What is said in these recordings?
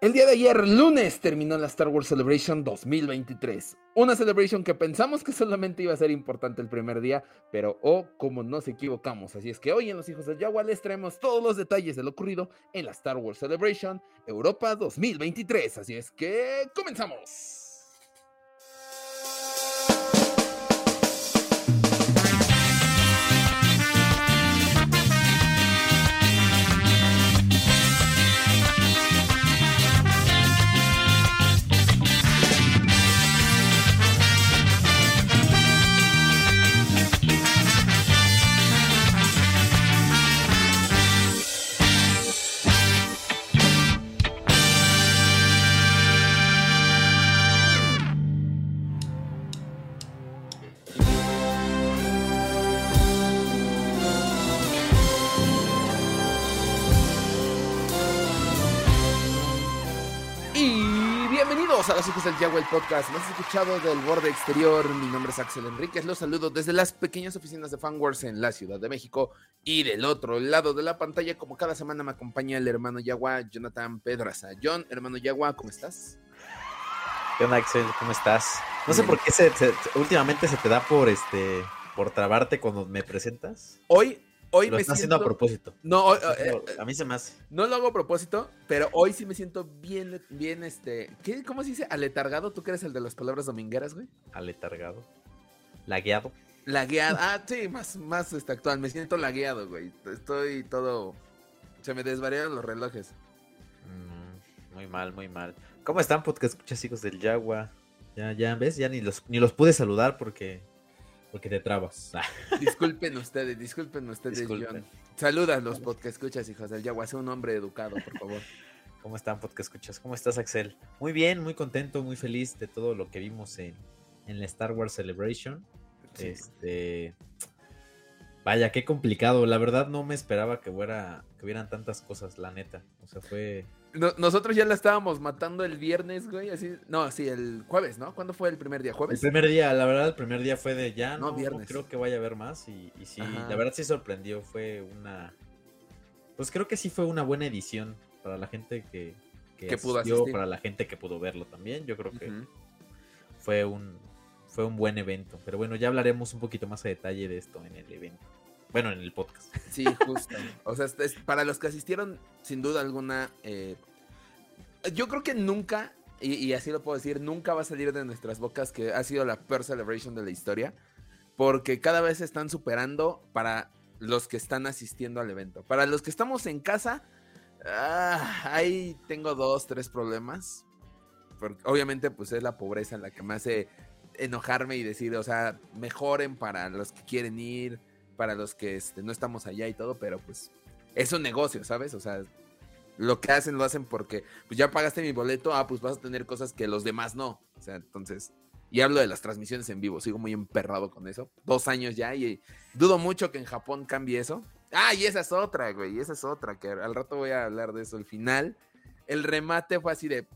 El día de ayer, lunes, terminó la Star Wars Celebration 2023. Una celebration que pensamos que solamente iba a ser importante el primer día, pero oh, como nos equivocamos. Así es que hoy en Los Hijos del Jaguar les traemos todos los detalles de lo ocurrido en la Star Wars Celebration Europa 2023. Así es que comenzamos. A los hijos del Yahweh, el podcast más escuchado del borde exterior. Mi nombre es Axel Enríquez. Los saludo desde las pequeñas oficinas de Fanwars en la Ciudad de México. Y del otro lado de la pantalla, como cada semana, me acompaña el hermano Yagua, Jonathan Pedraza. John, hermano Yagua, ¿cómo estás? ¿Qué onda, Axel? ¿Cómo estás? No sé por qué se, últimamente se te da por este por trabarte cuando me presentas. Hoy, Hoy lo me está haciendo a propósito. No, eh, a mí se me hace. No lo hago a propósito, pero hoy sí me siento bien, bien, este. ¿qué, ¿Cómo se dice? Aletargado. ¿Tú que eres el de las palabras domingueras, güey? Aletargado. Lagueado. Lagueado. Ah, sí, más, más este, actual. Me siento lagueado, güey. Estoy todo. Se me desvariaron los relojes. Mm, muy mal, muy mal. ¿Cómo están, podcast escuchas, hijos del Yagua? Ya, ya, ¿ves? Ya ni los, ni los pude saludar porque porque te trabas. Disculpen ustedes, disculpen ustedes, John. Saluda los podcast escuchas, hijos del Yagua. Sé un hombre educado, por favor. ¿Cómo están, podcast escuchas? ¿Cómo estás, Axel? Muy bien, muy contento, muy feliz de todo lo que vimos en, en la Star Wars Celebration. Este. Vaya, qué complicado. La verdad no me esperaba que, hubiera, que hubieran tantas cosas, la neta. O sea, fue nosotros ya la estábamos matando el viernes, güey, así. No, sí, el jueves, ¿no? ¿Cuándo fue el primer día? ¿Jueves? El primer día, la verdad, el primer día fue de ya, no, viernes. creo que vaya a haber más. Y, sí, la verdad sí sorprendió. Fue una. Pues creo que sí fue una buena edición para la gente que, que, pudo asistir. para la gente que pudo verlo también. Yo creo que fue un fue un buen evento. Pero bueno, ya hablaremos un poquito más a detalle de esto en el evento. Bueno, en el podcast. Sí, justo. o sea, para los que asistieron, sin duda alguna, eh, yo creo que nunca, y, así lo puedo decir, nunca va a salir de nuestras bocas que ha sido la peor celebration de la historia. Porque cada vez se están superando para los que están asistiendo al evento. Para los que estamos en casa, ah, ahí tengo dos, tres problemas. Obviamente, pues es la pobreza la que me hace enojarme y decir, o sea, mejoren para los que quieren ir para los que este, no estamos allá y todo, pero pues es un negocio, ¿sabes? O sea, lo que hacen lo hacen porque pues ya pagaste mi boleto, ah, pues vas a tener cosas que los demás no. O sea, entonces, y hablo de las transmisiones en vivo, sigo muy emperrado con eso. Dos años ya y dudo mucho que en Japón cambie eso. Ah, y esa es otra, güey, esa es otra, que al rato voy a hablar de eso. El final, el remate fue así de,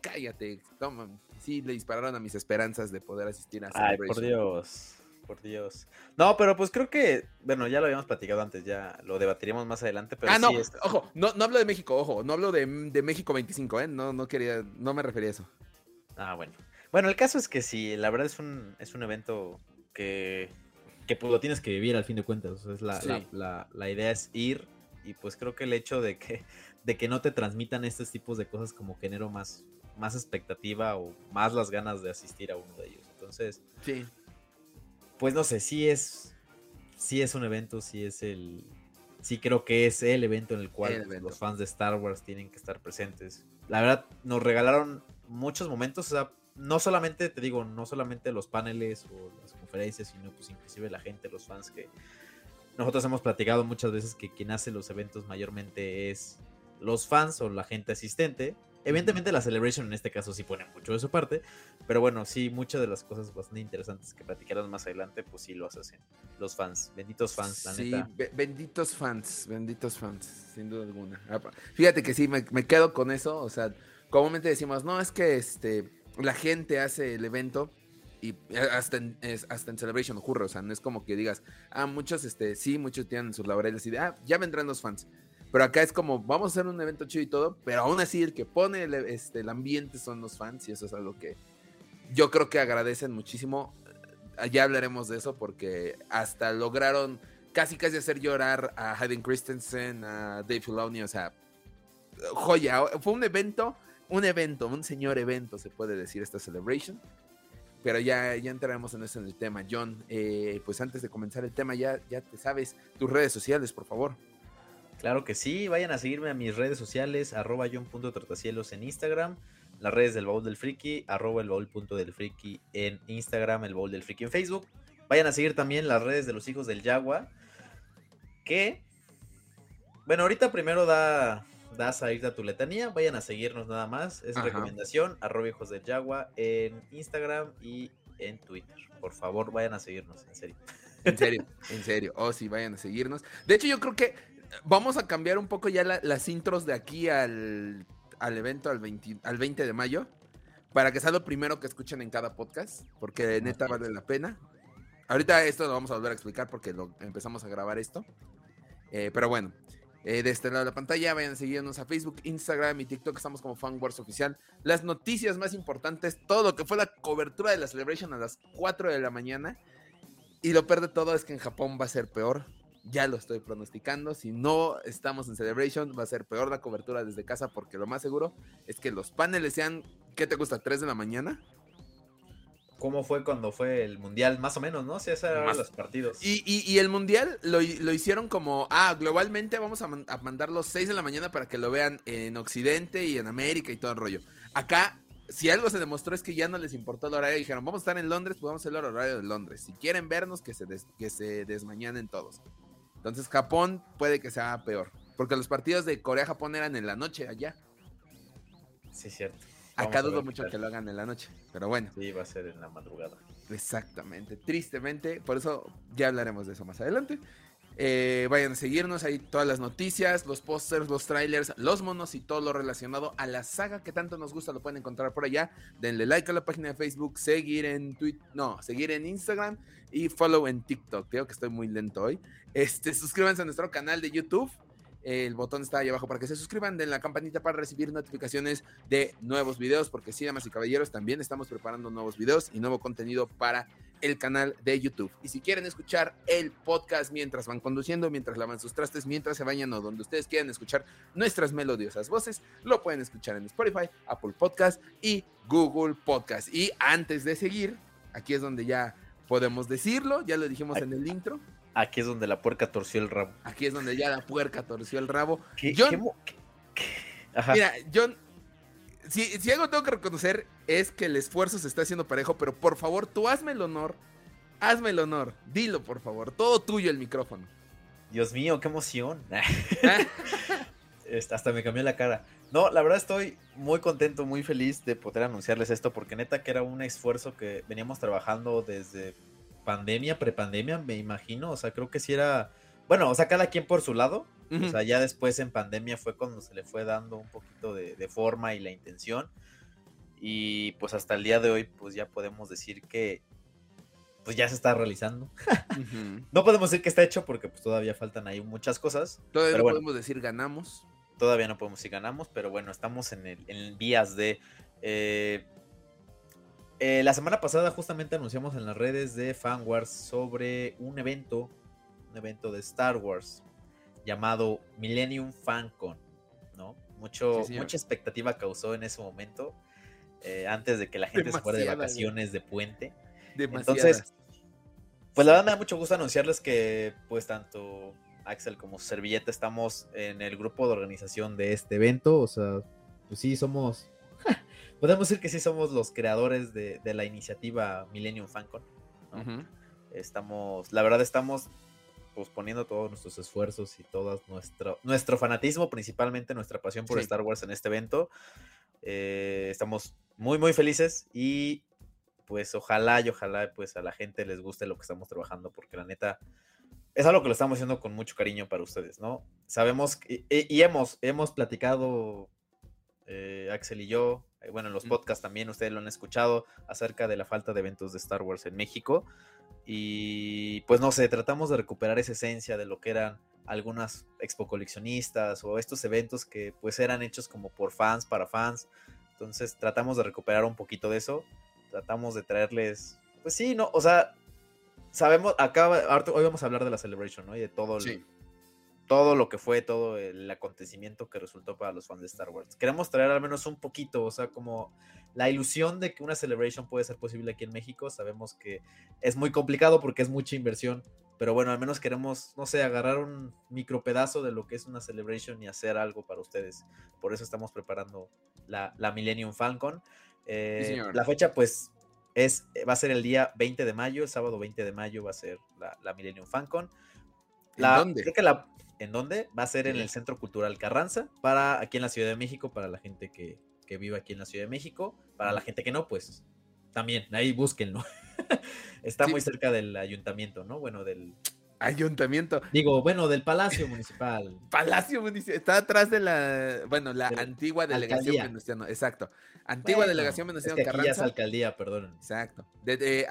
cállate, toma. Sí, le dispararon a mis esperanzas de poder asistir a Ay, por Dios por Dios. No, pero pues creo que, bueno, ya lo habíamos platicado antes, ya lo debatiremos más adelante, pero Ah, no, ojo, no, no hablo de México, ojo, no hablo de, México 25, ¿eh? No, no quería, no me refería a eso. Ah, bueno. Bueno, el caso es que sí, la verdad es un, es un evento que, que pues, lo tienes que vivir al fin de cuentas. es la, la, la, idea es ir y pues creo que el hecho de que, de que no te transmitan estos tipos de cosas como genero más, más expectativa o más las ganas de asistir a uno de ellos. Entonces, sí pues no sé, sí es, sí es un evento, sí es el, sí creo que es el evento en el cual los fans de Star Wars tienen que estar presentes. La verdad, nos regalaron muchos momentos, o sea, no solamente, te digo, no solamente los paneles o las conferencias, sino pues inclusive la gente, los fans que nosotros hemos platicado muchas veces que quien hace los eventos mayormente es los fans o la gente asistente. Evidentemente la Celebration en este caso sí pone mucho de su parte, pero bueno, sí, muchas de las cosas bastante interesantes que platicarán más adelante, pues sí lo hacen los fans, benditos fans, la sí, benditos fans, benditos fans, sin duda alguna. Ah, fíjate que sí, me, quedo con eso, o sea, comúnmente decimos, no, es que este, la gente hace el evento y hasta en, hasta en Celebration ocurre, o sea, no es como que digas, ah, muchos, este, sí, muchos tienen sus laureles y de, ah, ya vendrán los fans. Pero acá es como, vamos a hacer un evento chido y todo, pero aún así el que pone el, este, ambiente son los fans y eso es algo que yo creo que agradecen muchísimo. Ya hablaremos de eso porque hasta lograron casi casi hacer llorar a Hayden Christensen, a Dave Filoni, o sea, joya. Fue un evento, un evento, un señor evento, se puede decir, esta celebration. Pero ya, ya entraremos en eso en el tema. John, eh, pues antes de comenzar el tema, ya, ya te sabes tus redes sociales, por favor. Claro que sí, vayan a seguirme a mis redes sociales, arroba john.trotacielos en Instagram, las redes del baúl del friki, arroba el baúl punto del friki en Instagram, el baúl del friki en Facebook. Vayan a seguir también las redes de los hijos del Yagua, que, bueno, ahorita primero da, das a ir a tu letanía, vayan a seguirnos nada más, es recomendación, arroba hijos del Yagua en Instagram y en Twitter. Por favor, vayan a seguirnos, en serio. En serio, en serio. Oh, sí, vayan a seguirnos. De hecho, yo creo que vamos a cambiar un poco ya las intros de aquí al, evento, al 20, al 20 de mayo, para que sea lo primero que escuchen en cada podcast, porque neta vale la pena. Ahorita esto lo vamos a volver a explicar porque lo empezamos a grabar esto. Eh, pero bueno, eh, de este lado de la pantalla, vayan a seguirnos a Facebook, Instagram y TikTok. Estamos como FanWars Oficial. Las noticias más importantes, todo lo que fue la cobertura de la Celebration a las 4 de la mañana. Y lo peor de todo es que en Japón va a ser peor ya lo estoy pronosticando. Si no estamos en Celebration, va a ser peor la cobertura desde casa porque lo más seguro es que los paneles sean, ¿qué te gusta? ¿3 de la mañana? ¿Cómo fue cuando fue el mundial? Más o menos, ¿no? Si esos eran los partidos. Y, el mundial lo, hicieron como, ah, globalmente vamos a, a mandar los 6 de la mañana para que lo vean en Occidente y en América y todo el rollo. Acá si algo se demostró es que ya no les importó el horario. Dijeron, vamos a estar en Londres, pues vamos a hacer el horario de Londres. Si quieren vernos, que se, que se desmañanen todos. Entonces Japón puede que sea peor. Porque los partidos de Corea-Japón eran en la noche allá. Sí, cierto. Acá dudo mucho que lo hagan en la noche. Pero bueno. Sí, va a ser en la madrugada. Exactamente. Tristemente. Por eso ya hablaremos de eso más adelante. Eh, vayan a seguirnos ahí todas las noticias, los pósters, los trailers, los monos y todo lo relacionado a la saga que tanto nos gusta lo pueden encontrar por allá. Denle like a la página de Facebook, seguir en Twitter, no, seguir en Instagram y follow en TikTok. Creo que estoy muy lento hoy. Este, suscríbanse a nuestro canal de YouTube. El botón está ahí abajo para que se suscriban, den la campanita para recibir notificaciones de nuevos videos, porque sí, damas y caballeros, también estamos preparando nuevos videos y nuevo contenido para el canal de YouTube. Y si quieren escuchar el podcast mientras van conduciendo, mientras lavan sus trastes, mientras se bañan o donde ustedes quieran escuchar nuestras melodiosas voces, lo pueden escuchar en Spotify, Apple Podcast y Google Podcast. Y antes de seguir, aquí es donde ya podemos decirlo, ya lo dijimos en el intro. Aquí es donde la puerca torció el rabo. Aquí es donde ya la puerca torció el rabo. John, Mira, John, si, si, algo tengo que reconocer es que el esfuerzo se está haciendo parejo, pero por favor, tú hazme el honor, hazme el honor, dilo por favor, todo tuyo el micrófono. Dios mío, qué emoción. Hasta me cambió la cara. No, la verdad estoy muy contento, muy feliz de poder anunciarles esto, porque neta que era un esfuerzo que veníamos trabajando desde pandemia, prepandemia, me imagino. O sea, creo que sí era. Bueno, o sea, cada quien por su lado. O sea, ya después en pandemia fue cuando se le fue dando un poquito de, forma y la intención. Y pues hasta el día de hoy, pues ya podemos decir que pues ya se está realizando. no podemos decir que está hecho porque pues todavía faltan ahí muchas cosas. Todavía no podemos decir ganamos. Todavía no podemos decir ganamos, pero bueno, estamos en el, en vías de eh, eh, la semana pasada justamente anunciamos en las redes de FanWars sobre un evento, un evento de Star Wars llamado Millennium FanCon, ¿no? Mucho, mucha expectativa causó en ese momento, eh, antes de que la gente se fuera de vacaciones de puente. Entonces, pues la verdad me da mucho gusto anunciarles que pues tanto Axel como servilleta estamos en el grupo de organización de este evento, o sea, pues sí, somos podemos decir que sí somos los creadores de, la iniciativa Millennium FanCon. Estamos, la verdad estamos pues, poniendo todos nuestros esfuerzos y todo nuestro, nuestro fanatismo, principalmente nuestra pasión por Star Wars en este evento. Eh, estamos muy, muy felices y pues ojalá y ojalá pues a la gente les guste lo que estamos trabajando porque la neta es algo que lo estamos haciendo con mucho cariño para ustedes, ¿no? Sabemos y, hemos, hemos platicado eh, Axel y yo, bueno, en los podcasts también ustedes lo han escuchado acerca de la falta de eventos de Star Wars en México. Y pues no sé, tratamos de recuperar esa esencia de lo que eran algunas expo coleccionistas o estos eventos que pues eran hechos como por fans, para fans. Entonces tratamos de recuperar un poquito de eso. Tratamos de traerles, pues sí, no, o sea, sabemos, acá hoy vamos a hablar de la Celebration, ¿no? Y de todo todo lo que fue, todo el acontecimiento que resultó para los fans de Star Wars. Queremos traer al menos un poquito, o sea, como la ilusión de que una Celebration puede ser posible aquí en México. Sabemos que es muy complicado porque es mucha inversión, pero bueno, al menos queremos, no sé, agarrar un micro pedazo de lo que es una celebration y hacer algo para ustedes. Por eso estamos preparando la, Millennium Falcon. Eh, la fecha, pues, es, va a ser el día 20 de mayo, el sábado 20 de mayo va a ser la, Millennium Falcon. La, ¿En dónde? Creo que la, ¿En dónde? Va a ser en el Centro Cultural Carranza, para aquí en la Ciudad de México, para la gente que, que vive aquí en la Ciudad de México. Para la gente que no, pues también, ahí búsquenlo. Está muy cerca del ayuntamiento, ¿no? Bueno, del... Ayuntamiento. Digo, bueno, del Palacio Municipal. Palacio Municipal. Está atrás de la, bueno, la antigua delegación Venustiano. Exacto. Antigua delegación Venustiano es que Carranza. es alcaldía, perdón. Exacto.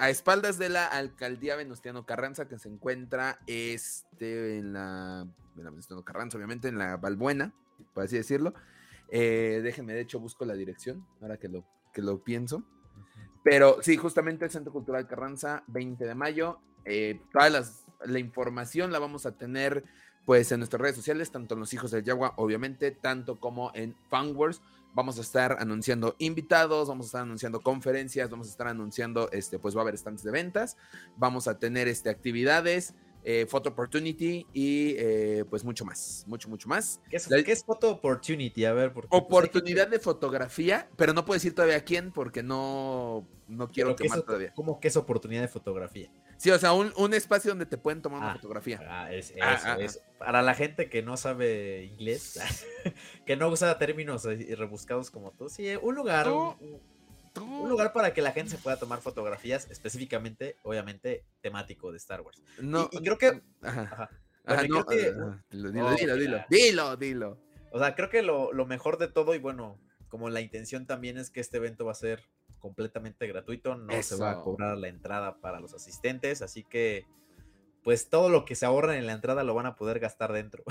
a espaldas de la alcaldía Venustiano Carranza, que se encuentra este en la, en la Venustiano Carranza, obviamente, en la Balbuena, por así decirlo. Eh, déjenme, de hecho, busco la dirección, ahora que lo, que lo pienso. Pero sí, justamente el Centro Cultural Carranza, 20 de mayo. Eh, toda la información la vamos a tener pues en nuestras redes sociales, tanto en los hijos del Yagua, obviamente, tanto como en Fanworks. Vamos a estar anunciando invitados, vamos a estar anunciando conferencias, vamos a estar anunciando, este, pues va a haber estantes de ventas, vamos a tener este, actividades eh, Photo Opportunity y eh, pues mucho más, mucho, mucho más. ¿Qué es, Photo Opportunity? A ver, porque, pues, oportunidad de fotografía, pero no puedo decir todavía quién porque no, no quiero quemar todavía. ¿Cómo que es oportunidad de fotografía? Sí, o sea, un, espacio donde te pueden tomar una ah, fotografía. Ah, es, ah, eso, Para la gente que no sabe inglés, que no usa términos rebuscados como tú, sí, un lugar, un lugar para que la gente se pueda tomar fotografías, específicamente, obviamente, temático de Star Wars. No, y, creo que. Ajá. dilo, dilo, dilo, dilo, dilo, O sea, creo que lo, mejor de todo, y bueno, como la intención también es que este evento va a ser completamente gratuito, no se va a cobrar la entrada para los asistentes, así que pues todo lo que se ahorra en la entrada lo van a poder gastar dentro.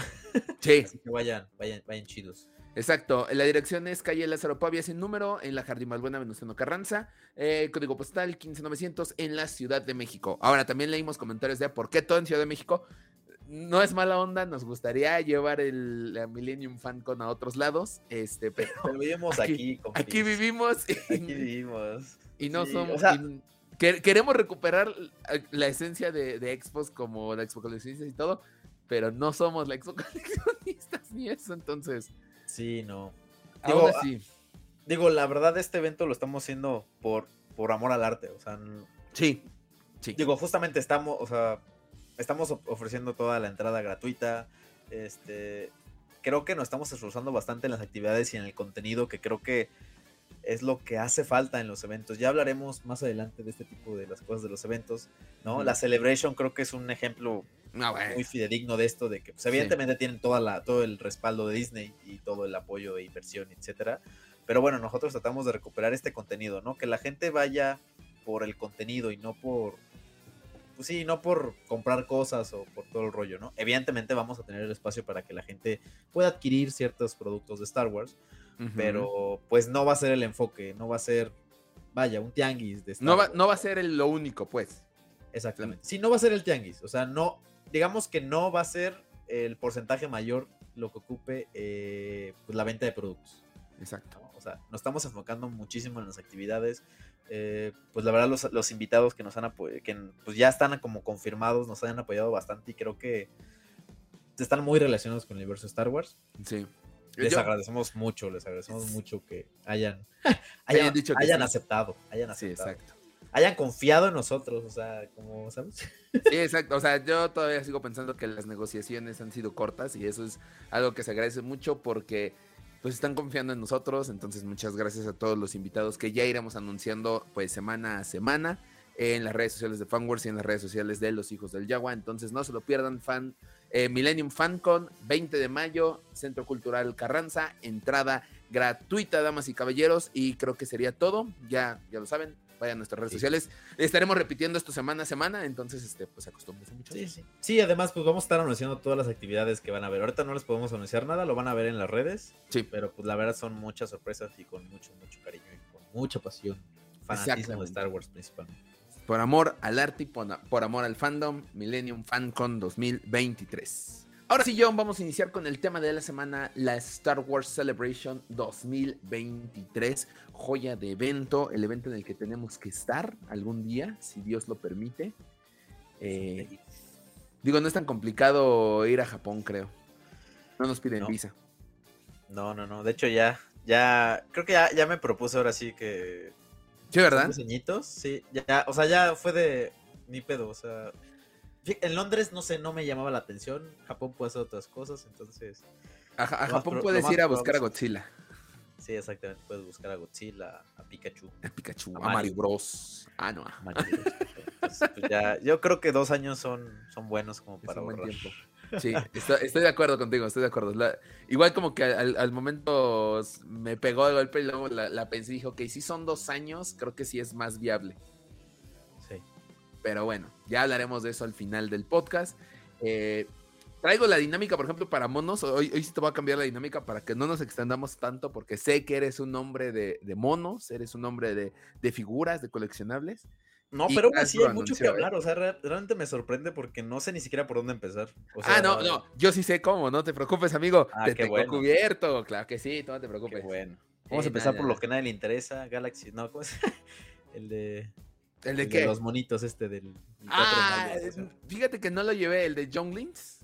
Sí. así que vayan, vayan, vayan chidos. Exacto, la dirección es calle Lázaro Pavia sin número, en la Jardín Malbuena, Venustiano Carranza, eh, código postal 15900 en la Ciudad de México. Ahora también leímos comentarios de por qué todo en Ciudad de México. No es mala onda, nos gustaría llevar el Millennium FanCon a otros lados, este, pero, vivimos aquí. Aquí, vivimos. Y, aquí vivimos. Y no somos... queremos recuperar la esencia de, expos como la Expo Coleccionistas y todo, pero no somos la Expo Coleccionistas ni eso, entonces... Sí, no. Digo, sí. digo, la verdad, este evento lo estamos haciendo por, por amor al arte. O sea, sí, sí. Digo, justamente estamos, o sea, estamos ofreciendo toda la entrada gratuita. Este, creo que nos estamos esforzando bastante en las actividades y en el contenido, que creo que es lo que hace falta en los eventos. Ya hablaremos más adelante de este tipo de las cosas de los eventos, ¿no? La Celebration creo que es un ejemplo Muy fidedigno de esto, de que pues, evidentemente tienen toda la, todo el respaldo de Disney y todo el apoyo de inversión, etcétera. Pero bueno, nosotros tratamos de recuperar este contenido, ¿no? Que la gente vaya por el contenido y no por, pues sí, no por comprar cosas o por todo el rollo, ¿no? Evidentemente vamos a tener el espacio para que la gente pueda adquirir ciertos productos de Star Wars, pero pues no va a ser el enfoque, no va a ser, vaya, un tianguis de Star no va, No va a ser lo único, pues. Exactamente. Sí, no va a ser el tianguis, o sea, no, digamos que no va a ser el porcentaje mayor lo que ocupe eh, pues, la venta de productos. Exacto. O sea, nos estamos enfocando muchísimo en las actividades. Eh, pues la verdad los, invitados que nos han apoyado, que pues ya están como confirmados, nos han apoyado bastante y creo que están muy relacionados con el universo Star Wars. Sí. Les agradecemos mucho, les agradecemos mucho que hayan, hayan, dicho que hayan aceptado, hayan aceptado. Sí, exacto hayan confiado en nosotros, o sea, como, ¿sabes? Sí, exacto, o sea, yo todavía sigo pensando que las negociaciones han sido cortas y eso es algo que se agradece mucho porque pues están confiando en nosotros, entonces muchas gracias a todos los invitados que ya iremos anunciando pues semana a semana en las redes sociales de Fanworks y en las redes sociales de los hijos del Yagua, entonces no se lo pierdan, fan eh, Millennium FanCon, 20 de mayo, Centro Cultural Carranza, entrada gratuita, damas y caballeros, y creo que sería todo, ya, ya lo saben, vayan a nuestras redes sociales. Estaremos repitiendo esto semana a semana, entonces, este, pues acostúmbrense mucho. Sí, sí. Sí, además, pues vamos a estar anunciando todas las actividades que van a ver. Ahorita no les podemos anunciar nada, lo van a ver en las redes. Sí. Pero pues la verdad son muchas sorpresas y con mucho, mucho cariño y con mucha pasión. Fanatismo de Star Wars principalmente. Por amor al arte y por amor al fandom, Millennium FanCon 2023. Ahora sí, John, vamos a iniciar con el tema de la semana, la Star Wars Celebration 2023, joya de evento, el evento en el que tenemos que estar algún día, si Dios lo permite. Eh, digo, no es tan complicado ir a Japón, creo. No nos piden visa. No, no, no. De hecho, ya, ya, creo que ya, ya me propuse ahora sí que. Sí, ¿verdad? sí. Ya, o sea, ya fue de ni pedo, o sea, en Londres, no sé, no me llamaba la atención. Japón puede hacer otras cosas, entonces. A, Japón puedes ir a buscar a Godzilla. Sí, exactamente. Puedes buscar a Godzilla, a Pikachu. A Pikachu, a, Mario. Bros. Ah, no. Bros. Pues, pues ya, yo creo que dos años son, son buenos como para ahorrar. Buen tiempo. Sí, estoy, de acuerdo contigo, estoy de acuerdo. igual como que al, momento me pegó de golpe y luego la, la pensé y dije, ok, si son dos años, creo que sí es más viable. Pero bueno, ya hablaremos de eso al final del podcast. Eh, traigo la dinámica, por ejemplo, para monos. Hoy, hoy sí te voy a cambiar la dinámica para que no nos extendamos tanto, porque sé que eres un hombre de, monos, eres un hombre de, figuras, de coleccionables. No, pero sí hay mucho que hablar. O sea, realmente me sorprende porque no sé ni siquiera por dónde empezar. ah, no, no. Yo sí sé cómo, no te preocupes, amigo. Ah, te tengo cubierto. Claro que sí, no te preocupes. bueno. Vamos a empezar por lo que nadie le interesa. Galaxy, no, ¿cómo es? El de. ¿El de qué? los monitos este del... Ah, fíjate que no lo llevé, el de Younglings.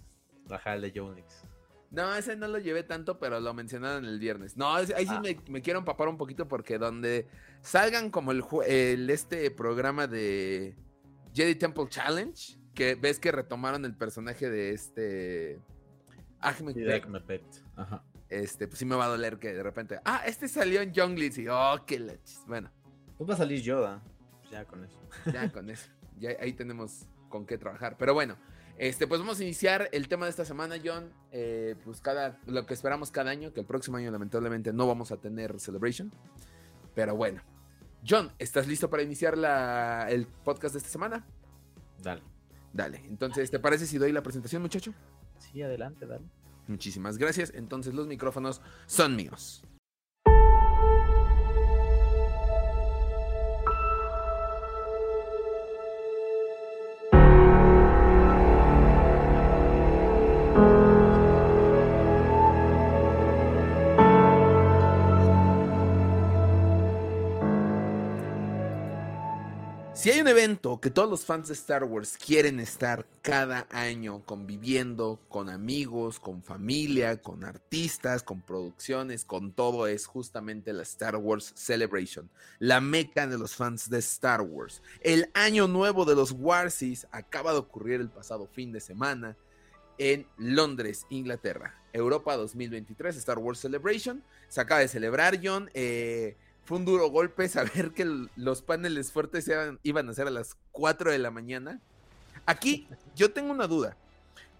Ajá, el de Younglings. No, ese no lo llevé tanto, pero lo mencionaron el viernes. No, ahí sí ah. me, quiero empapar un poquito porque donde salgan como el, el este programa de Jedi Temple Challenge, que ves que retomaron el personaje de este Ahmed Ajá. Este, pues sí me va a doler que de repente, ah, este salió en Younglings y oh, qué leches. Bueno. Pues va a salir Yoda ya con eso. Ya con eso. Ya ahí tenemos con qué trabajar. Pero bueno, este, pues vamos a iniciar el tema de esta semana, John. Eh, pues cada, lo que esperamos cada año, que el próximo año lamentablemente no vamos a tener Celebration. Pero bueno. John, ¿estás listo para iniciar la, el podcast de esta semana? Dale. Dale. Entonces, ¿te parece si doy la presentación, muchacho? Sí, adelante, dale. Muchísimas gracias. Entonces los micrófonos son míos. Si hay un evento que todos los fans de Star Wars quieren estar cada año conviviendo con amigos, con familia, con artistas, con producciones, con todo, es justamente la Star Wars Celebration, la meca de los fans de Star Wars. El año nuevo de los Warsis acaba de ocurrir el pasado fin de semana en Londres, Inglaterra. Europa 2023, Star Wars Celebration. Se acaba de celebrar, John. Eh, fue un duro golpe saber que los paneles fuertes iban, a ser a las 4 de la mañana. Aquí yo tengo una duda.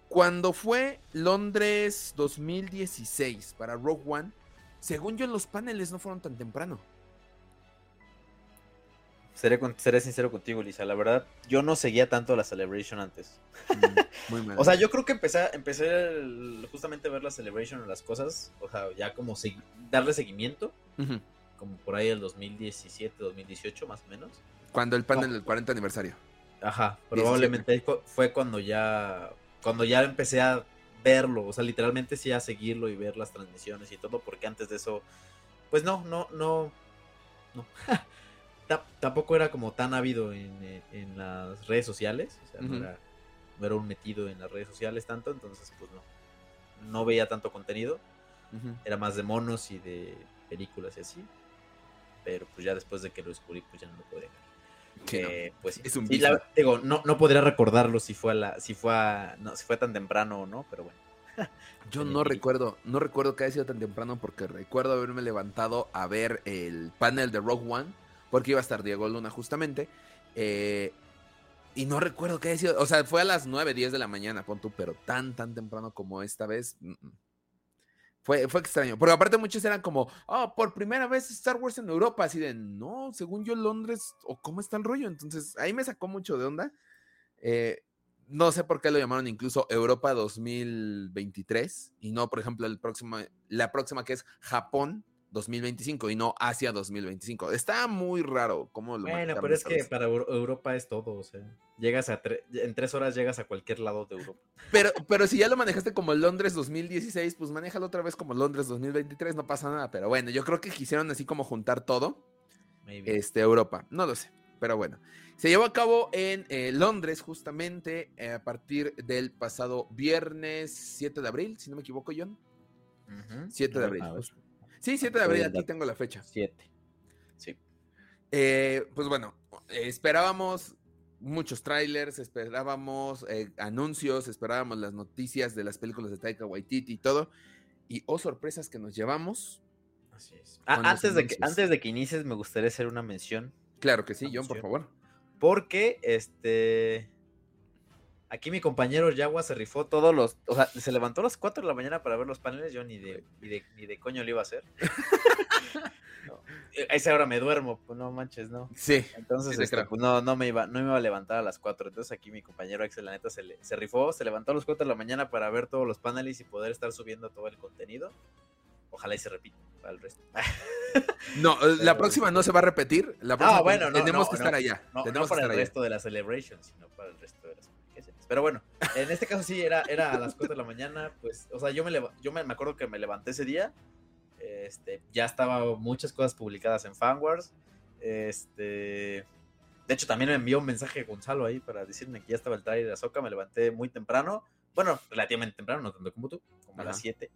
Cuando fue Londres 2016 para Rogue One, según yo los paneles no fueron tan temprano. Seré, seré sincero contigo, Lisa. La verdad, yo no seguía tanto la Celebration antes. Mm, muy mal. o sea, yo creo que empecé, empecé justamente a ver la Celebration en las cosas. O sea, ya como darle seguimiento como por ahí el 2017, 2018 más o menos. Cuando el panel del 40 aniversario. Ajá, probablemente fue cuando ya cuando ya empecé a verlo, o sea, literalmente sí a seguirlo y ver las transmisiones y todo, porque antes de eso, pues no, no, no, no. Tampoco era como tan ávido en, en, las redes sociales, o sea, no, era, no, era, un metido en las redes sociales tanto, entonces pues no, no veía tanto contenido, era más de monos y de películas y así pero pues ya después de que lo descubrí, pues ya no lo podía ver. pues es un digo, no, no podría recordarlo si fue a la, si fue no, si fue tan temprano o no, pero bueno. Yo no recuerdo, no recuerdo que haya sido tan temprano porque recuerdo haberme levantado a ver el panel de Rogue One, porque iba a estar Diego Luna justamente. Eh, y no recuerdo que haya sido, o sea, fue a las 9, 10 de la mañana, pon pero tan, tan temprano como esta vez. Fue, fue extraño. Porque aparte muchos eran como, oh, por primera vez Star Wars en Europa. Así de, no, según yo Londres, o cómo está el rollo. Entonces ahí me sacó mucho de onda. Eh, no sé por qué lo llamaron incluso Europa 2023 y no, por ejemplo, el próximo, la próxima que es Japón 2025 y no Asia 2025. Está muy raro cómo lo Bueno, pero es que para Europa es todo, o sea, llegas a en tres horas llegas a cualquier lado de Europa. Pero, pero si ya lo manejaste como Londres 2016, pues manéjalo otra vez como Londres 2023, no pasa nada. Pero bueno, yo creo que quisieron así como juntar todo. Este, Europa, no lo sé, pero bueno. Se llevó a cabo en eh, Londres justamente eh, a partir del pasado viernes 7 de abril, si no me equivoco, John. 7 de abril. Sí, 7 de abril, aquí tengo la fecha. 7. Sí. Eh, pues bueno, esperábamos muchos trailers, esperábamos eh, anuncios, esperábamos las noticias de las películas de Taika Waititi y todo. Y oh, sorpresas que nos llevamos. Así es. Ah, antes, de que, antes de que inicies, me gustaría hacer una mención. Claro que sí, John, por favor. Porque este Aquí mi compañero Yagua se rifó todos los. O sea, se levantó a las 4 de la mañana para ver los paneles. Yo ni de, ni de, coño lo iba a hacer. A esa hora me duermo, pues no manches, ¿no? Sí. Entonces, este, pues, no, no, me iba, no me iba a levantar a las 4. Entonces aquí mi compañero Axel, la neta, se, se rifó, se levantó a las 4 de la mañana para ver todos los paneles y poder estar subiendo todo el contenido. Ojalá y se repita para el resto. no, la próxima no se va a repetir. La próxima bueno, no, tenemos que estar allá. No, para el resto de la celebration, sino pero bueno, en este caso sí, era, era a las 4 de la mañana, pues, o sea, yo me, yo me, acuerdo que me levanté ese día, este, ya estaba muchas cosas publicadas en Fanwars, este, de hecho también me envió un mensaje Gonzalo ahí para decirme que ya estaba el trailer de Azoka, me levanté muy temprano, bueno, relativamente temprano, no tanto como tú, como a las 7,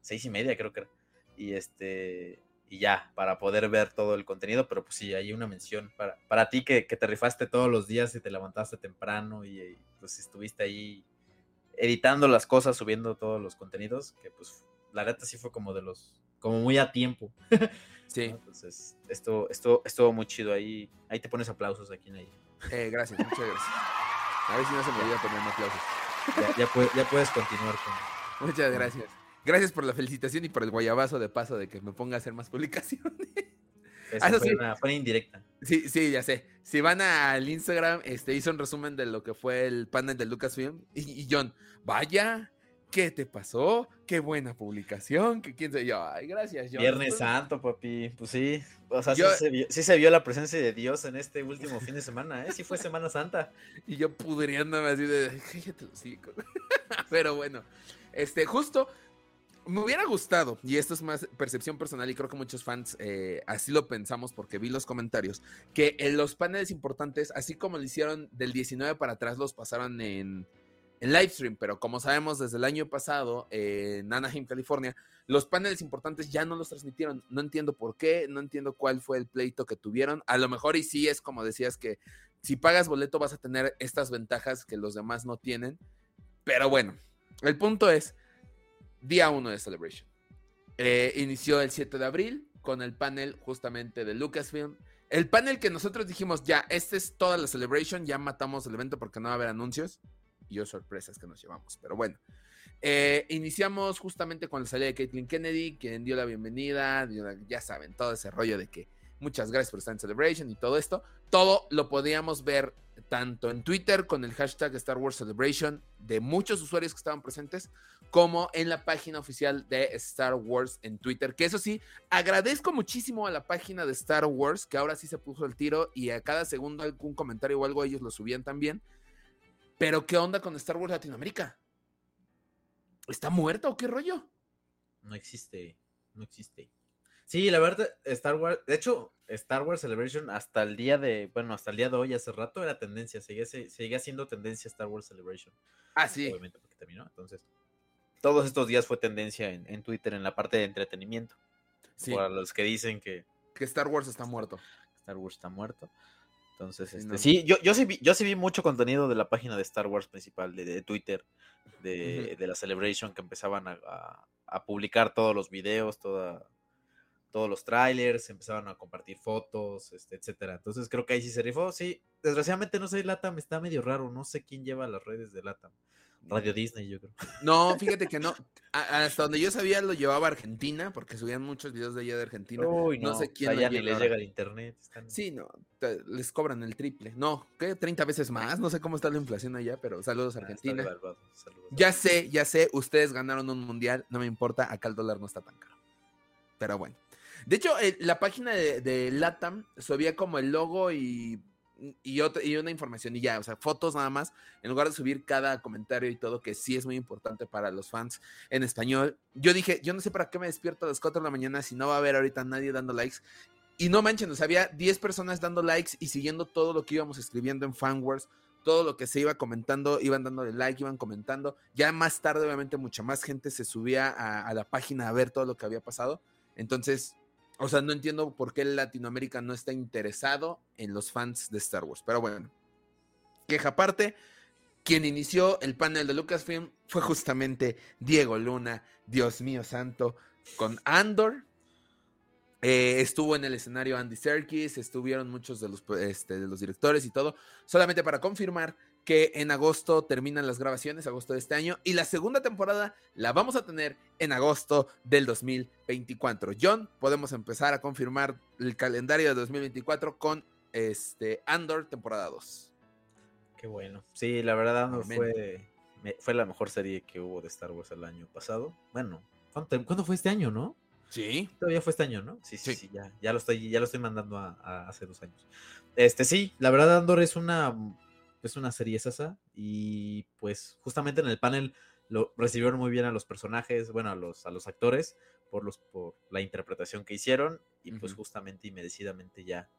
6 y media creo que era, y este, y ya, para poder ver todo el contenido, pero pues sí, hay una mención para, para ti que, que te rifaste todos los días y te levantaste temprano y, pues estuviste ahí editando las cosas, subiendo todos los contenidos, que pues la neta sí fue como de los, como muy a tiempo. Sí. Entonces, esto, esto estuvo muy chido ahí. Ahí te pones aplausos aquí en ahí. Eh, gracias, muchas gracias. A ver si no se me olvida poner aplausos. Ya, ya, puedes, ya puedes continuar con. Muchas gracias. Gracias por la felicitación y por el guayabazo de paso de que me ponga a hacer más publicaciones. Eso ah, fue, una, fue, indirecta. Sí, sí, ya sé. Si van al Instagram, este hizo un resumen de lo que fue el panel de Lucasfilm. Y, y John, vaya, ¿qué te pasó? Qué buena publicación. Que quién sé yo. Ay, gracias, John. Viernes Santo, papi. Pues sí. O sea, sí, se vio, la presencia de Dios en este último fin de semana, ¿eh? Sí fue Semana Santa. Y yo pudriéndome así de. Pero bueno. Este, justo me hubiera gustado, y esto es más percepción personal y creo que muchos fans eh, así lo pensamos porque vi los comentarios, que en los paneles importantes, así como lo hicieron del 19 para atrás, los pasaron en, en livestream, pero como sabemos desde el año pasado en Anaheim, California, los paneles importantes ya no los transmitieron. No entiendo por qué, no entiendo cuál fue el pleito que tuvieron. A lo mejor y sí es como decías que si pagas boleto vas a tener estas ventajas que los demás no tienen. Pero bueno, el punto es día 1 de Celebration. Eh, inició el 7 de abril con el panel justamente de Lucasfilm. El panel que nosotros dijimos, ya, este es toda la Celebration, ya matamos el evento porque no va a haber anuncios. Y yo sorpresas que nos llevamos, pero bueno. Eh, iniciamos justamente con la salida de Caitlin Kennedy, quien dio la bienvenida, ya saben, todo ese rollo de que muchas gracias por estar en Celebration y todo esto. Todo lo podíamos ver tanto en Twitter con el hashtag Star Wars Celebration de muchos usuarios que estaban presentes, como en la página oficial de Star Wars en Twitter. Que eso sí, agradezco muchísimo a la página de Star Wars, que ahora sí se puso el tiro y a cada segundo algún comentario o algo ellos lo subían también. Pero ¿qué onda con Star Wars Latinoamérica? ¿Está muerta o qué rollo? No existe, no existe. Sí, la verdad, Star Wars, de hecho, Star Wars Celebration hasta el día de, bueno, hasta el día de hoy, hace rato era tendencia, seguía, seguía siendo tendencia Star Wars Celebration. Ah, sí. Obviamente porque terminó, entonces. Todos estos días fue tendencia en, Twitter en la parte de entretenimiento. Sí. Para los que dicen que... Que Star Wars está muerto. Star Wars está muerto. Entonces, este, sí, yo, yo, sí vi, yo sí vi mucho contenido de la página de Star Wars principal, de, Twitter, de, la Celebration, que empezaban a, a publicar todos los videos, toda todos los trailers, empezaban a compartir fotos, este, etcétera. Entonces creo que ahí sí se rifó. Sí, desgraciadamente no sé, Latam está medio raro, no sé quién lleva las redes de Latam. Radio Disney, yo creo. No, fíjate que no. hasta donde yo sabía lo llevaba Argentina, porque subían muchos videos de allá de Argentina. no, sé quién. Allá ni les llega el internet. Sí, no, les cobran el triple. No, ¿qué? 30 veces más. No sé cómo está la inflación allá, pero saludos a ah, Argentina. Ya sé, ya sé, ustedes ganaron un mundial, no me importa, acá el dólar no está tan caro. Pero bueno. De hecho, eh, la página de, de Latam subía como el logo y y, otra, y una información y ya, o sea, fotos nada más, en lugar de subir cada comentario y todo, que sí es muy importante para los fans en español. Yo dije, yo no sé para qué me despierto a las 4 de la mañana si no va a haber ahorita nadie dando likes. Y no manchen, o sea, había 10 personas dando likes y siguiendo todo lo que íbamos escribiendo en Fanwars, todo lo que se iba comentando, iban dándole like, iban comentando. Ya más tarde, obviamente, mucha más gente se subía a la página a ver todo lo que había pasado. Entonces, o sea, no entiendo por qué Latinoamérica no está interesado en los fans de Star Wars. Pero bueno, queja aparte, quien inició el panel de Lucasfilm fue justamente Diego Luna, Dios mío santo, con Andor. Eh, estuvo en el escenario Andy Serkis, estuvieron muchos de los, este, de los directores y todo. Solamente para confirmar que en agosto terminan las grabaciones, agosto de este año, y la segunda temporada la vamos a tener en agosto del 2024. John, podemos empezar a confirmar el calendario de 2024 con este Andor temporada 2. Qué bueno. Sí, la verdad Andor fue, fue la mejor serie que hubo de Star Wars el año pasado. Bueno, ¿cuándo fue este año, no? Sí. Todavía fue este año, ¿no? Sí, sí, sí, ya, ya, lo estoy, ya lo estoy mandando a, a hace dos años. Este, sí, la verdad Andor es una es una serie esa y pues justamente en el panel lo recibieron muy bien a los personajes, bueno, a los, a los actores por, los, por la interpretación que hicieron y pues justamente y merecidamente ya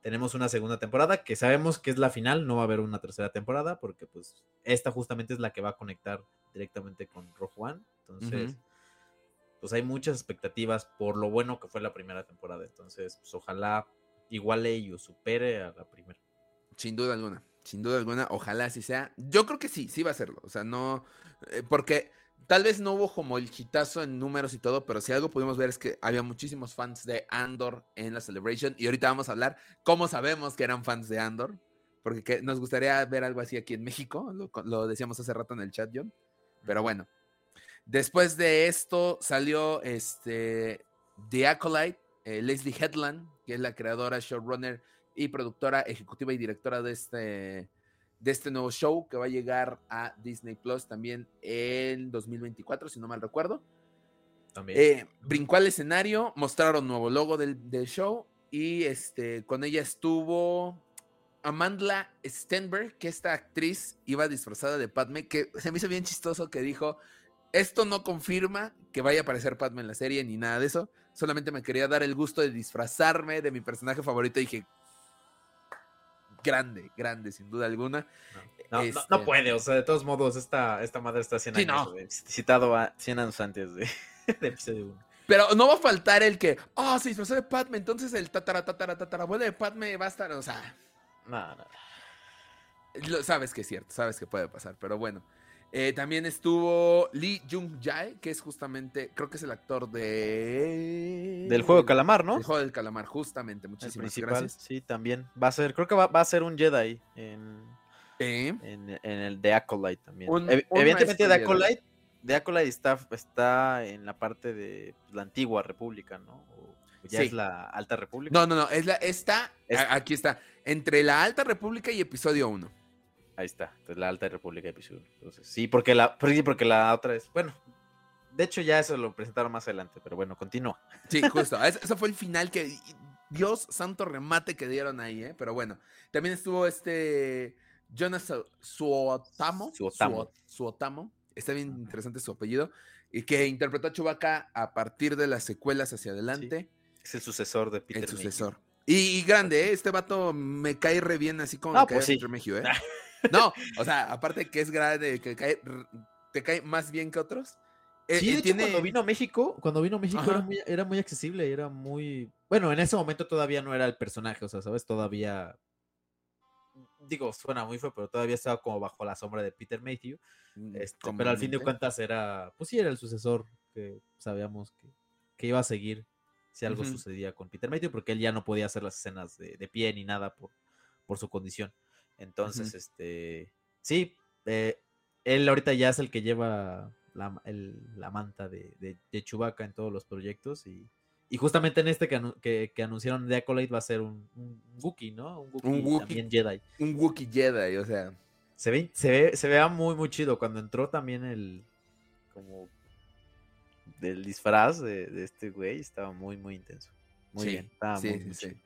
tenemos una segunda temporada que sabemos que es la final, no va a haber una tercera temporada porque pues esta justamente es la que va a conectar directamente con Rogue One, entonces pues hay muchas expectativas por lo bueno que fue la primera temporada, entonces pues ojalá iguale y supere a la primera. Sin duda alguna. Sin duda alguna, ojalá así sea. Yo creo que sí, sí va a serlo. O sea, no. Eh, porque tal vez no hubo como el hitazo en números y todo, pero si algo pudimos ver es que había muchísimos fans de Andor en la Celebration. Y ahorita vamos a hablar cómo sabemos que eran fans de Andor. Porque nos gustaría ver algo así aquí en México. Lo, decíamos hace rato en el chat, John. Pero bueno. Después de esto salió este The Acolyte, eh, Leslie Headland, que es la creadora, showrunner y productora ejecutiva y directora de este, de este nuevo show que va a llegar a Disney Plus también en 2024, si no mal recuerdo. También. Eh, brincó al escenario, mostraron nuevo logo del, show y este, con ella estuvo Amanda Stenberg, que esta actriz iba disfrazada de Padme, que se me hizo bien chistoso que dijo, esto no confirma que vaya a aparecer Padme en la serie ni nada de eso, solamente me quería dar el gusto de disfrazarme de mi personaje favorito y dije, grande, grande, sin duda alguna. No, no, este puede, o sea, de todos modos, esta, esta madre está 100 años, citado a 100 años antes de, episodio 1. Pero no va a faltar el que, oh, se disfrazó de Padme, entonces el tatara, tatara, tatarabuelo de Padme va a estar, o sea. No, no. Lo, sabes que es cierto, sabes que puede pasar, pero bueno. Eh, también estuvo Lee Jung Jae, que es justamente, creo que es el actor de... Del juego de calamar, ¿no? El juego del calamar, justamente. Muchísimas gracias. Sí, también. Va a ser, creo que va, a ser un Jedi en, en, el de Acolyte también. evidentemente de Acolyte, de Acolyte está, está en la parte de la antigua república, ¿no? ya es la Alta República. No, no, no, es la, está, aquí está, entre la Alta República y episodio 1. Ahí está, entonces la Alta República Episodio. Entonces, sí, porque la, porque la otra es, bueno, de hecho ya eso lo presentaron más adelante, pero bueno, continúa. Sí, justo, eso fue el final que, Dios santo remate que dieron ahí, ¿eh? Pero bueno, también estuvo este Jonas Suotamo. Suotamo. Suotamo. Está bien interesante su apellido. Y que interpretó a Chewbacca a partir de las secuelas hacia adelante. Es el sucesor de Peter. El sucesor. Y, grande, ¿eh? Este vato me cae re bien así como me pues cae sí. ¿eh? No, o sea, aparte que es grande, que te cae más bien que otros. Eh, sí, de hecho, cuando vino a México, cuando vino a México era muy, accesible, era muy... Bueno, en ese momento todavía no era el personaje, o sea, ¿sabes? Todavía... Digo, suena muy feo, pero todavía estaba como bajo la sombra de Peter Mayhew. Mm, este, pero al fin de cuentas era, pues sí, era el sucesor que sabíamos que, iba a seguir si algo sucedía con Peter Mayhew, porque él ya no podía hacer las escenas de, de pie ni nada por, por su condición. Entonces, este, sí, eh, él ahorita ya es el que lleva la, la manta de, de, de, Chewbacca en todos los proyectos y, y justamente en este que, que, anunciaron de Acolyte va a ser un, un, Wookiee, ¿no? Un Wookiee, también Jedi. Un Wookiee Jedi, o sea. Se ve, se ve, se vea muy, muy chido. Cuando entró también el como del disfraz de, de este güey, estaba muy, muy intenso. Muy bien, estaba muy, muy chido.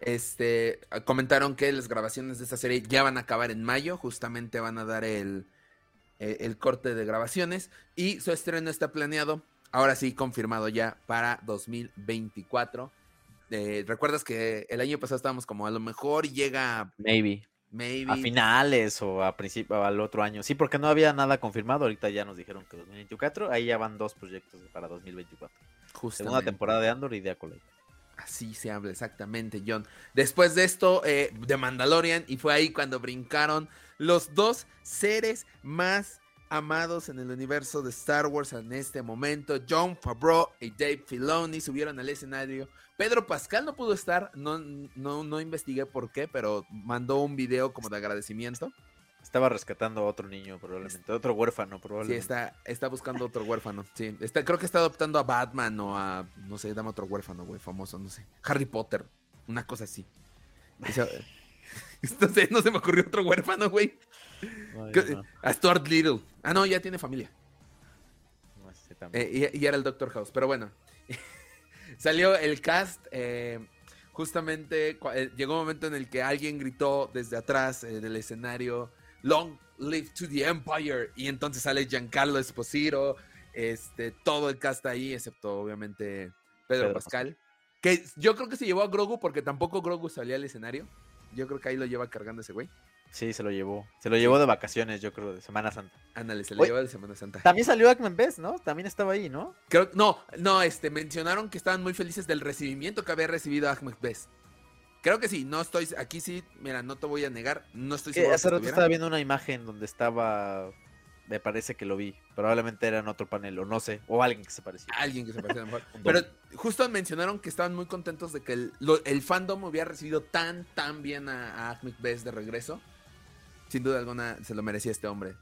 Este, comentaron que las grabaciones de esta serie ya van a acabar en mayo, justamente van a dar el, el, corte de grabaciones y su estreno está planeado, ahora sí confirmado ya para 2024. Eh, ¿Recuerdas que el año pasado estábamos como a lo mejor llega... Maybe. Maybe. A finales o a principio al otro año. Sí, porque no había nada confirmado. Ahorita ya nos dijeron que 2024. Ahí ya van dos proyectos para 2024. Justamente. Segunda temporada de Andor y de Acolyte. Así se habla exactamente, John. Después de esto, eh, de Mandalorian, y fue ahí cuando brincaron los dos seres más amados en el universo de Star Wars en este momento. John Favreau y Dave Filoni subieron al escenario. Pedro Pascal no pudo estar, no, no, no investigué por qué, pero mandó un video como de agradecimiento. Estaba rescatando a otro niño, probablemente. Otro huérfano, probablemente. Sí, está, está buscando otro huérfano. Sí, está, creo que está adoptando a Batman o a, no sé, dame otro huérfano, güey, famoso, no sé. Harry Potter, una cosa así. no, sé, no se me ocurrió otro huérfano, güey. A Stuart Little. Ah, no, ya tiene familia. Eh, y, era el Doctor House. Pero bueno, salió el cast. Eh, justamente eh, llegó un momento en el que alguien gritó desde atrás del escenario Long Live to the Empire. Y entonces sale Giancarlo Esposito, este, todo el cast ahí, excepto obviamente Pedro, Pascal. Que yo creo que se llevó a Grogu porque tampoco Grogu salía al escenario. Yo creo que ahí lo lleva cargando ese güey. Sí, se lo llevó. Se lo llevó de vacaciones, yo creo, de Semana Santa. Ándale, se lo llevó de Semana Santa. También salió Ackman Best, ¿no? También estaba ahí, ¿no? Creo, no, no, este, mencionaron que estaban muy felices del recibimiento que había recibido Ahmed Best. Creo que sí, no estoy, aquí sí, mira, no te voy a negar, no estoy seguro. hace rato estaba viendo una imagen donde estaba, me parece que lo vi, probablemente era en otro panel, o no sé, o alguien que se parecía. Alguien que se parecía mejor. Pero justo mencionaron que estaban muy contentos de que el, fandom hubiera recibido tan, tan bien a, Ahmed Best de regreso. Sin duda alguna se lo merecía este hombre.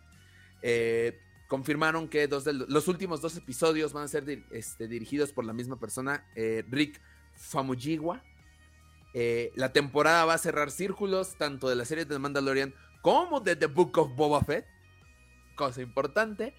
Eh, confirmaron que dos de los últimos dos episodios van a ser este, dirigidos por la misma persona, eh, Rick Famuyiwa eh, la temporada va a cerrar círculos tanto de la serie de Mandalorian como de The Book of Boba Fett. Cosa importante.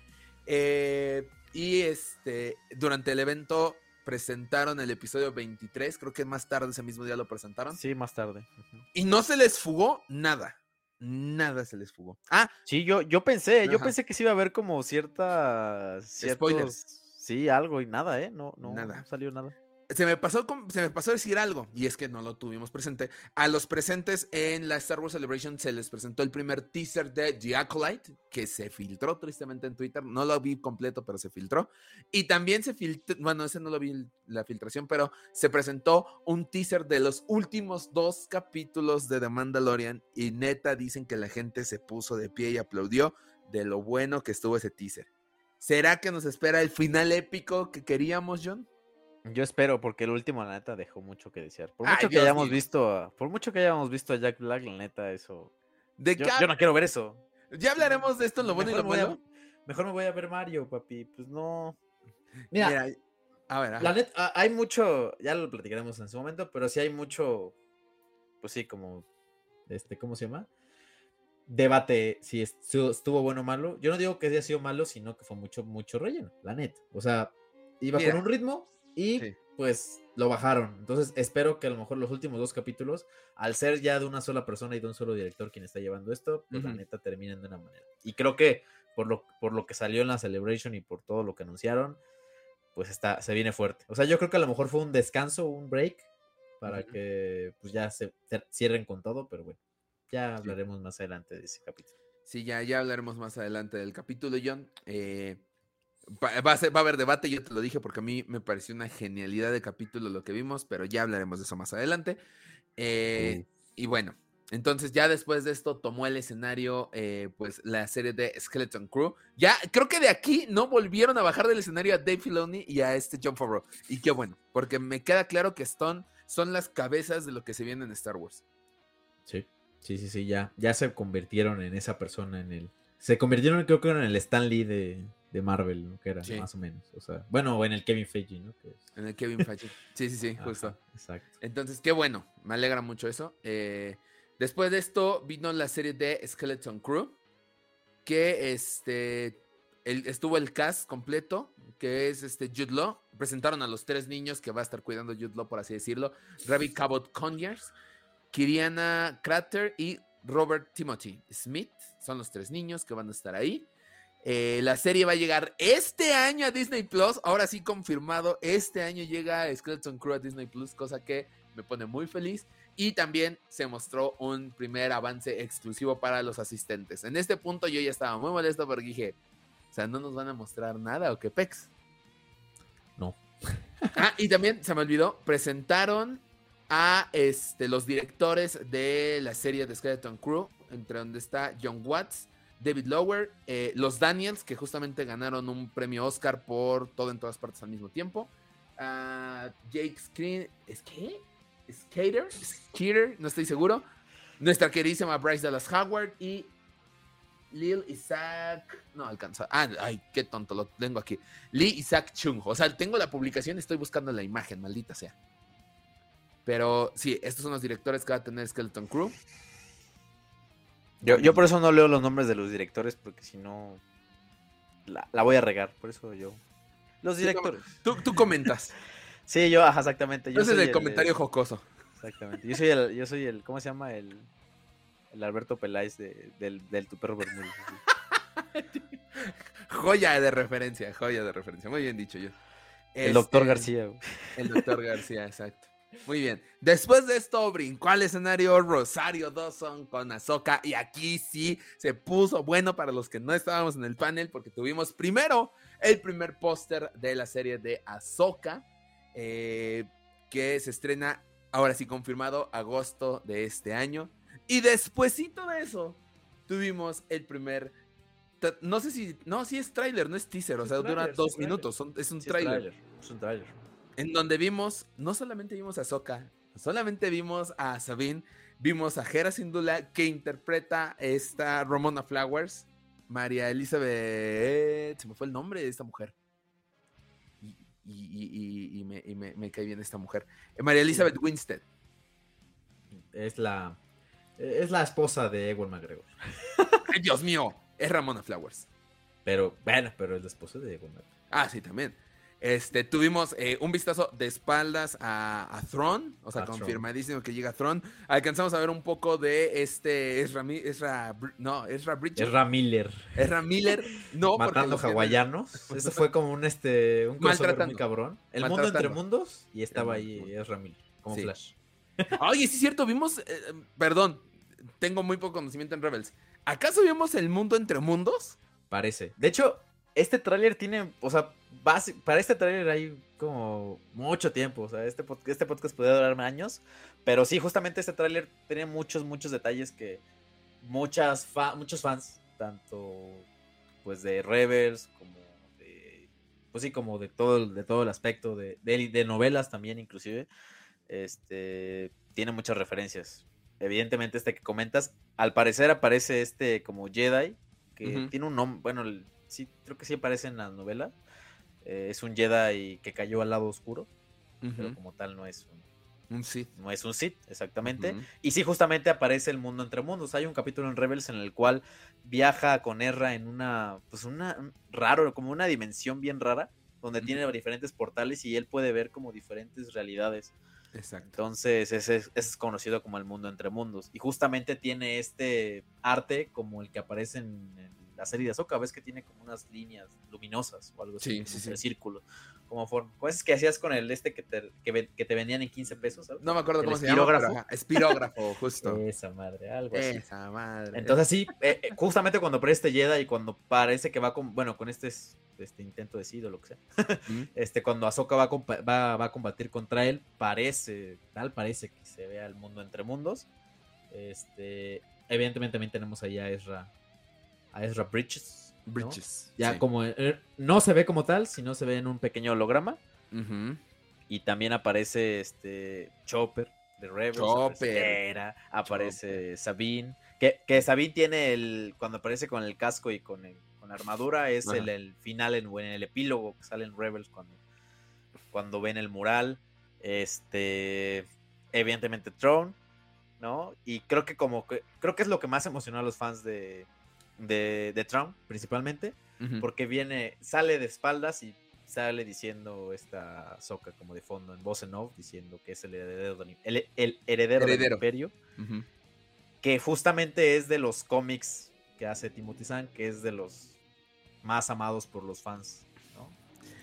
Eh, y este, durante el evento presentaron el episodio 23. Creo que más tarde, ese mismo día lo presentaron. Sí, más tarde. Y no se les fugó nada. Nada se les fugó. Ah, sí, yo, yo pensé, yo pensé que sí iba a haber como ciertas. Spoilers. Sí, algo y nada, ¿eh? No, no, nada. no salió nada se me pasó se me pasó decir algo y es que no lo tuvimos presente. A los presentes en la Star Wars Celebration se les presentó el primer teaser de The Acolyte que se filtró tristemente en Twitter. No lo vi completo, pero se filtró. Y también se filtró, bueno, ese no lo vi la filtración, pero se presentó un teaser de los últimos dos capítulos de The Mandalorian y neta dicen que la gente se puso de pie y aplaudió de lo bueno que estuvo ese teaser. ¿Será que nos espera el final épico que queríamos, John? Yo espero, porque el último, la neta, dejó mucho que desear. Por mucho que hayamos visto, por mucho que hayamos visto a Jack Black, la neta, eso. yo, no quiero ver eso. Ya hablaremos de esto en lo bueno y lo malo. mejor me voy a ver Mario, papi. Pues no. Mira, a ver, la neta, hay mucho, ya lo platicaremos en su momento, pero sí hay mucho, pues sí, como, este, ¿cómo se llama? Debate si estuvo bueno o malo. Yo no digo que haya sido malo, sino que fue mucho, mucho relleno, la neta. O sea, iba con un ritmo y pues lo bajaron. Entonces espero que a lo mejor los últimos dos capítulos, al ser ya de una sola persona y de un solo director quien está llevando esto, pues la neta terminen de una manera. Y creo que por lo, por lo que salió en la Celebration y por todo lo que anunciaron, pues está, se viene fuerte. O sea, yo creo que a lo mejor fue un descanso, un break, para que pues ya se cierren con todo, pero bueno, ya hablaremos más adelante de ese capítulo. Sí, ya, ya hablaremos más adelante del capítulo, John. Eh, Va a, va a haber debate, yo te lo dije porque a mí me pareció una genialidad de capítulo lo que vimos, pero ya hablaremos de eso más adelante. Eh, y bueno, entonces ya después de esto tomó el escenario eh, pues la serie de Skeleton Crew. Ya creo que de aquí no volvieron a bajar del escenario a Dave Filoni y a este John Favreau. Y qué bueno, porque me queda claro que Stone son las cabezas de lo que se viene en Star Wars. Sí, sí, sí, sí, ya, ya se convirtieron en esa persona en el, Se convirtieron, creo que en el Stan Lee de, de Marvel, ¿no? que era más o menos. O sea, bueno, en el Kevin Feige, ¿no? En el Kevin Feige. Sí, sí, sí, justo. exacto. Entonces, qué bueno, me alegra mucho eso. Eh, después de esto vino la serie de Skeleton Crew, que este, estuvo el cast completo, que es este Jude Law. Presentaron a los tres niños que va a estar cuidando Jude Law, por así decirlo. Ravi Cabot Conyers, Kiriana Crater y Robert Timothy Smith. Son los tres niños que van a estar ahí. Eh, la serie va a llegar este año a Disney Plus. Ahora sí confirmado, este año llega Skeleton Crew a Disney Plus, cosa que me pone muy feliz. Y también se mostró un primer avance exclusivo para los asistentes. En este punto yo ya estaba muy molesto porque dije, o sea, ¿no nos van a mostrar nada o qué pex? No. ah, y también se me olvidó, presentaron a este, los directores de la serie de Skeleton Crew, entre donde está John Watts, David Lower, eh, los Daniels, que justamente ganaron un premio Oscar por todo en todas partes al mismo tiempo. Jake Screen, ¿es qué? Skater, Skater, no estoy seguro. Nuestra queridísima Bryce Dallas Howard y Lil Isaac. No alcanza. Ah, ay, qué tonto, lo tengo aquí. Lee Isaac Chung. O sea, tengo la publicación, estoy buscando la imagen, maldita sea. Pero sí, estos son los directores que va a tener Skeleton Crew. Yo, yo por eso no leo los nombres de los directores, porque si no. La, voy a regar, por eso yo. Los directores. Tú, tú comentas. sí, yo, ajá, exactamente. Yo Ese es el, comentario jocoso. Exactamente. Yo soy el, yo soy el, ¿cómo se llama? El, el Alberto Peláez del, del Tu Perro Bermúdez. joya de referencia, joya de referencia. Muy bien dicho yo. El doctor este, García. El doctor García, exacto. Muy bien. Después de esto, brincó al escenario Rosario Dawson con Azoka. Y aquí sí se puso bueno para los que no estábamos en el panel, porque tuvimos primero el primer póster de la serie de Azoka, eh, que se estrena, ahora sí confirmado, agosto de este año. Y despuésito de eso, tuvimos el primer. No sé si. No, sí es tráiler, no es teaser. O sea, dura dos minutos. es un tráiler. Es un tráiler en donde vimos, no solamente vimos a Soka, solamente vimos a Sabine, vimos a Hera Sindula que interpreta esta Ramona Flowers, María Elizabeth, se me fue el nombre de esta mujer. Y, me, cae bien esta mujer. Eh, María Elizabeth Winstead. Es la, es la esposa de Ewan McGregor. Dios mío, es Ramona Flowers. Pero, bueno, pero es la esposa de Ewan McGregor. Ah, sí, también. Este, tuvimos eh, un vistazo de espaldas a, a Thron, o sea, confirmadísimo que llega Thron. Alcanzamos a ver un poco de este Ezra, Ezra no, Ezra Bridger. Ezra Miller. Ezra Miller, no. Matando hawaianos. Eso fue como un este un crossover muy cabrón. El mundo entre mundos y estaba ahí Ezra Miller, como Flash. Oye, sí es cierto, vimos, eh, perdón, tengo muy poco conocimiento en Rebels. ¿Acaso vimos el mundo entre mundos? Parece. De hecho, este tráiler tiene, o sea, para este tráiler hay como mucho tiempo, o sea, este, este podcast puede durar años, pero sí, justamente este tráiler tiene muchos, muchos detalles que muchas muchos fans, tanto pues de Rebels como de, pues sí, como de todo, de todo el aspecto, de, de, novelas también inclusive, este, tiene muchas referencias. Evidentemente este que comentas, al parecer aparece este como Jedi, que tiene un nombre, bueno, sí, creo que sí aparece en la novela. Eh, es un Jedi que cayó al lado oscuro, pero como tal no es un, un Sith. No es un Sith, exactamente. Y sí, justamente aparece el mundo entre mundos. Hay un capítulo en Rebels en el cual viaja con Erra en una, pues una, raro, como una dimensión bien rara, donde tiene diferentes portales y él puede ver como diferentes realidades. Exacto. Entonces, ese es, conocido como el mundo entre mundos. Y justamente tiene este arte como el que aparece en, en la serie de Azoka, ves que tiene como unas líneas luminosas o algo así, sí, sí, círculo, como forma. ¿Cómo que hacías con el este que te, que, te vendían en 15 pesos? No me acuerdo cómo se llama. Espirógrafo, justo. Esa madre, algo así. Esa madre. Entonces sí, eh, eh, justamente cuando preste Jedi y cuando parece que va con, bueno, con este, este intento de Sid o lo que sea, este, cuando Azoka va a, va, a combatir contra él, parece, tal parece que se vea el mundo entre mundos. Este, evidentemente también tenemos ahí a Ezra a Ezra Bridges. Bridges. Ya como eh, no se ve como tal, sino se ve en un pequeño holograma. Y también aparece este Chopper, de Rebels. Chopper. aparece Sabine. Que, que Sabine tiene el. Cuando aparece con el casco y con, con armadura, es el, final en, en, el epílogo que sale en Rebels cuando, cuando ven el mural. Este. Evidentemente, Throne. ¿No? Y creo que como que. Creo que es lo que más emocionó a los fans de. De, de Throne, principalmente. Porque viene. Sale de espaldas y sale diciendo esta Soca como de fondo en voz en off, diciendo que es el heredero del, el, heredero, del imperio, que justamente es de los cómics que hace Timothy Zahn, que es de los más amados por los fans.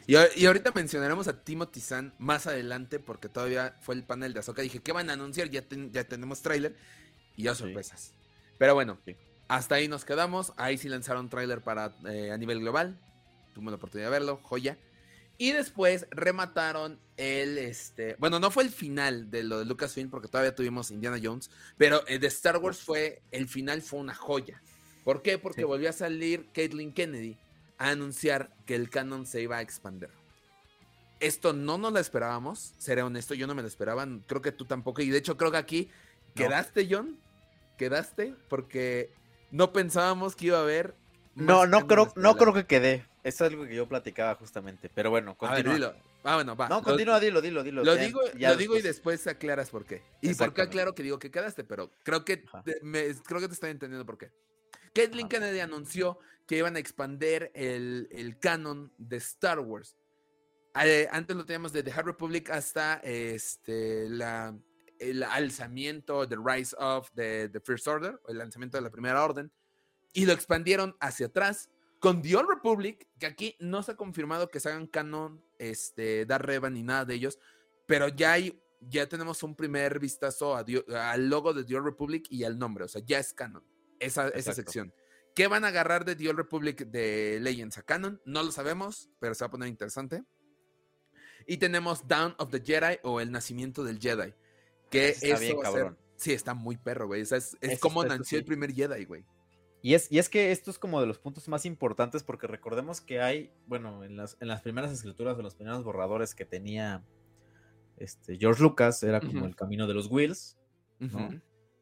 Y, ahorita mencionaremos a Timothy Zahn más adelante, porque todavía fue el panel de Azoka. Dije, ¿qué van a anunciar? Ya, ya tenemos tráiler y ya sorpresas. Pero bueno, hasta ahí nos quedamos. Ahí sí lanzaron tráiler para eh, a nivel global. Tuve la oportunidad de verlo, joya. Y después remataron el, este, bueno, no fue el final de lo de Lucasfilm porque todavía tuvimos Indiana Jones, pero el de Star Wars fue, el final fue una joya. ¿Por qué? Porque volvió a salir Caitlin Kennedy a anunciar que el canon se iba a expandir. Esto no nos lo esperábamos, seré honesto, yo no me lo esperaba, creo que tú tampoco, y de hecho creo que aquí quedaste, John, quedaste, porque no pensábamos que iba a haber... No, no creo, no creo que quedé. Eso es algo que yo platicaba justamente, pero bueno, continúa. Ah, bueno, va. No, continúa, dilo, dilo, dilo. Lo digo, lo digo y después aclaras por qué. Y por qué aclaro que digo que quedaste, pero creo que te, creo que te estoy entendiendo por qué. Kathleen Kennedy anunció que iban a expander el, el canon de Star Wars. Eh, antes lo teníamos de The High Republic hasta este, la, el alzamiento, The Rise of the, the First Order, el lanzamiento de la Primera Orden, y lo expandieron hacia atrás con The Old Republic, que aquí no se ha confirmado que se hagan canon, este, Dar Revan ni nada de ellos, pero ya hay, ya tenemos un primer vistazo al logo de The Old Republic y al nombre, o sea, ya es canon, esa, esa sección. ¿Qué van a agarrar de The Old Republic de Legends a canon? No lo sabemos, pero se va a poner interesante. Y tenemos Down of the Jedi o El Nacimiento del Jedi. Que está bien, cabrón. sí, está muy perro, güey. es, es como nació el primer Jedi, güey. Y es, y es que esto es como de los puntos más importantes porque recordemos que hay, bueno, en las, en las primeras escrituras, en los primeros borradores que tenía este, George Lucas, era como el camino de los Wills, ¿no?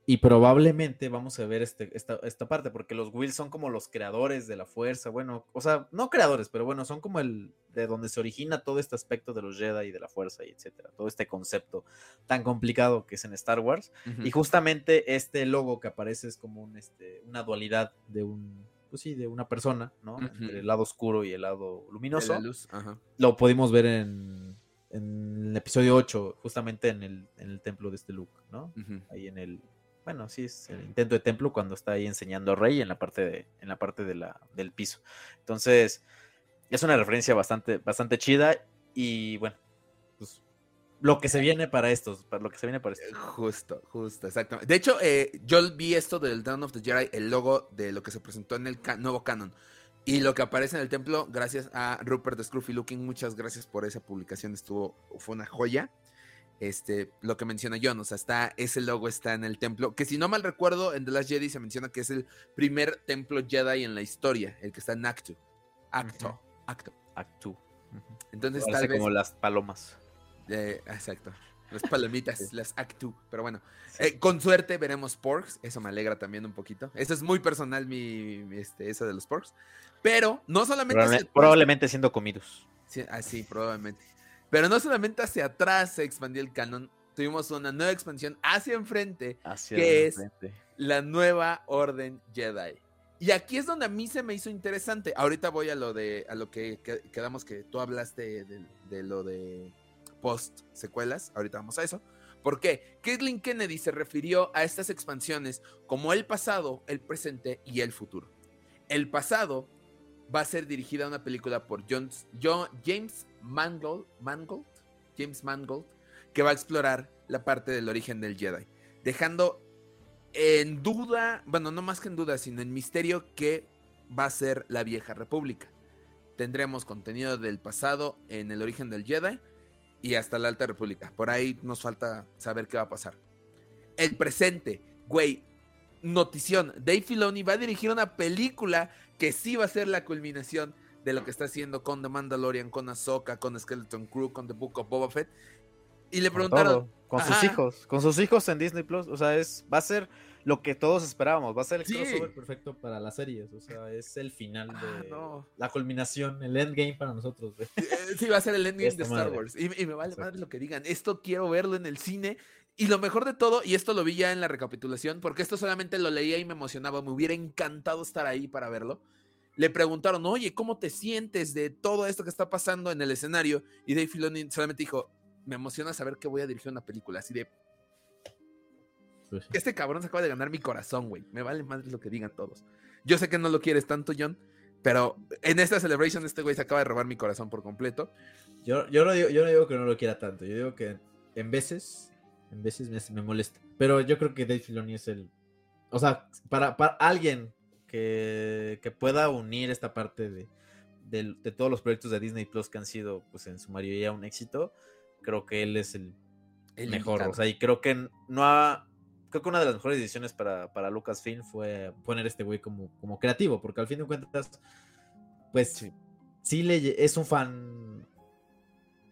Y probablemente vamos a ver este, esta, esta, parte, porque los Wills son como los creadores de la fuerza, bueno, o sea, no creadores, pero bueno, son como el de donde se origina todo este aspecto de los Jedi y de la fuerza y etcétera, todo este concepto tan complicado que es en Star Wars. Y justamente este logo que aparece es como un, este, una dualidad de un, pues sí, de una persona, ¿no? Entre el lado oscuro y el lado luminoso. Lo pudimos ver en, en el episodio 8, justamente en el, en el templo de este Luke, ¿no? Ahí en el bueno, sí es el intento de templo cuando está ahí enseñando a Rey en la parte de, en la parte de la, del piso. Entonces, es una referencia bastante, bastante chida. Y bueno, pues lo que se viene para estos, para lo que se viene para estos. Justo, justo, exactamente. De hecho, eh, yo vi esto del Dawn of the Jedi, el logo de lo que se presentó en el nuevo canon. Y lo que aparece en el templo, gracias a Rupert Scruffy Looking, muchas gracias por esa publicación, estuvo, fue una joya este, lo que menciona John, o sea, está, ese logo está en el templo, que si no mal recuerdo, en The Last Jedi se menciona que es el primer templo Jedi en la historia, el que está en Actu. Acto, Acto. Actu. Entonces, tal vez, como las palomas. Eh, exacto. Las palomitas, las Actu. Pero bueno, eh, con suerte veremos Porks. Eso me alegra también un poquito. Eso es muy personal, mi, este, eso de los Porks. Pero no solamente. probablemente siendo comidos. Sí, así, ah, probablemente. Pero no solamente hacia atrás se expandió el canon, tuvimos una nueva expansión hacia enfrente, que es la nueva Orden Jedi. Y aquí es donde a mí se me hizo interesante. Ahorita voy a lo de a lo que, quedamos que tú hablaste de, lo de post secuelas. Ahorita vamos a eso. ¿Por qué? Kathleen Kennedy se refirió a estas expansiones como el pasado, el presente y el futuro. El pasado va a ser dirigida a una película por John, James Mangold, Mangold, James Mangold, que va a explorar la parte del origen del Jedi, dejando en duda, bueno, no más que en duda, sino en misterio que va a ser la vieja república. Tendremos contenido del pasado en el origen del Jedi y hasta la Alta República. Por ahí nos falta saber qué va a pasar. El presente, güey, notición. Dave Filoni va a dirigir una película que sí va a ser la culminación de lo que está haciendo con The Mandalorian, con Ahsoka, con Skeleton Crew, con The Book of Boba Fett. Y le preguntaron, con sus hijos, con sus hijos en Disney Plus. O sea, es, va a ser lo que todos esperábamos. Va a ser el crossover perfecto para las series. O sea, es el final ah, de la culminación, el endgame para nosotros. Eh, sí, va a ser el endgame de Star Wars. Y, me vale madre lo que digan. Esto quiero verlo en el cine. Y lo mejor de todo, y esto lo vi ya en la recapitulación, porque esto solamente lo leía y me emocionaba, me hubiera encantado estar ahí para verlo. Le preguntaron, oye, ¿cómo te sientes de todo esto que está pasando en el escenario? Y Dave Filoni solamente dijo, me emociona saber que voy a dirigir una película, así de, pues este cabrón se acaba de ganar mi corazón, güey. Me vale más lo que digan todos. Yo sé que no lo quieres tanto, John, pero en esta celebration este güey se acaba de robar mi corazón por completo. Yo, yo, no, digo, yo no digo que no lo quiera tanto. Yo digo que en veces, en veces me, molesta. Pero yo creo que Dave Filoni es el... O sea, para, para alguien que, que pueda unir esta parte de, de, todos los proyectos de Disney Plus que han sido, pues en su mayoría, un éxito, creo que él es el, el mejor. O sea, y creo que no ha creo que una de las mejores decisiones para, para Lucasfilm fue poner este güey como, como creativo, porque al fin de cuentas, pues sí, le, es un fan,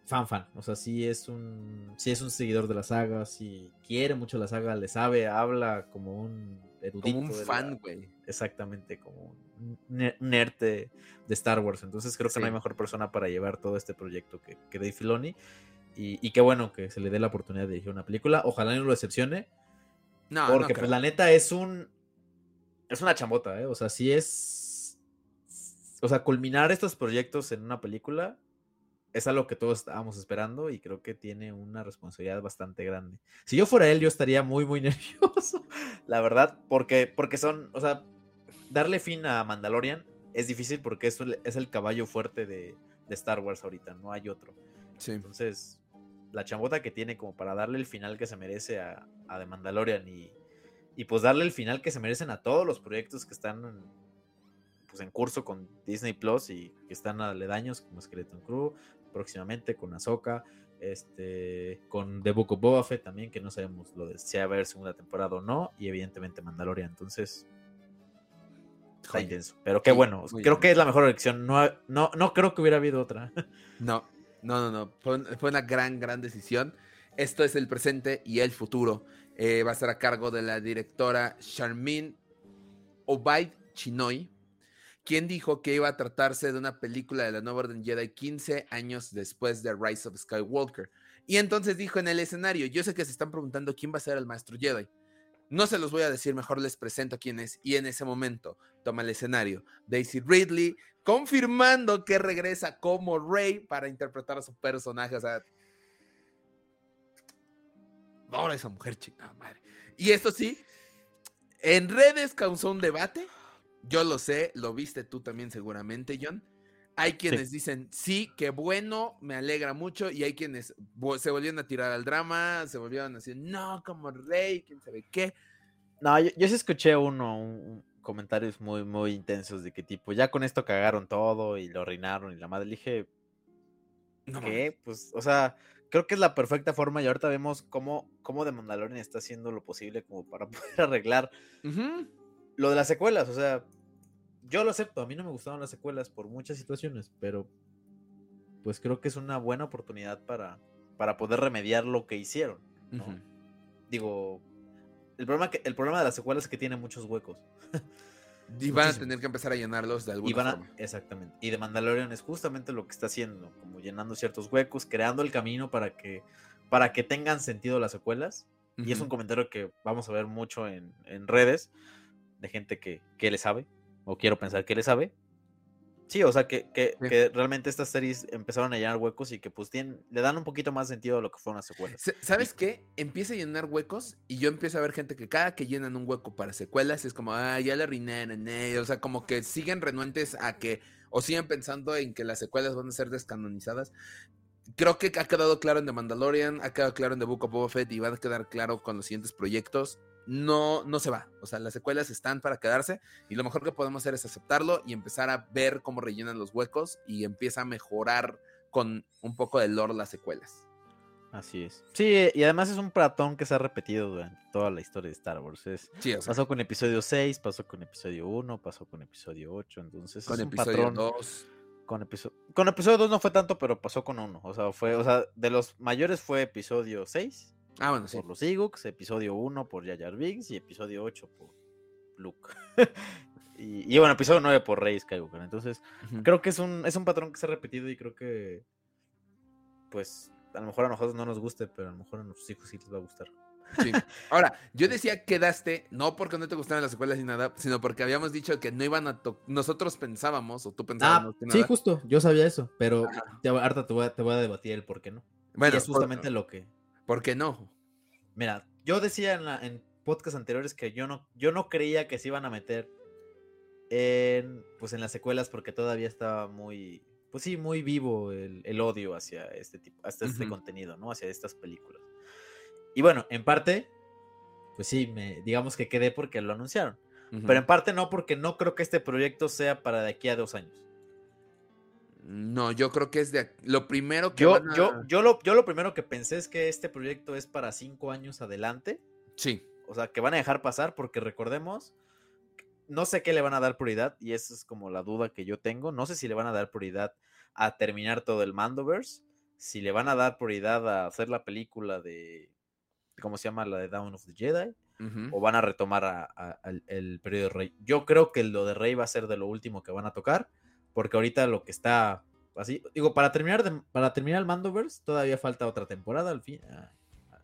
fan fan, o sea, sí es un, sí es un seguidor de la saga, sí quiere mucho la saga, le sabe, habla como un erudito. Como un fan, güey. Exactamente, como un nerd de, Star Wars, entonces creo que no hay mejor persona para llevar todo este proyecto que, que Dave Filoni. Y, y, qué bueno que se le dé la oportunidad de dirigir una película. Ojalá no lo decepcione. No, Porque pues la neta es un. Es una chambota, ¿eh? O sea, sí es. O sea, culminar estos proyectos en una película es algo que todos estábamos esperando y creo que tiene una responsabilidad bastante grande. Si yo fuera él, yo estaría muy, muy nervioso, la verdad, porque, porque son, o sea, darle fin a Mandalorian es difícil porque eso es el caballo fuerte de, de Star Wars ahorita, no hay otro. Sí. Entonces, la chambota que tiene como para darle el final que se merece a, a The Mandalorian y, y, pues darle el final que se merecen a todos los proyectos que están en, pues en curso con Disney Plus y que están aledaños como Skeleton Crew, próximamente con Ahsoka, este, con The Book of Boba Fett también, que no sabemos lo de si va a haber segunda temporada o no, y evidentemente Mandalorian, entonces está intenso. Pero qué bueno, creo que es la mejor elección. No, no, no creo que hubiera habido otra. No, no, no, no. Fue, una gran, gran decisión. Esto es el presente y el futuro. Eh, va a estar a cargo de la directora Charmin Obaid Chinoy, quien dijo que iba a tratarse de una película de la Nueva Orden Jedi 15 años después de Rise of Skywalker. Y entonces dijo en el escenario, yo sé que se están preguntando quién va a ser el maestro Jedi. No se los voy a decir, mejor les presento quién es. Y en ese momento toma el escenario Daisy Ridley, confirmando que regresa como Rey para interpretar a su personaje. O sea, ahora esa mujer, chica madre. Y esto sí, en redes causó un debate. Yo lo sé, lo viste tú también seguramente, John. Hay quienes dicen, sí, qué bueno, me alegra mucho, y hay quienes se volvieron a tirar al drama, se volvieron a decir, no, como rey, quién sabe qué. No, yo, sí escuché uno, comentarios muy, muy intensos de que tipo, ya con esto cagaron todo y lo reinaron y la madre. Dije, ¿qué? Pues, o sea, creo que es la perfecta forma y ahorita vemos cómo, cómo The Mandalorian está haciendo lo posible como para poder arreglar lo de las secuelas. O sea, yo lo acepto, a mí no me gustaron las secuelas por muchas situaciones, pero pues creo que es una buena oportunidad para, para poder remediar lo que hicieron. Digo, el problema, que, el problema de las secuelas es que tiene muchos huecos. y van a tener que empezar a llenarlos de alguna forma. Exactamente. Y de Mandalorian es justamente lo que está haciendo, como llenando ciertos huecos, creando el camino para que, para que tengan sentido las secuelas. Y es un comentario que vamos a ver mucho en, en redes de gente que, que le sabe, o quiero pensar que le sabe, Sí, o sea, que, que, que, realmente estas series empezaron a llenar huecos y que pues tienen, le dan un poquito más sentido a lo que fueron las secuelas. ¿Sabes qué? Empieza a llenar huecos y yo empiezo a ver gente que cada que llenan un hueco para secuelas es como, ah, ya le arruiné, o sea, como que siguen renuentes a que, o siguen pensando en que las secuelas van a ser descanonizadas. Creo que ha quedado claro en The Mandalorian, ha quedado claro en The Book of Boba Fett y va a quedar claro con los siguientes proyectos no, no se va. O sea, las secuelas están para quedarse y lo mejor que podemos hacer es aceptarlo y empezar a ver cómo rellenan los huecos y empieza a mejorar con un poco de lore las secuelas. Así es. Sí, y además es un platón que se ha repetido durante toda la historia de Star Wars. Es, Pasó con episodio 6, pasó con episodio 1, pasó con episodio 8, entonces con episodio 2. Con, episodio, con episodio 2 no fue tanto, pero pasó con uno. O sea, fue, o sea, de los mayores fue episodio 6 Ah, bueno, sí. Por los Ewoks, episodio 1 por Jar Binks y episodio 8 por Luke. y, bueno, episodio 9 por Rey Skywalker. Entonces, creo que es un, es un patrón que se ha repetido y creo que, pues, a lo mejor a nosotros no nos guste, pero a lo mejor a nuestros hijos sí les va a gustar. Sí. Ahora, yo decía quedaste, no porque no te gustaran las escuelas ni nada, sino porque habíamos dicho que no iban a nosotros pensábamos, o tú pensabas ah, Sí, justo, yo sabía eso, pero ahorita te voy, a, te voy a debatir el por qué no. Bueno, es justamente lo que. ¿Por qué no? Mira, yo decía en, la, en podcasts anteriores que yo no, yo no creía que se iban a meter en, pues en las secuelas porque todavía estaba muy, pues sí, muy vivo el, odio hacia este tipo, hasta este contenido, ¿no? Hacia estas películas. Y bueno, en parte, pues sí, me, digamos que quedé porque lo anunciaron. Pero en parte no, porque no creo que este proyecto sea para de aquí a dos años. No, yo creo que es de lo primero que. Yo, yo, yo, lo, yo lo primero que pensé es que este proyecto es para cinco años adelante. Sí. O sea, que van a dejar pasar, porque recordemos, no sé qué le van a dar prioridad, y esa es como la duda que yo tengo. No sé si le van a dar prioridad a terminar todo el Mandoverse, si le van a dar prioridad a hacer la película de. ¿Cómo se llama? La de Dawn of the Jedi. O van a retomar el periodo de Rey. Yo creo que lo de Rey va a ser de lo último que van a tocar porque ahorita lo que está así, digo, para terminar de, para terminar el Mandoverse todavía falta otra temporada al fin. Ah,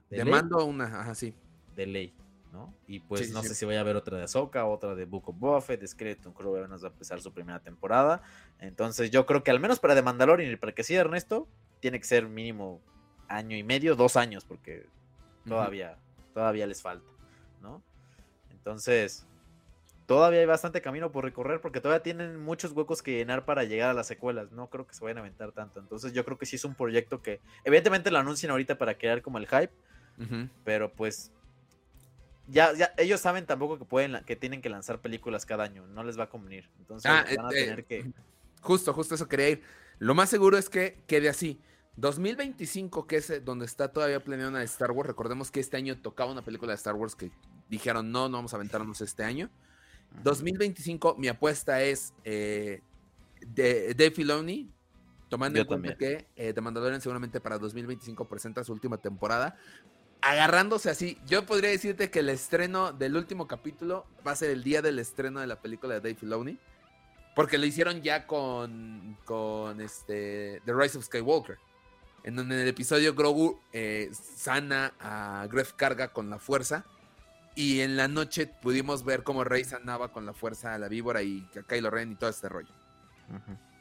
de, mando una, ajá, sí. De ley, ¿no? Y pues no sé si voy a ver otra de Ahsoka, otra de Book of Buffett, de Skeleton Crew nos va a empezar su primera temporada. Entonces yo creo que al menos para The Mandalorian y para que siga Ernesto, tiene que ser mínimo año y medio, dos años, porque todavía, todavía les falta, ¿no? Entonces, todavía hay bastante camino por recorrer porque todavía tienen muchos huecos que llenar para llegar a las secuelas. No creo que se vayan a aventar tanto. Entonces yo creo que sí es un proyecto que evidentemente lo anuncian ahorita para crear como el hype. Pero pues ya, ya, ellos saben tampoco que pueden que tienen que lanzar películas cada año. No les va a convenir. Entonces ah, van a eh, tener que. Justo, justo eso quería ir. Lo más seguro es que quede así. 2025, que es eh, donde está todavía planeada una de Star Wars. Recordemos que este año tocaba una película de Star Wars que dijeron no, no vamos a aventarnos este año. 2025, mi apuesta es eh, de Dave Filoni, tomando en cuenta que eh, The Mandalorian seguramente para 2025 presenta su última temporada. Agarrándose así, yo podría decirte que el estreno del último capítulo va a ser el día del estreno de la película de Dave Filoni. Porque lo hicieron ya con, con este, The Rise of Skywalker. En donde en el episodio Grogu eh, sana a Gref Carga con la fuerza y en la noche pudimos ver cómo Rey andaba con la fuerza a la víbora y a Kylo Ren y todo este rollo.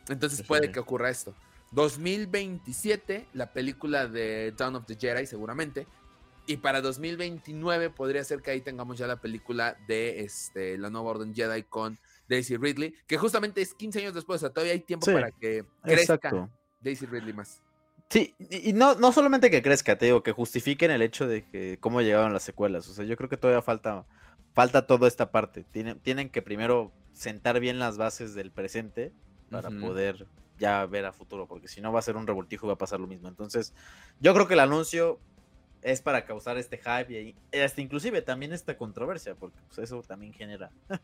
Entonces puede que ocurra esto. 2027, la película de Dawn of the Jedi, seguramente. Y para 2029 podría ser que ahí tengamos ya la película de este, la nueva Orden Jedi con Daisy Ridley, que justamente es 15 años después, o sea, todavía hay tiempo para que crezca Daisy Ridley más. Sí, y no, no solamente que crezca, te digo, que justifiquen el hecho de que cómo llegaron las secuelas. O sea, yo creo que todavía falta, falta toda esta parte. Tienen, tienen que primero sentar bien las bases del presente para poder ya ver a futuro, porque si no va a ser un revoltijo y va a pasar lo mismo. Entonces, yo creo que el anuncio es para causar este hype y hasta inclusive también esta controversia, porque pues, eso también genera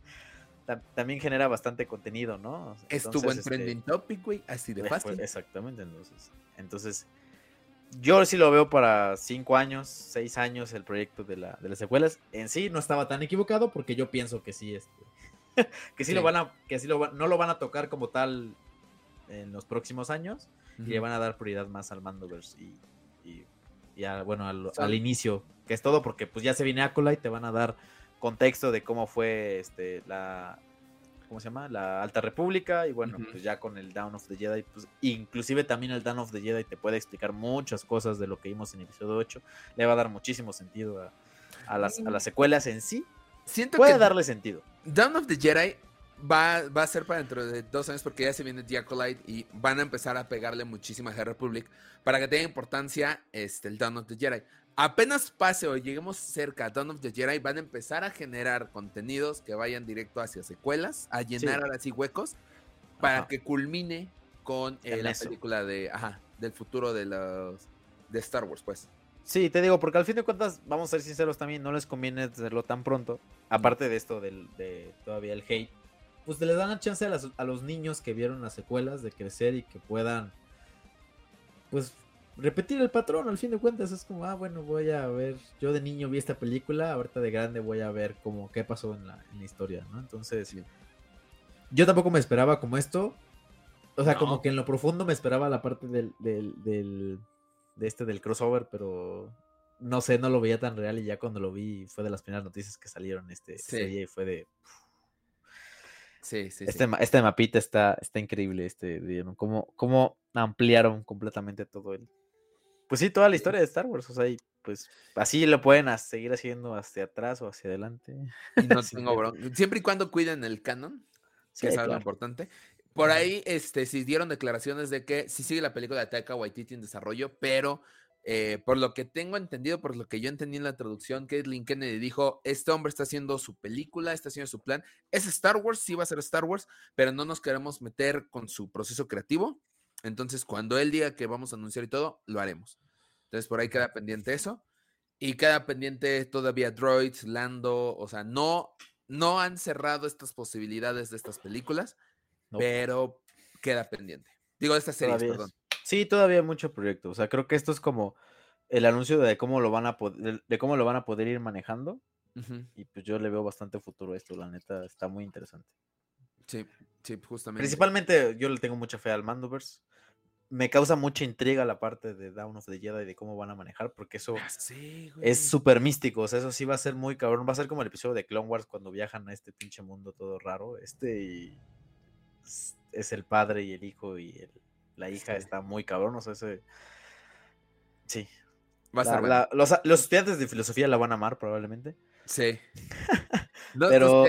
también genera bastante contenido, ¿no? Estuvo en este, trending topic, güey, así de fácil. exactamente, entonces. Entonces, yo sí lo veo para cinco años, seis años el proyecto de, la, de las secuelas. En sí no estaba tan equivocado porque yo pienso que sí, este, que sí, lo van a, que sí lo, no lo van a tocar como tal en los próximos años y le van a dar prioridad más al Mandoverse y, y, bueno, al, al, inicio, que es todo porque pues ya se viene Acolyte, te van a dar contexto de cómo fue este la ¿cómo se llama? La Alta República y bueno, pues ya con el Down of the Jedi, pues inclusive también el Down of the Jedi te puede explicar muchas cosas de lo que vimos en el episodio 8, le va a dar muchísimo sentido a, las, a las, secuelas en sí. Siento puede darle sentido. Down of the Jedi va, va, a ser para dentro de dos años porque ya se viene The y van a empezar a pegarle muchísimo a The Republic para que tenga importancia este, el Down of the Jedi apenas pase o lleguemos cerca a Dawn of the Jedi, van a empezar a generar contenidos que vayan directo hacia secuelas, a llenar ahora sí huecos, para que culmine con eh, la película de, ajá, del futuro de los de Star Wars, pues. Sí, te digo, porque al fin de cuentas, vamos a ser sinceros también, no les conviene hacerlo tan pronto. Aparte de esto, del, de todavía el hate, pues les dan la chance a, a los niños que vieron las secuelas de crecer y que puedan, pues, repetir el patrón, al fin de cuentas. Es como, ah, bueno, voy a ver. Yo de niño vi esta película, ahorita de grande voy a ver como qué pasó en la, historia, ¿no? Entonces, yo tampoco me esperaba como esto. O sea, como que en lo profundo me esperaba la parte del, del, del, de este del crossover, pero no sé, no lo veía tan real y ya cuando lo vi fue de las primeras noticias que salieron este serie y fue de Sí, sí, este, este mapita está, está increíble, este, cómo, cómo ampliaron completamente todo el, pues sí, toda la historia de Star Wars, o sea, y pues así lo pueden seguir haciendo hacia atrás o hacia adelante. no tengo Siempre y cuando cuiden el canon, que es algo importante. Por ahí, este, sí dieron declaraciones de que sí sigue la película de Taika Waititi en desarrollo, pero eh, por lo que tengo entendido, por lo que yo entendí en la traducción, Caitlin Kennedy dijo, este hombre está haciendo su película, está haciendo su plan. Es Star Wars, sí va a ser Star Wars, pero no nos queremos meter con su proceso creativo. Entonces, cuando él diga que vamos a anunciar y todo, lo haremos. Entonces, por ahí queda pendiente eso. Y queda pendiente todavía Droids, Lando, o sea, no, no han cerrado estas posibilidades de estas películas, pero queda pendiente. Digo, de estas series, perdón. Sí, todavía hay mucho proyecto. O sea, creo que esto es como el anuncio de cómo lo van a poder, de cómo lo van a poder ir manejando. Y pues yo le veo bastante futuro a esto, la neta, está muy interesante. Sí, sí, justamente. Principalmente yo le tengo mucha fe al Mandoverse. Me causa mucha intriga la parte de Down of the Jedi y de cómo van a manejar, porque eso ah, es súper místico. O sea, eso sí va a ser muy cabrón. Va a ser como el episodio de Clone Wars cuando viajan a este pinche mundo todo raro. Este es el padre y el hijo y el, la hija está muy cabrón, o sea, ese... Sí. Va a los, estudiantes de filosofía la van a amar probablemente. Sí. no, Pero...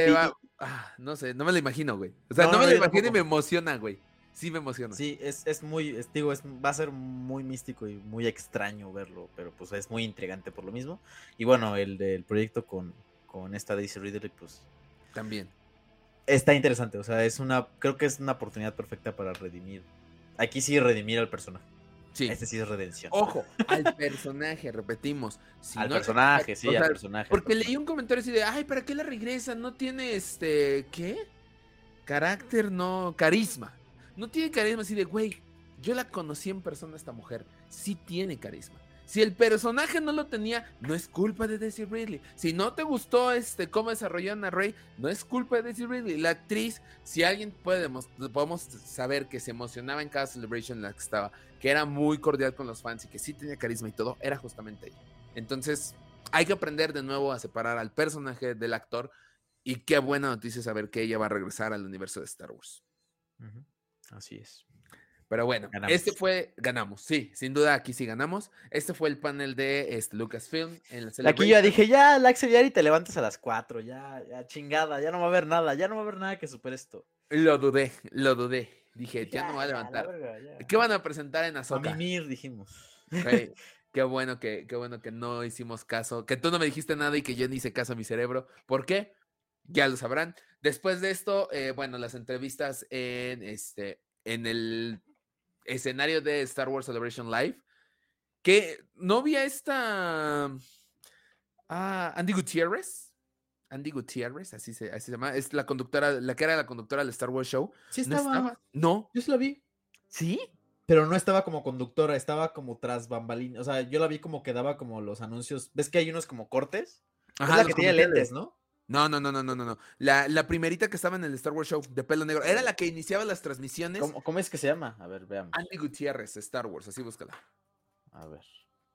Ah, no sé, no me lo imagino, güey. O sea, no, me lo imagino y me emociona, güey. Sí me emociona. Sí, es, es muy, digo, es, va a ser muy místico y muy extraño verlo, pero pues es muy intrigante por lo mismo. Y bueno, el del proyecto con, con esta Daisy Ridley, pues... También. Está interesante, o sea, es una, creo que es una oportunidad perfecta para redimir Aquí sí redimir al personaje. Sí. Este sí es redención. Ojo, al personaje, repetimos. al personaje, sí, al personaje. Porque leí un comentario así de, ay, ¿para qué la regresa? No tiene este, ¿qué? Carácter, no, carisma. No tiene carisma así de, güey, yo la conocí en persona esta mujer. Sí tiene carisma. Si el personaje no lo tenía, no es culpa de Daisy Ridley. Si no te gustó este cómo desarrollaron a Rey, no es culpa de Daisy Ridley. La actriz, si alguien puede, podemos saber que se emocionaba en cada celebration en la que estaba, que era muy cordial con los fans y que sí tenía carisma y todo, era justamente ella. Entonces, hay que aprender de nuevo a separar al personaje del actor. Y qué buena noticia saber que ella va a regresar al universo de Star Wars. Así es. Pero bueno, este fue, ganamos, sí, sin duda aquí sí ganamos. Este fue el panel de este, Lucasfilm en la Aquí yo dije, ya, Laxer, ya y te levantas a las 4, ya, ya chingada, ya no va a haber nada, ya no va a haber nada que supere esto. Lo dudé, lo dudé. Dije, ya, no va a levantar. ¿Qué van a presentar en Azoka? A mimir, dijimos. qué bueno que, qué bueno que no hicimos caso, que tú no me dijiste nada y que yo ni hice caso a mi cerebro. ¿Por qué? Ya lo sabrán. Después de esto, eh, bueno, las entrevistas en este en el escenario de Star Wars Celebration Live, que no vi a esta ah, Andy Gutierrez. Andy Gutierrez, así se, así se llama, es la conductora, la que era la conductora del Star Wars Show. Sí estaba. No. Yo sí la vi. ¿Sí? Pero no estaba como conductora, estaba como tras bambalín. O sea, yo la vi como que daba como los anuncios. ¿Ves que hay unos como cortes? Ajá, es la que tiene lentes, ¿no? No, no, no, no, no, no, no. La, la, primerita que estaba en el Star Wars Show de pelo negro. Era la que iniciaba las transmisiones. ¿Cómo, es que se llama? A ver, veamos. Andy Gutiérrez, Star Wars, así búscala. A ver.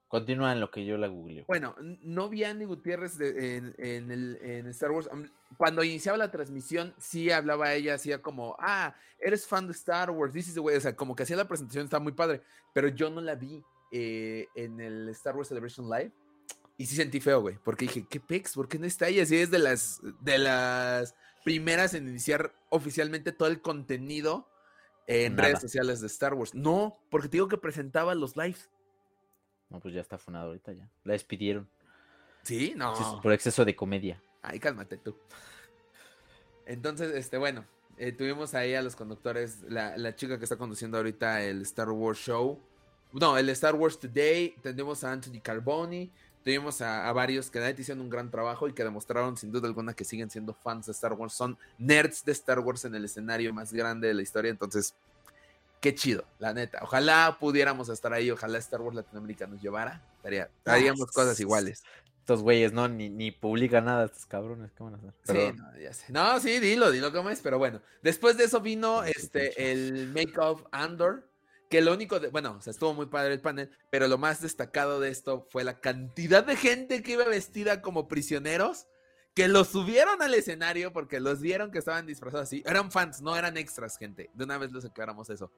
Continúa en lo que yo la googleo. Bueno, no vi a Andy Gutiérrez en, en, el, en Star Wars. Cuando iniciaba la transmisión, sí hablaba ella, hacía como, ah, eres fan de Star Wars, this is the way. O sea, como que hacía la presentación, estaba muy padre. Pero yo no la vi eh, en el Star Wars Celebration Live. Y sí sentí feo, güey, porque dije, ¿qué pex? ¿Por qué no está ella? Si es de las, de las primeras en iniciar oficialmente todo el contenido en redes sociales de Star Wars. No, porque te digo que presentaba los lives. No, pues ya está funado ahorita ya. La despidieron. Sí, no. por exceso de comedia. Ay, cálmate tú. Entonces, este, bueno, eh, tuvimos ahí a los conductores, la, la, chica que está conduciendo ahorita el Star Wars Show. No, el Star Wars Today. Tenemos a Anthony Carboni, Tuvimos a, varios que nadie hicieron un gran trabajo y que demostraron sin duda alguna que siguen siendo fans de Star Wars. Son nerds de Star Wars en el escenario más grande de la historia. Entonces, qué chido, la neta. Ojalá pudiéramos estar ahí, ojalá Star Wars Latinoamérica nos llevara. haríamos cosas iguales. Estos güeyes, ¿no? Ni, ni publican nada, estos cabrones, ¿qué van a hacer? Sí, no, ya sé. No, sí, dilo, dilo cómo es, pero bueno. Después de eso vino este el Make of Andor, que lo único de, bueno, o sea, estuvo muy padre el panel, pero lo más destacado de esto fue la cantidad de gente que iba vestida como prisioneros que los subieron al escenario porque los vieron que estaban disfrazados así. Eran fans, no eran extras, gente. De una vez los aclaramos eso.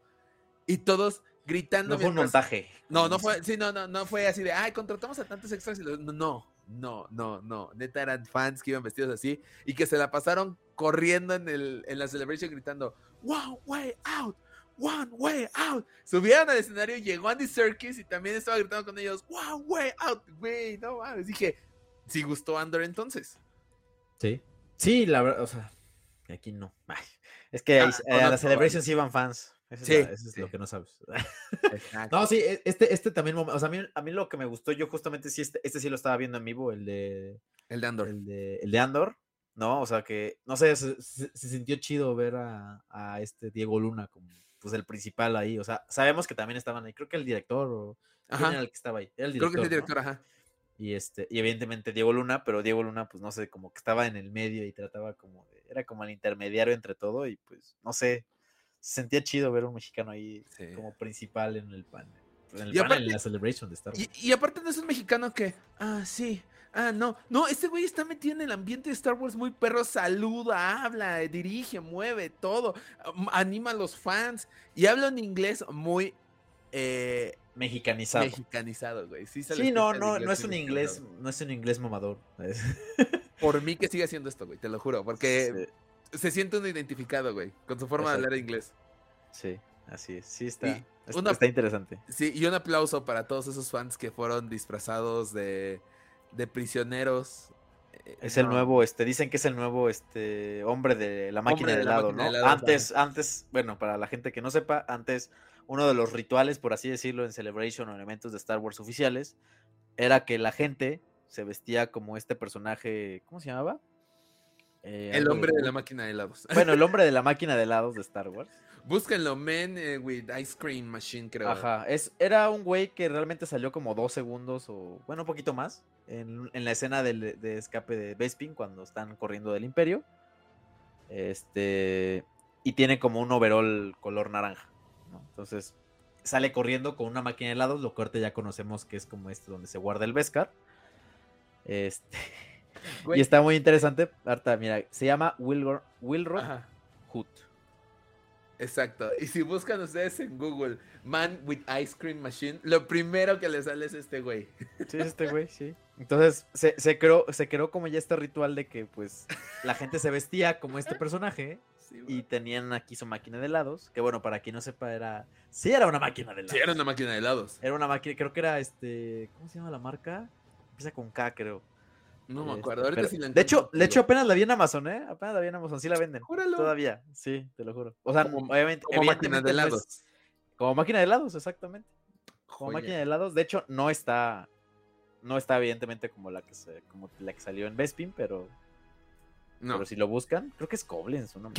Y todos gritando. No fue un montaje. No, no fue, sí, no, no, no fue así de, ay, contratamos a tantos extras y los... No, no, no, no. Neta eran fans que iban vestidos así y que se la pasaron corriendo en, el, en la celebration gritando, One way out, one way out. Subieron al escenario, llegó Andy Serkis y también estaba gritando con ellos, one way out, güey, no mames. Dije, si gustó Andor entonces. Sí. Sí, la verdad, o sea, aquí no. es que ah, a la Celebration sí iban fans. Eso sí, es, eso es lo que no sabes. no, sí, e, este, este también, o sea, a mí, a mí lo que me gustó, yo justamente sí, este, este sí lo estaba viendo en vivo, el de... El de Andor. El de, el de Andor, ¿no? O sea que, no sé, se, sintió chido ver a, a, este Diego Luna como, pues, el principal ahí. O sea, sabemos que también estaban ahí, creo que el director o... Ajá. era el que estaba ahí? el director, creo que es el director, ajá. Y este, y evidentemente Diego Luna, pero Diego Luna, pues no sé, como que estaba en el medio y trataba como de, era como el intermediario entre todo, y pues, no sé, se sentía chido ver un mexicano ahí como principal en el panel. En el panel, en la celebration de Star Wars. Y, aparte no es un mexicano que, ah, sí, ah, no, no, este güey está metido en el ambiente de Star Wars muy perro, saluda, habla, dirige, mueve, todo, anima a los fans y habla en inglés muy eh, Mexicanizado. Mexicanizado, güey. Sí, sí no, no, no es un inglés, no es un inglés mamador. Por mí que sigue haciendo esto, güey, te lo juro, porque se siente uno identificado, güey, con su forma de hablar inglés. Sí, así es. Sí está, está, interesante. Sí, y un aplauso para todos esos fans que fueron disfrazados de, de prisioneros. Eh, es el nuevo, este, dicen que es el nuevo, este, hombre de la máquina de, helado, ¿no? antes, antes, bueno, para la gente que no sepa, antes uno de los rituales, por así decirlo, en Celebration o elementos de Star Wars oficiales, era que la gente se vestía como este personaje, ¿cómo se llamaba? Eh, el hombre de... la máquina de helados. Bueno, el hombre de la máquina de helados de Star Wars. Búsquenlo, Men eh, with Ice Cream Machine, creo. Ajá, es, era un güey que realmente salió como dos segundos o, bueno, un poquito más en, la escena de escape de Bespin cuando están corriendo del Imperio. Este, y tiene como un overall color naranja. Entonces sale corriendo con una máquina de helados, lo que ahorita ya conocemos que es como este donde se guarda el Beskar. Este. Y está muy interesante. Ahorita, mira, se llama Wilrod Hood. Exacto. Y si buscan ustedes en Google Man with Ice Cream Machine, lo primero que les sale es este güey. Sí, es este güey, sí. Entonces se, se, creó, se creó como ya este ritual de que pues la gente se vestía como este personaje y tenían aquí su máquina de helados, que bueno, para quien no sepa, era. Sí, era una máquina de helados. Sí, era una máquina de helados. Era una máquina, creo que era este. ¿Cómo se llama la marca? Empieza con K, creo. No me este, acuerdo. Ahorita sí la de hecho, de hecho, apenas la vi en Amazon, ¿eh? Apenas la vi en Amazon. Sí la venden. Júralo. Todavía. Sí, te lo juro. O sea, obviamente. Como máquina de helados. como máquina de helados, exactamente. Como máquina de helados. De hecho, no está. No está evidentemente como la que se, como la que salió en Bespin, pero no. Pero si lo buscan, creo que es Koblenz. No, no,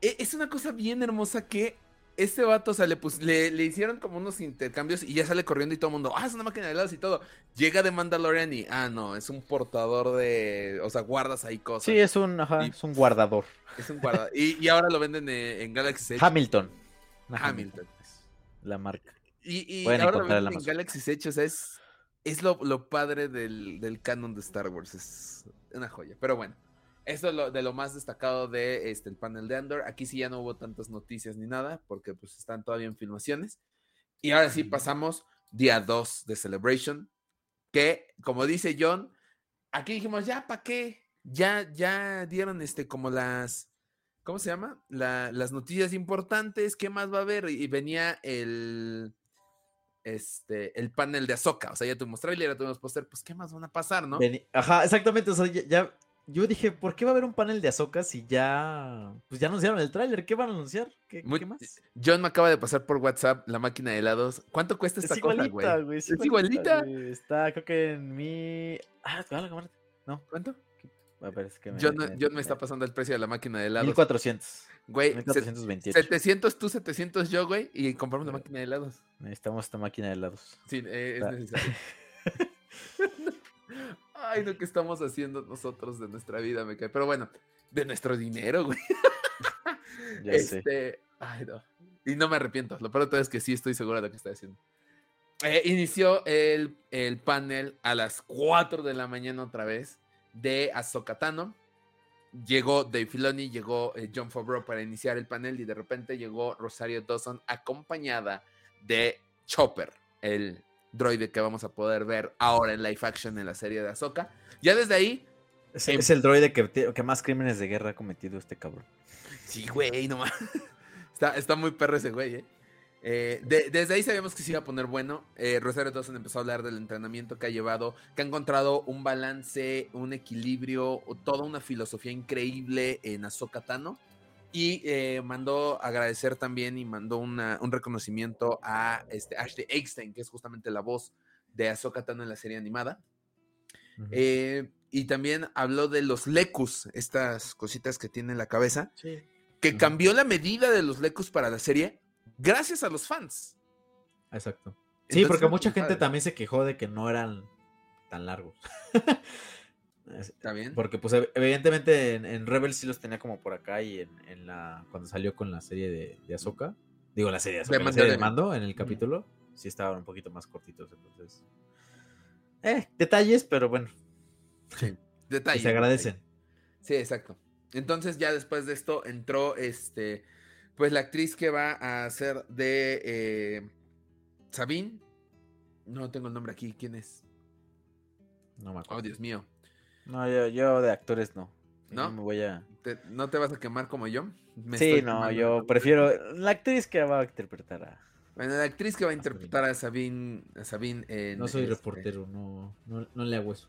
e, es una cosa bien hermosa que este vato, o sea, le, le, hicieron como unos intercambios y ya sale corriendo y todo el mundo, ah, es una máquina de helados y todo. Llega de Mandalorian y, ah, no, es un portador de, o sea, guardas ahí cosas. Sí, es un, ajá, es un guardador. Es un guardador. y, ahora lo venden en, Galaxy Edge. Hamilton. Hamilton. La marca. Y, ahora lo venden en Galaxy Edge, o sea, es, es lo, lo padre del, del canon de Star Wars. Es una joya. Pero bueno. Eso es lo, de lo más destacado de este, el panel de Andor. Aquí sí ya no hubo tantas noticias ni nada, porque pues están todavía en filmaciones. Y ahora sí pasamos día 2 de Celebration, que como dice John, aquí dijimos, ya, ¿para qué? Ya, ya dieron este como las, ¿cómo se llama? las noticias importantes, ¿qué más va a haber? Y, venía el, este, el panel de Azoka, o sea, ya tuvimos trailer, ya tuvimos póster, pues, ¿qué más van a pasar, no? Ajá, exactamente, o sea, ya yo dije, ¿por qué va a haber un panel de Azoka si ya, pues ya anunciaron el tráiler? ¿Qué van a anunciar? ¿Qué, más? John me acaba de pasar por WhatsApp la máquina de helados. ¿Cuánto cuesta esta cosa, güey? es igualita. Está, creo que en mi... Ah, la cámara. ¿No? ¿Cuánto? A ver, es que me, John, me, está pasando el precio de la máquina de helados. 1400. Güey, 700 tú, 700 yo, güey, y compramos la máquina de helados. Necesitamos esta máquina de helados. Sí, eh, es necesario. Ay, lo que estamos haciendo nosotros de nuestra vida, me cae. Pero bueno, de nuestro dinero, güey. Ya este, sé. Ay, no. Y no me arrepiento. Lo peor de todo es que sí estoy seguro de lo que estoy haciendo. Eh, inició el, el, panel a las 4 de la mañana otra vez de Azokatano. Llegó Dave Filoni, llegó eh, John Favreau para iniciar el panel y de repente llegó Rosario Dawson acompañada de Chopper, el droide que vamos a poder ver ahora en live action en la serie de Ahsoka. Ya desde ahí... Es, em es el droide que, que, más crímenes de guerra ha cometido este cabrón. Sí, güey, no está, está muy perro ese güey, ¿eh? Eh, desde ahí sabíamos que se iba a poner bueno. Eh, Rosario Dawson empezó a hablar del entrenamiento que ha llevado, que ha encontrado un balance, un equilibrio, toda una filosofía increíble en Ahsoka Tano. Y eh, mandó agradecer también y mandó un reconocimiento a este, Ashley Eckstein, que es justamente la voz de Ahsoka Tano en la serie animada. y también habló de los lecus, estas cositas que tiene en la cabeza, que cambió la medida de los lecus para la serie gracias a los fans. Exacto. Sí, porque mucha gente también se quejó de que no eran tan largos. Está bien. Porque, pues, evidentemente en, Rebels sí los tenía como por acá y en, la. cuando salió con la serie de, de Ahsoka. Digo, la serie de, Ahsoka, de, Mando en el capítulo. Sí estaban un poquito más cortitos, entonces. Eh, detalles, pero bueno. Sí, detalles. se agradecen. Sí, exacto. Entonces, ya después de esto entró este pues la actriz que va a hacer de eh, Sabine, no tengo el nombre aquí, ¿quién es? No me acuerdo. Oh, Dios mío. No, yo, de actores no. ¿No? me voy a... ¿No te vas a quemar como yo? sí, no, yo prefiero la actriz que va a interpretar a... Bueno, la actriz que va a interpretar a Sabine, a Sabine en, No soy este reportero, no, no, le hago eso.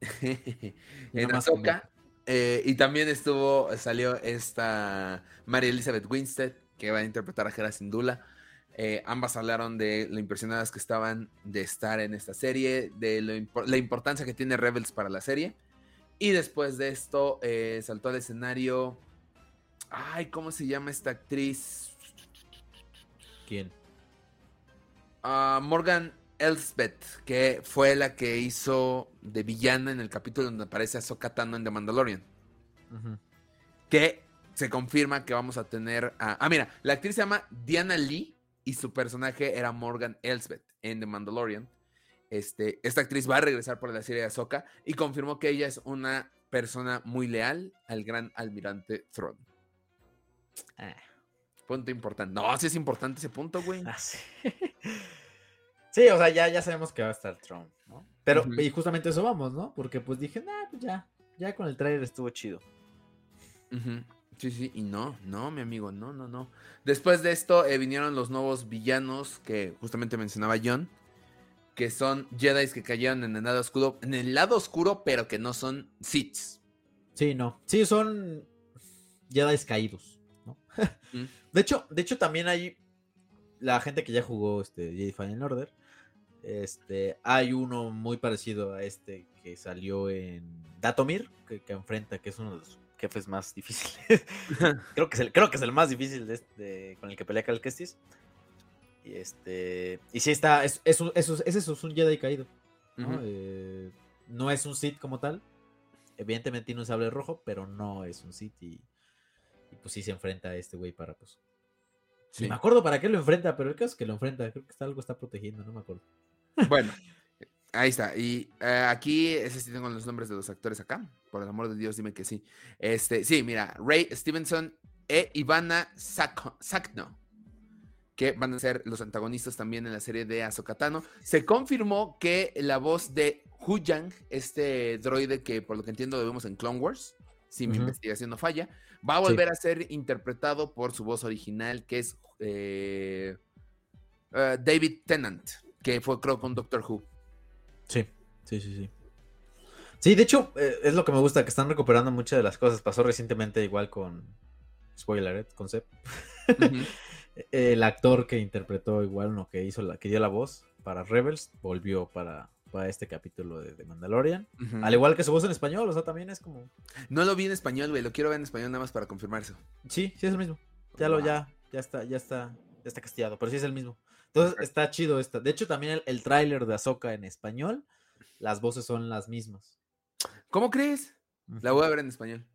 en Azoka eh, y también estuvo, salió esta María Elizabeth Winstead, que va a interpretar a Hera Sindula. Eh, ambas hablaron de lo impresionadas que estaban de estar en esta serie, de la importancia que tiene Rebels para la serie. Y después de esto eh, saltó al escenario. Ay, ¿cómo se llama esta actriz? ¿Quién? Ah, Morgan Elsbeth, que fue la que hizo de villana en el capítulo donde aparece a Tano en The Mandalorian. Que se confirma que vamos a tener a... Ah, mira, la actriz se llama Diana Lee y su personaje era Morgan Elsbeth en The Mandalorian. Este, esta actriz va a regresar por la serie de Ahsoka y confirmó que ella es una persona muy leal al gran almirante Thrawn. Ah. Punto importante. No, sí es importante ese punto, güey. Ah, Sí, o sea, ya, ya sabemos que va a estar Trump, ¿no? Pero, y justamente eso vamos, ¿no? Porque pues dije, nah, pues ya, ya con el trailer estuvo chido. Sí, sí, y no, no, mi amigo, no, no, no. Después de esto eh, vinieron los nuevos villanos que justamente mencionaba John, que son Jedi que cayeron en el lado oscuro, en el lado oscuro, pero que no son Siths. Sí, no, sí, son Jedi caídos, ¿no? De hecho, de hecho también hay la gente que ya jugó este Jedi Fallen Order este, hay uno muy parecido a este que salió en Datomir, que, enfrenta, que es uno de los jefes más difíciles. creo, que es el, creo que es el más difícil de este, con el que pelea Cal Kestis. Y este. Y sí está. Es, es, es, eso, es un Jedi caído. ¿no? Eh, no es un Sith como tal. Evidentemente tiene un sable rojo, pero no es un Sith. Y, pues sí se enfrenta a este güey para pues. Sí. me acuerdo para qué lo enfrenta, pero el caso es que lo enfrenta. Creo que está, algo está protegiendo, no me acuerdo. Bueno, ahí está. Y eh, aquí, ese sí tengo los nombres de los actores acá. Por el amor de Dios, dime que sí. Este, sí, mira, Ray Stevenson e Ivana Sakno, que van a ser los antagonistas también en la serie de Azokatano. Se confirmó que la voz de Huyang, este droide que por lo que entiendo debemos en Clone Wars, si mi investigación no falla, va a volver a ser interpretado por su voz original, que es eh, eh, David Tennant que fue creo con Doctor Who. Sí, sí, sí, sí. Sí, de hecho, eh, es lo que me gusta, que están recuperando muchas de las cosas. Pasó recientemente igual con Spoiler, ¿eh? con El actor que interpretó igual, no, que hizo la, que dio la voz para Rebels, volvió para, para este capítulo de, Mandalorian. Al igual que su voz en español, o sea, también es como. No lo vi en español, güey. Lo quiero ver en español nada más para confirmar eso. Sí, sí es el mismo. Ya lo, ya, ya está, ya está, ya está castigado, pero sí es el mismo. Entonces está chido esta. De hecho, también el, el tráiler de Ahsoka en español, las voces son las mismas. ¿Cómo crees? La voy a ver en español.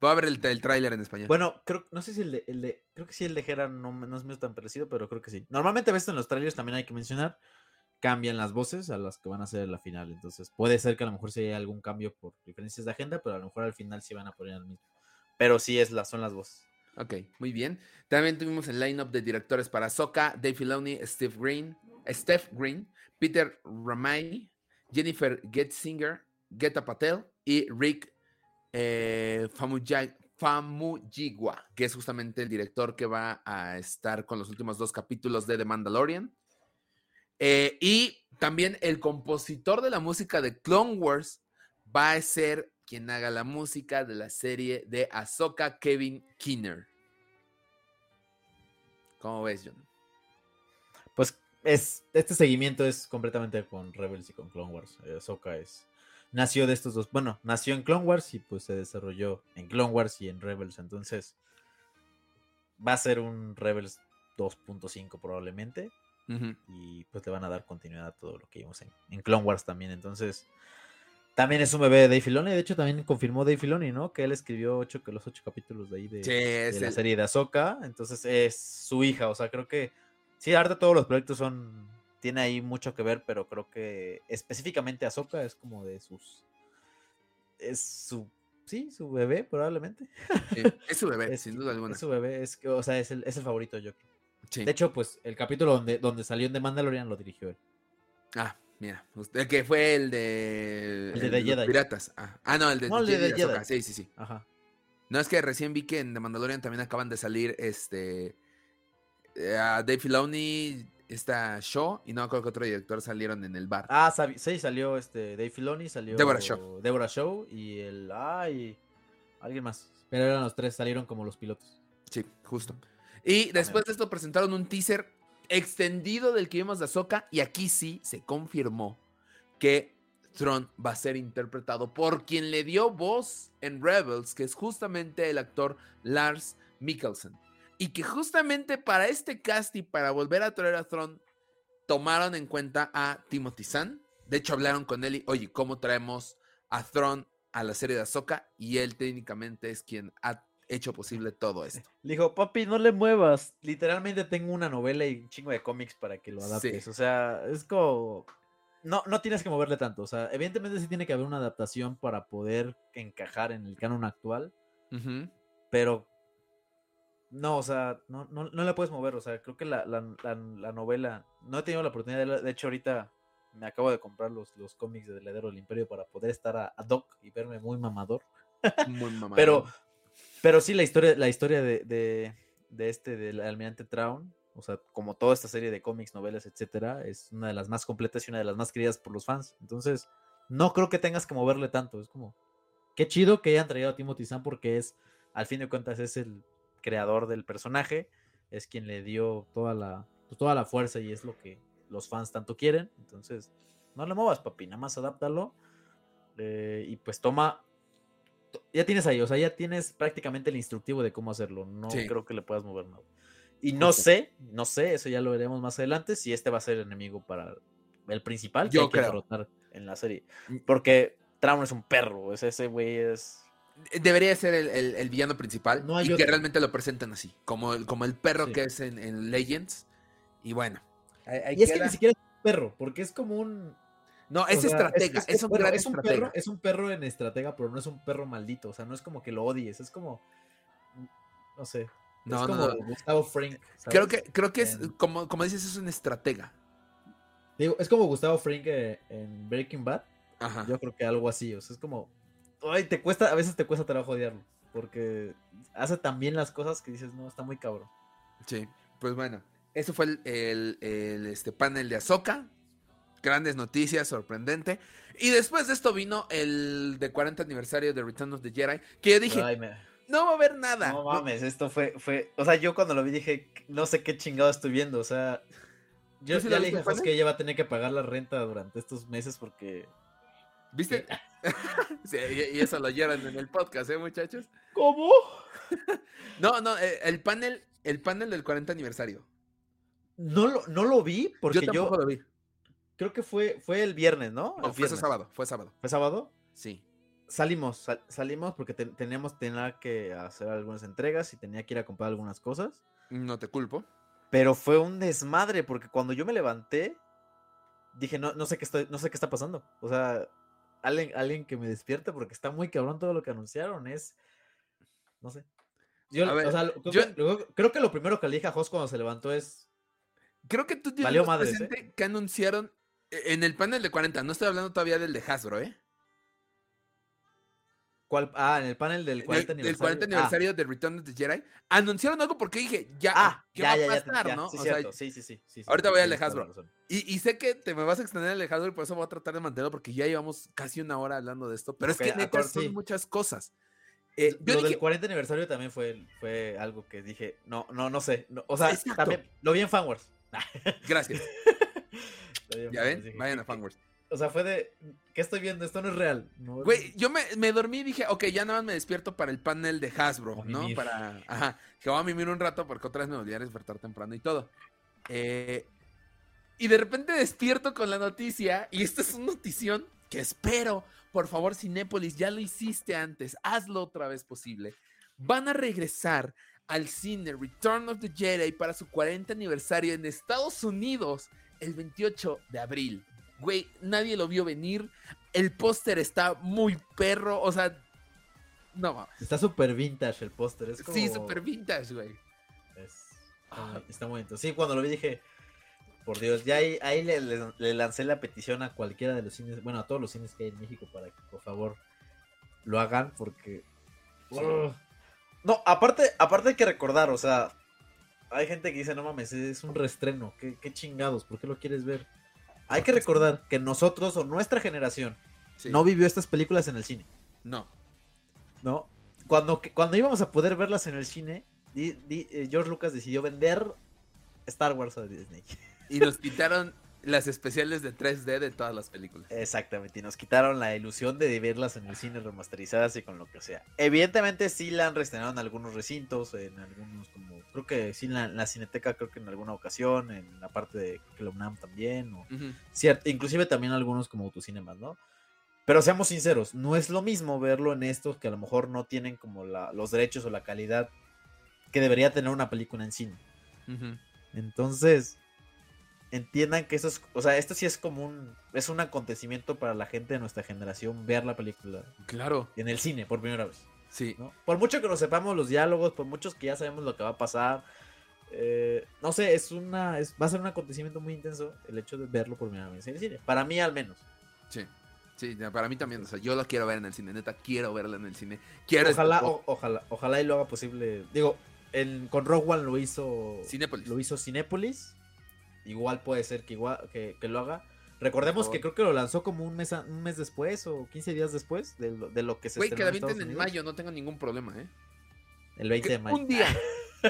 Voy a ver el, el tráiler en español. Bueno, creo, no sé si el de, el de, creo que sí el de Hera no, no es mío tan parecido, pero creo que sí. Normalmente ves en los trailers también hay que mencionar, cambian las voces a las que van a ser la final. Entonces puede ser que a lo mejor sí haya algún cambio por diferencias de agenda, pero a lo mejor al final sí van a poner el mismo. Pero sí es la, son las voces. Ok, muy bien. También tuvimos el lineup de directores para Soka, Dave Filoni, Steve Green, Steph Green, Peter Ramay, Jennifer Getzinger, Geta Patel y Rick eh, que es justamente el director que va a estar con los últimos dos capítulos de The Mandalorian. Eh, y también el compositor de la música de Clone Wars va a ser quien haga la música de la serie de Ahsoka Kevin Kinner. ¿Cómo ves, John? Pues es, este seguimiento es completamente con Rebels y con Clone Wars. Ahsoka es nació de estos dos. Bueno, nació en Clone Wars y pues se desarrolló en Clone Wars y en Rebels. Entonces, va a ser un Rebels 2.5 probablemente. Y pues le van a dar continuidad a todo lo que vimos en, Clone Wars también. Entonces, también es un bebé de Dave Filoni. De hecho, también confirmó Dave Filoni, ¿no? Que él escribió ocho, que los ocho capítulos de ahí de, la serie de Ahsoka. Entonces, es su hija. O sea, creo que sí, ahorita todos los proyectos son tiene ahí mucho que ver, pero creo que específicamente Ahsoka es como de sus. Es su. Sí, su bebé, probablemente. es su bebé, sin duda alguna. Es su bebé, es, o sea, es el, es el favorito, yo creo. De hecho, pues el capítulo donde, donde salió en The Mandalorian lo dirigió él. Ah, mira. El que fue el de. El de, Jedi. Piratas. Ah. ah. no, el de, no, el de, Jedi. Sí, sí, sí. Ajá. No es que recién vi que en The Mandalorian también acaban de salir este. Eh, a Dave Filoni, esta Shaw y no me acuerdo que otro director salieron en el bar. Ah, sí, salió este Dave Filoni, salió Deborah Shaw. Deborah Shaw y el ay, alguien más. Pero eran los tres, salieron como los pilotos. Sí, justo. Y después de esto presentaron un teaser extendido del que vimos de Ahsoka y aquí sí se confirmó que Tron va a ser interpretado por quien le dio voz en Rebels, que es justamente el actor Lars Mikkelsen. Y que justamente para este cast y para volver a traer a Thrawn, tomaron en cuenta a Timothy Zahn. De hecho, hablaron con él y, oye, ¿cómo traemos a Thrawn a la serie de Ahsoka? Y él técnicamente es quien ha hecho posible todo esto. Le dijo, papi, no le muevas. Literalmente tengo una novela y un chingo de cómics para que lo adaptes. O sea, es como... No, no tienes que moverle tanto. O sea, evidentemente sí tiene que haber una adaptación para poder encajar en el canon actual. Pero no, o sea, no, no, no, la puedes mover. O sea, creo que la, la, la, novela. No he tenido la oportunidad. De, de, hecho, ahorita me acabo de comprar los, los cómics de Heredero del Imperio para poder estar a, Doc y verme muy mamador. Muy mamador. pero, pero sí, la historia, la historia de, de, de este, del almirante Traun. O sea, como toda esta serie de cómics, novelas, etcétera, es una de las más completas y una de las más queridas por los fans. Entonces, no creo que tengas que moverle tanto. Es como, qué chido que hayan traído a Timothy Zahn porque es, al fin de cuentas, es el creador del personaje, es quien le dio toda la, pues, toda la fuerza y es lo que los fans tanto quieren. Entonces, no le muevas, papi, nada más adáptalo. Eh, y pues toma. Ya tienes ahí, o sea, ya tienes prácticamente el instructivo de cómo hacerlo. No creo que le puedas mover nada. Y no sé, no sé, eso ya lo veremos más adelante, si este va a ser enemigo para el principal que Yo hay que derrotar en la serie. Mm. Porque Traum es un perro, ese güey es debería ser el, villano principal y que realmente lo presentan así, como el, como el perro que es en, Legends. Y bueno. y es que ni siquiera es un perro, porque es como un. No, es estratega, es, un, Perro, es un perro en estratega, pero no es un perro maldito. O sea, no es como que lo odies, es como. No sé. No, es como Gustavo Frank. Creo que, creo que es, como, como dices, es un estratega. Digo, es como Gustavo Frank eh, en Breaking Bad. Yo creo que algo así. O sea, es como ay, te cuesta, a veces te cuesta trabajo odiarlo. Porque hace tan bien las cosas que dices, no, está muy cabrón. Sí, pues bueno, eso fue el, este panel de Azoka. Grandes noticias, sorprendente. Y después de esto vino el de 40 aniversario de Return of the Jedi. Que yo dije, no va a haber nada. No mames, esto fue, fue. O sea, yo cuando lo vi dije, no sé qué chingado estoy viendo. O sea, Yo ya le dije a que ella va a tener que pagar la renta durante estos meses porque. ¿Viste? sí, y eso lo llevan en el podcast, ¿eh, muchachos? ¿Cómo? no, no, eh, el panel, el panel del 40 aniversario. No lo, no lo vi porque yo. Tampoco lo vi. Creo que fue, fue el viernes, ¿no? fue sábado, fue sábado. ¿Fue sábado? Sí. Salimos, salimos porque teníamos tenía que hacer algunas entregas y tenía que ir a comprar algunas cosas. No te culpo. Pero fue un desmadre porque cuando yo me levanté, dije, no, no sé qué estoy, no sé qué está pasando. O sea, alguien, alguien que me despierte porque está muy cabrón todo lo que anunciaron. Es, no sé. Yo, o sea, creo, que, lo primero que le dije a Jos cuando se levantó es. Creo que tú tienes Valió ¿eh? que anunciaron e, en el panel de 40. No estoy hablando todavía del de Hasbro, ¿eh? ¿Cuál? Ah, en el panel del 40 aniversario. Del 40 aniversario de Return of the Jedi. Anunciaron algo porque dije, ya, ah, ¿qué va a pasar, no? Sí, o sea, sí, sí, sí, Ahorita voy al de Hasbro. Y, y, sé que te me vas a extender el de Hasbro y por eso voy a tratar de mantenerlo porque ya llevamos casi una hora hablando de esto. Pero es que neta son muchas cosas. Eh, lo del 40 aniversario también fue, fue algo que dije, no, no, no sé. o sea, también lo vi en Fanwars. Gracias. ya ven, vayan a Fanwars. O sea, fue de. ¿Qué estoy viendo? Esto no es real. Güey, yo me, me, dormí y dije, ok, ya nada más me despierto para el panel de Hasbro, ¿no? Para. Ajá. Que voy a mimir un rato porque otra vez me volví a despertar temprano y todo. Eh, y de repente despierto con la noticia, y esta es una notición que espero. Por favor, Cinépolis, ya lo hiciste antes, hazlo otra vez posible. Van a regresar al cine Return of the Jedi para su 40 aniversario en Estados Unidos el 28 de abril. Güey, nadie lo vio venir. El póster está muy perro. O sea, no Está súper vintage el póster. Sí, súper vintage, güey. está, muy Sí, cuando lo vi dije, por Dios, ya ahí, ahí le, lancé la petición a cualquiera de los cines, bueno, a todos los cines que hay en México para que por favor lo hagan porque... No, aparte, aparte hay que recordar, o sea, hay gente que dice, no mames, es un restreno, qué, qué chingados, ¿por qué lo quieres ver? Hay que recordar que nosotros o nuestra generación no vivió estas películas en el cine. No. No. Cuando, cuando íbamos a poder verlas en el cine, eh, George Lucas decidió vender Star Wars a Disney. Y nos quitaron las especiales de 3D de todas las películas. Exactamente, y nos quitaron la ilusión de verlas en el cine remasterizadas y con lo que sea. Evidentemente sí la han reestrenado en algunos recintos, en algunos como, creo que sí en la, Cineteca, creo que en alguna ocasión, en la parte de la UNAM también, o, cierto, inclusive también algunos como Autocinemas, ¿no? Pero seamos sinceros, no es lo mismo verlo en estos que a lo mejor no tienen como los derechos o la calidad que debería tener una película en cine. Entonces, entiendan que eso es, o sea, esto sí es como un, es un acontecimiento para la gente de nuestra generación ver la película. Claro. En el cine, por primera vez. Sí. Por mucho que no sepamos los diálogos, por muchos que ya sabemos lo que va a pasar, eh, no sé, es una, es, va a ser un acontecimiento muy intenso el hecho de verlo por primera vez en el cine. Para mí al menos. Sí. Sí, para mí también, o sea, yo lo quiero ver en el cine, neta, quiero verlo en el cine. Quiero ojalá, ojalá, ojalá y lo haga posible. Digo, el, con Rogue One lo hizo Cinépolis. Lo hizo Cinépolis igual puede ser que, igual, que, lo haga. Recordemos que creo que lo lanzó como un mes, un mes después o 15 días después de lo, de lo que se Güey, que la en mayo, no tengo ningún problema, ¿eh? El 20 de mayo. Un día.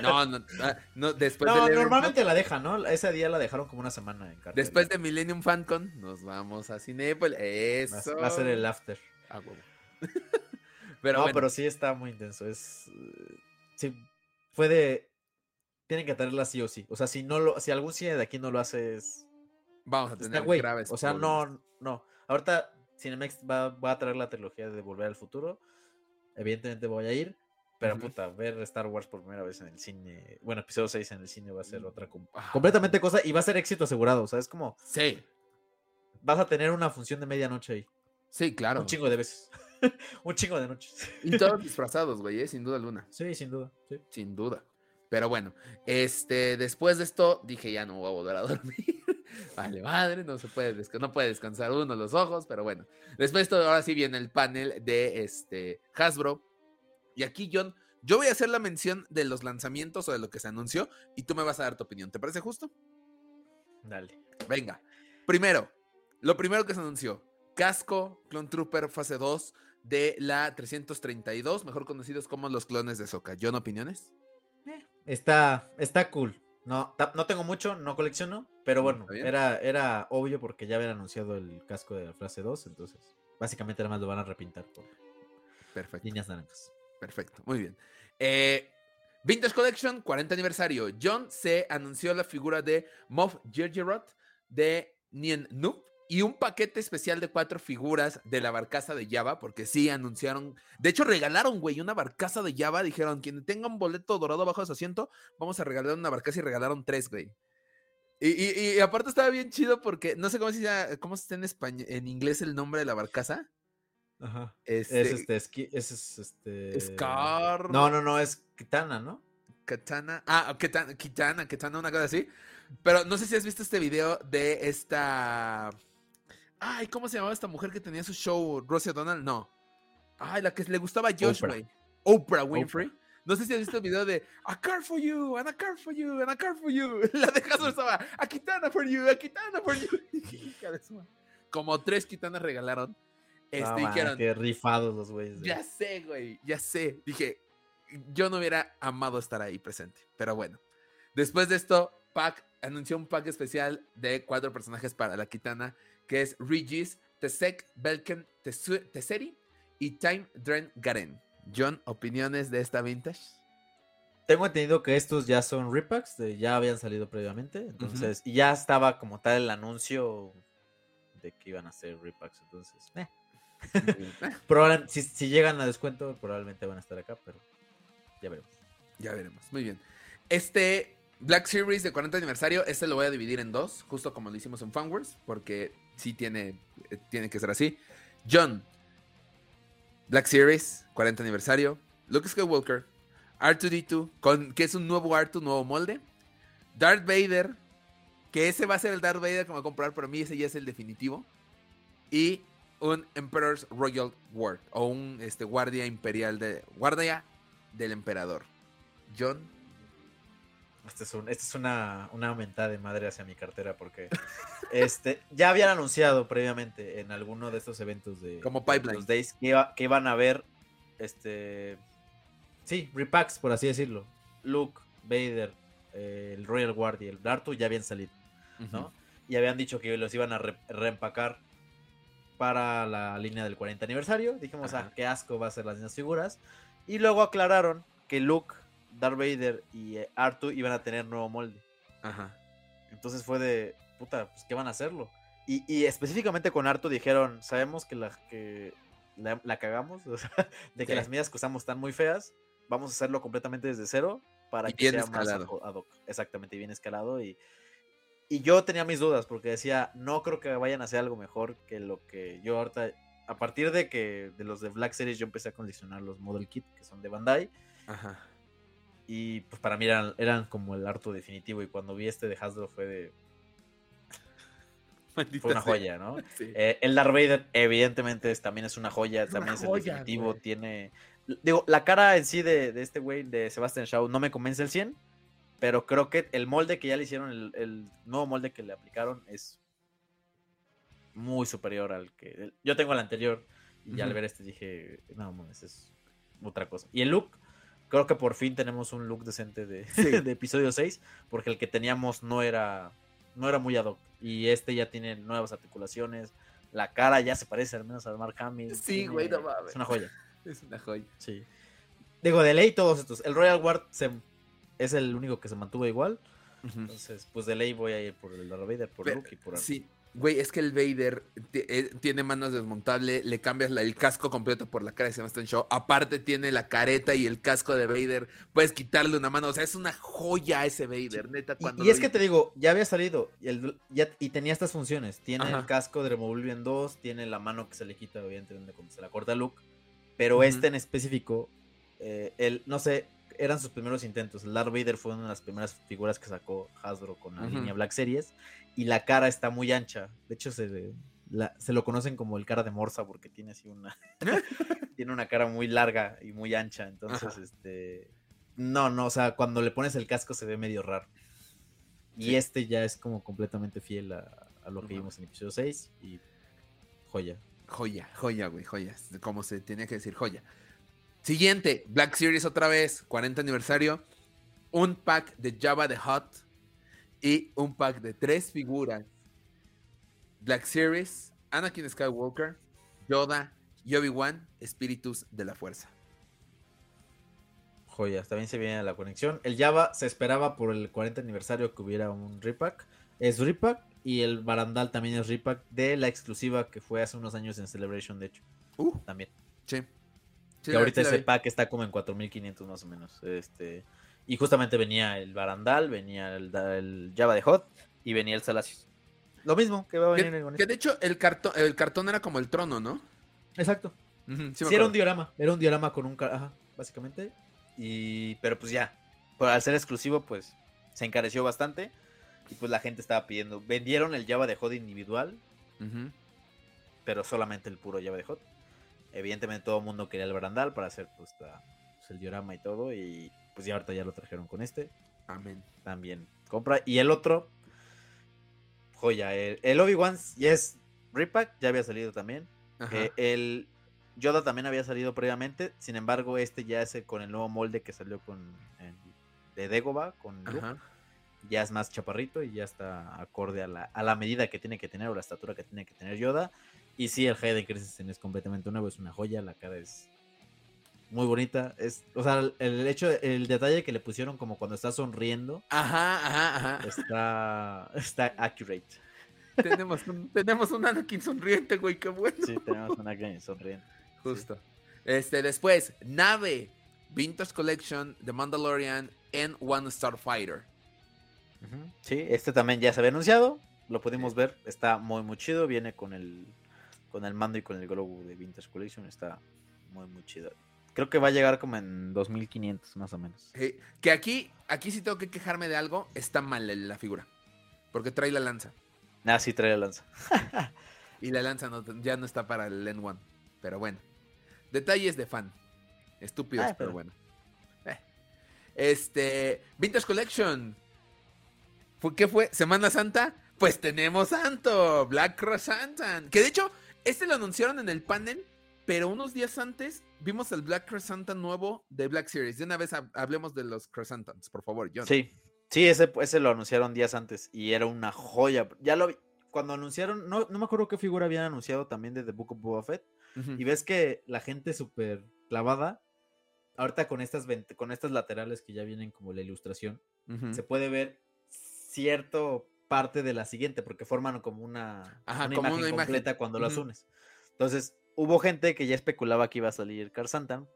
No, no, ah, no, después no, normalmente la dejan, ¿no? Ese día la dejaron como una semana en cartel. Después de Millennium Fancon, nos vamos a Cinepolis. Eso. Va a ser el after. Ah, huevo. pero no, pero sí está muy intenso. Es. Sí, fue de tienen que tenerla sí o sí. O sea, si no lo, si algún cine de aquí no lo hace es. Vamos a tener graves. O sea, no, no. Ahorita Cinemex va, va, a traer la trilogía de Volver al Futuro. Evidentemente voy a ir. Pero puta, ver Star Wars por primera vez en el cine. Bueno, episodio 6 en el cine va a ser otra ah. completamente cosa y va a ser éxito asegurado. O sea, es como. Sí. Vas a tener una función de medianoche ahí. Sí, claro. Un chingo de veces. un chingo de noches. y todos disfrazados, güey, ¿eh? sin duda alguna. Sí, sin duda. Sí. Sin duda. Pero bueno, este, después de esto dije ya no voy a volver a dormir. vale, madre, no se puede, no puede descansar uno los ojos, pero bueno. Después de esto, ahora sí viene el panel de este Hasbro. Y aquí, John, yo voy a hacer la mención de los lanzamientos o de lo que se anunció y tú me vas a dar tu opinión. ¿Te parece justo? Dale. Venga. Primero, lo primero que se anunció, Casco Clone Trooper fase 2 de la 332, mejor conocidos como los clones de Soka. ¿John opiniones? Está, está cool. No, no tengo mucho, no colecciono, Pero bueno, era, era obvio porque ya habían anunciado el casco de la frase 2, entonces básicamente además lo van a repintar por Perfecto. líneas naranjas. Perfecto, muy bien. Eh, Vintage Collection, 40 aniversario. John se anunció la figura de Moff Gergerot de Nien Noob y un paquete especial de cuatro figuras de la barcaza de Java, porque sí anunciaron, de hecho regalaron, güey, una barcaza de Java, dijeron, quien tenga un boleto dorado bajo su asiento, vamos a regalar una barcaza y regalaron tres, güey. Y, aparte estaba bien chido porque, no sé cómo se llama, cómo está en español, en inglés el nombre de la barcaza. Ajá. Este, es este, es, este... Scar. No, no, no, es Kitana, ¿no? Katana. Ah, Kitana, Kitana, Kitana, una cosa así. Pero no sé si has visto este video de esta. Ay, ¿cómo se llamaba esta mujer que tenía su show? Rosie O'Donnell, no. Ay, la que le gustaba a Josh, güey. Oprah. Winfrey. No sé si has visto el video de A car for you, and a car for you, and a car for you. La de Hasbro estaba A Kitana for you, a Kitana for you. Como tres Kitanas regalaron. Este, no, qué rifados los güeyes. Ya sé, güey, ya sé. Dije, yo no hubiera amado estar ahí presente. Pero bueno. Después de esto, Pac anunció un pack especial de cuatro personajes para la Kitana, que es Regis, Tesek, Belken, Teseri y Time Dren Garen. John, ¿opiniones de esta vintage? Tengo entendido que estos ya son repacks, ya habían salido previamente, entonces, y ya estaba como tal el anuncio de que iban a ser repacks, entonces, eh. si, si, llegan a descuento, probablemente van a estar acá, pero ya veremos. Ya veremos, muy bien. Este, Black Series de 40 aniversario, este lo voy a dividir en dos, justo como lo hicimos en Funwars, porque sí tiene, eh, tiene que ser así. John, Black Series, 40 aniversario. Luke Skywalker, R2D2, con, que es un nuevo R2, nuevo molde. Darth Vader, que ese va a ser el Darth Vader que me voy a comprar, pero a mí ese ya es el definitivo. Y un Emperor's Royal Ward, o un este, guardia imperial de. Guardia del emperador. John, esta es, un, es una, una aumentada de madre hacia mi cartera porque este, ya habían anunciado previamente en alguno de estos eventos de como Pipeline los Days que, iba, que, iban a ver este sí, repacks por así decirlo. Luke, Vader, eh, el Royal Guard y el Dartu ya habían salido, ¿no? Y habían dicho que los iban a reempacar para la línea del 40 aniversario. Dijimos, ah, qué asco va a ser las mismas figuras. Y luego aclararon que Luke Darth Vader y eh, Artu iban a tener nuevo molde. Ajá. Entonces fue de, puta, pues ¿qué van a hacerlo? Y, específicamente con Artu dijeron, sabemos que la, que la, cagamos, de que las medidas que usamos están muy feas, vamos a hacerlo completamente desde cero para que sea más ad hoc. Exactamente, bien escalado. Y, y yo tenía mis dudas porque decía, no creo que vayan a hacer algo mejor que lo que yo ahorita, a partir de que de los de Black Series yo empecé a condicionar los Model Kit, que son de Bandai. Ajá. Y pues para mí eran, eran como el harto definitivo. Y cuando vi este de Hasbro fue de. fue una joya, ¿no? Eh, el Darth Vader, evidentemente, también es una joya. también es el definitivo. Tiene. Digo, la cara en sí de, este güey, de Sebastian Shaw, no me convence el 100. Pero creo que el molde que ya le hicieron, el, nuevo molde que le aplicaron, es muy superior al que. Yo tengo el anterior. Y al ver este dije, no mames, es otra cosa. Y el look creo que por fin tenemos un look decente de, de, episodio 6, porque el que teníamos no era, no era muy ad hoc. Y este ya tiene nuevas articulaciones, la cara ya se parece al menos a Mark Hamill. Sí, güey, no mames. Es una joya. Es una joya. Sí. Digo, de ley todos estos. El Royal Guard es el único que se mantuvo igual. Entonces, pues de ley voy a ir por el Darth Vader, por Luke y por... Sí, Güey, es que el Vader eh, tiene manos desmontables, le cambias el casco completo por la cara de Sebastian Shaw. Aparte tiene la careta y el casco de Vader. Puedes quitarle una mano. O sea, es una joya ese Vader, neta. Cuando y, es que te digo, ya había salido y, el, y tenía estas funciones. Tiene el casco de removible en dos, tiene la mano que se le quita, obviamente, cuando se la corta Luke. Pero este en específico, eh, el, no sé, eran sus primeros intentos. El Darth Vader fue una de las primeras figuras que sacó Hasbro con la línea Black Series y la cara está muy ancha. De hecho, se, se lo conocen como el cara de Morsa porque tiene así una. tiene una cara muy larga y muy ancha. Entonces, este. No, no, o sea, cuando le pones el casco se ve medio raro. Y este ya es como completamente fiel a, lo que vimos en episodio 6 y joya. Joya, joya, güey, joya. Como se tenía que decir, joya. Siguiente, Black Series otra vez, 40 aniversario. Un pack de Java de Hot y un pack de tres figuras. Black Series, Anakin Skywalker, Yoda y Obi-Wan, Espíritus de la Fuerza. Joyas, también se viene la conexión. El Java se esperaba por el 40 aniversario que hubiera un repack. Es repack y el Barandal también es repack de la exclusiva que fue hace unos años en Celebration, de hecho. Uh, también. Sí. que ahorita ese pack está como en 4500 más o menos. Este, y justamente venía el Barandal, venía el, Java de Hot y venía el Salacios. Lo mismo que va a venir que, en el Que de hecho el cartón, el cartón era como el trono, ¿no? Exacto. sí, era un diorama. Era un diorama con un. Ajá, básicamente. Y, pero pues ya, al ser exclusivo, pues se encareció bastante. Y pues la gente estaba pidiendo. Vendieron el Java de Hot individual, pero solamente el puro Java de Hot. Evidentemente todo el mundo quería el barandal para hacer pues, pues, el diorama y todo. Y pues ya ahorita ya lo trajeron con este. Amén. También compra. Y el otro, joya, el, el Obi-Wan ya es repack, ya había salido también. Eh, el Yoda también había salido previamente, sin embargo, este ya es con el nuevo molde que salió con de Dagobah, con ya es más chaparrito y ya está acorde a la, a la, medida que tiene que tener o la estatura que tiene que tener Yoda. Y sí, el Hayden Christensen es completamente nuevo, es una joya, la cara es muy bonita. Es, o sea, el, hecho, el detalle que le pusieron como cuando está sonriendo. Ajá, ajá, ajá. Está, está accurate. Tenemos un, tenemos un Anakin sonriente, güey, qué bueno. Sí, tenemos un Anakin sonriente. Justo. Este, después, nave, Vintage Collection, The Mandalorian, and One Starfighter. Sí, este también ya se había anunciado, lo pudimos ver, está muy muy chido, viene con el con el mando y con el globo de Vintage Collection, está muy muy chido. Creo que va a llegar como en 2500 más o menos. que aquí aquí sí tengo que quejarme de algo, está mal la figura. Porque trae la lanza. Ah, sí trae la lanza. y la lanza ya no está para el N1, pero bueno. Detalles de fan. Estúpidos, ah, pero... bueno. Eh. Este, Vintage Collection. ¿Qué fue? ¿Semana Santa? Pues tenemos Santo, Black Cross Santa. Que de hecho, este lo anunciaron en el panel, pero unos días antes vimos el Black Cross Santa nuevo de Black Series. De una vez hablemos de los Cross por favor, John. Sí, sí, ese, ese lo anunciaron días antes y era una joya. Ya lo vi, cuando anunciaron, no, no me acuerdo qué figura habían anunciado también de The Book of Boba Fett. Y ves que la gente súper clavada, ahorita con estas, con estas laterales que ya vienen como la ilustración, se puede ver cierto parte de la siguiente, porque forman como una, imagen completa cuando las unes. Entonces, hubo gente que ya especulaba que iba a salir Car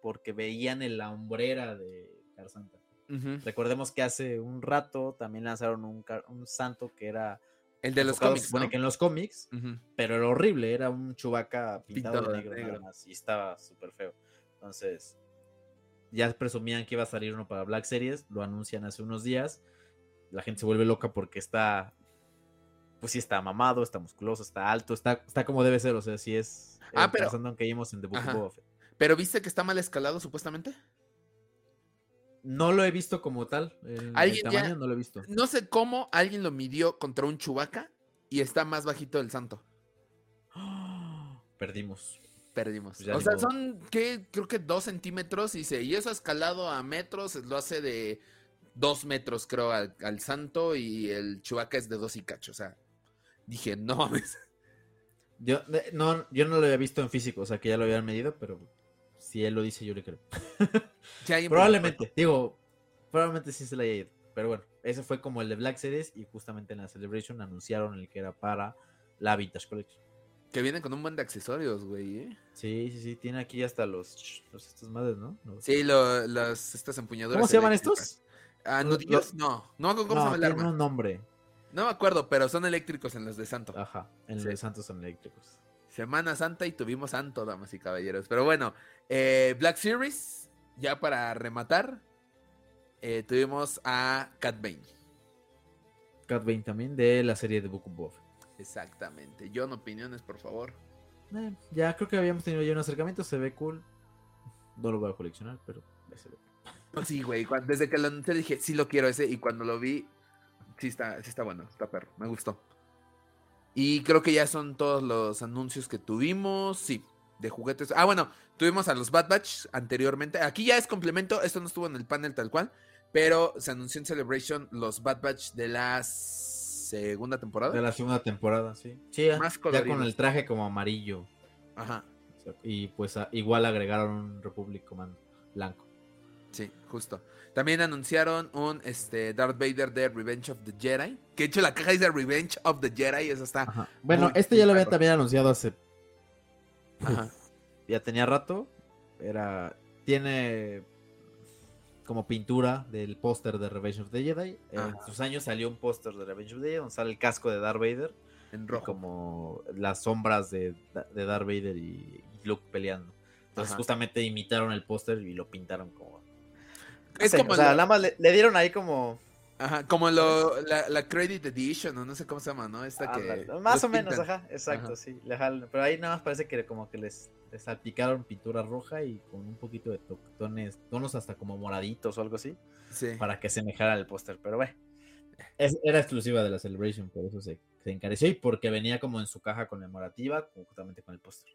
porque veían en la hombrera de Car Recordemos que hace un rato también lanzaron un, un santo que era el de los cómics. que en los cómics, pero era horrible, era un chubaca pintado, de negro, y estaba súper feo. Entonces, ya presumían que iba a salir uno para Black Series, lo anuncian hace unos días. La gente se vuelve loca porque está, pues sí está mamado, está musculoso, está alto, está, está como debe ser, o sea, sí es. Ah, pero. que vimos en The Book Pero viste que está mal escalado supuestamente. No lo he visto como tal. El, tamaño no lo he visto. No sé cómo alguien lo midió contra un chubaca y está más bajito del santo. Perdimos. Perdimos. Pues o sea, son, ¿qué? Creo que dos centímetros y, se, y eso escalado a metros, lo hace de dos metros, creo, al, santo y el chubaca es de dos y cacho. O sea, dije, no mames. Yo no, yo no lo había visto en físico, o sea, que ya lo habían medido, pero si él lo dice, yo le creo. probablemente, digo, probablemente sí se le haya ido. Pero bueno, ese fue como el de Black Series y justamente en la Celebration anunciaron el que era para la Vintage Collection. Que viene con un buen de accesorios, güey, ¿eh? Sí, sí, sí, tiene aquí hasta los, los estos madres, ¿no? Sí, las, estas empuñadoras. ¿Cómo se llaman estos? Ah, no, no, no, ¿cómo se llama el arma? un nombre. No me acuerdo, pero son eléctricos en los de Santo. Ajá, en los de Santo son eléctricos. Semana Santa y tuvimos Santo, damas y caballeros. Pero bueno, eh, Black Series, ya para rematar, eh, tuvimos a Cat Bane. Cat Bane también de la serie de Book of Bob. Exactamente. John, opiniones, por favor. Eh, ya creo que habíamos tenido ya un acercamiento, se ve cool. No lo voy a coleccionar, pero se ve. sí, güey, desde que lo anuncié dije, sí lo quiero ese, y cuando lo vi, sí está, sí está bueno, está perro, me gustó. Y creo que ya son todos los anuncios que tuvimos, sí, de juguetes. Ah, bueno, tuvimos a los Bad Batch anteriormente. Aquí ya es complemento, esto no estuvo en el panel tal cual. Pero se anunció en Celebration los Bad Batch de la segunda temporada. De la segunda temporada, sí. Sí, ya, ya con el traje como amarillo. Ajá. Y pues igual agregaron un Republic Command blanco. Sí, justo. También anunciaron un este, Darth Vader de Revenge of the Jedi. Que de hecho la caja dice Revenge of the Jedi. Eso está. Bueno, este ya lo había también anunciado hace. Ajá. ya tenía rato. Era. Tiene como pintura del póster de Revenge of the Jedi. En sus años salió un póster de Revenge of the Jedi donde sale el casco de Darth Vader. En rojo. Como las sombras de, de Darth Vader y Luke peleando. Entonces justamente imitaron el póster y lo pintaron como... Es como o sea, nada más le, dieron ahí como... Ajá, como lo, la, Credit Edition, o no sé cómo se llama, ¿no? Esta que... Más o menos, ajá, exacto, sí. Pero ahí nada más parece que como que les, salpicaron pintura roja y con un poquito de tones, tonos hasta como moraditos o algo así. Sí. Para que se mejara el póster, pero ve. era exclusiva de la Celebration, por eso se, se encareció y porque venía como en su caja conmemorativa, justamente con el póster.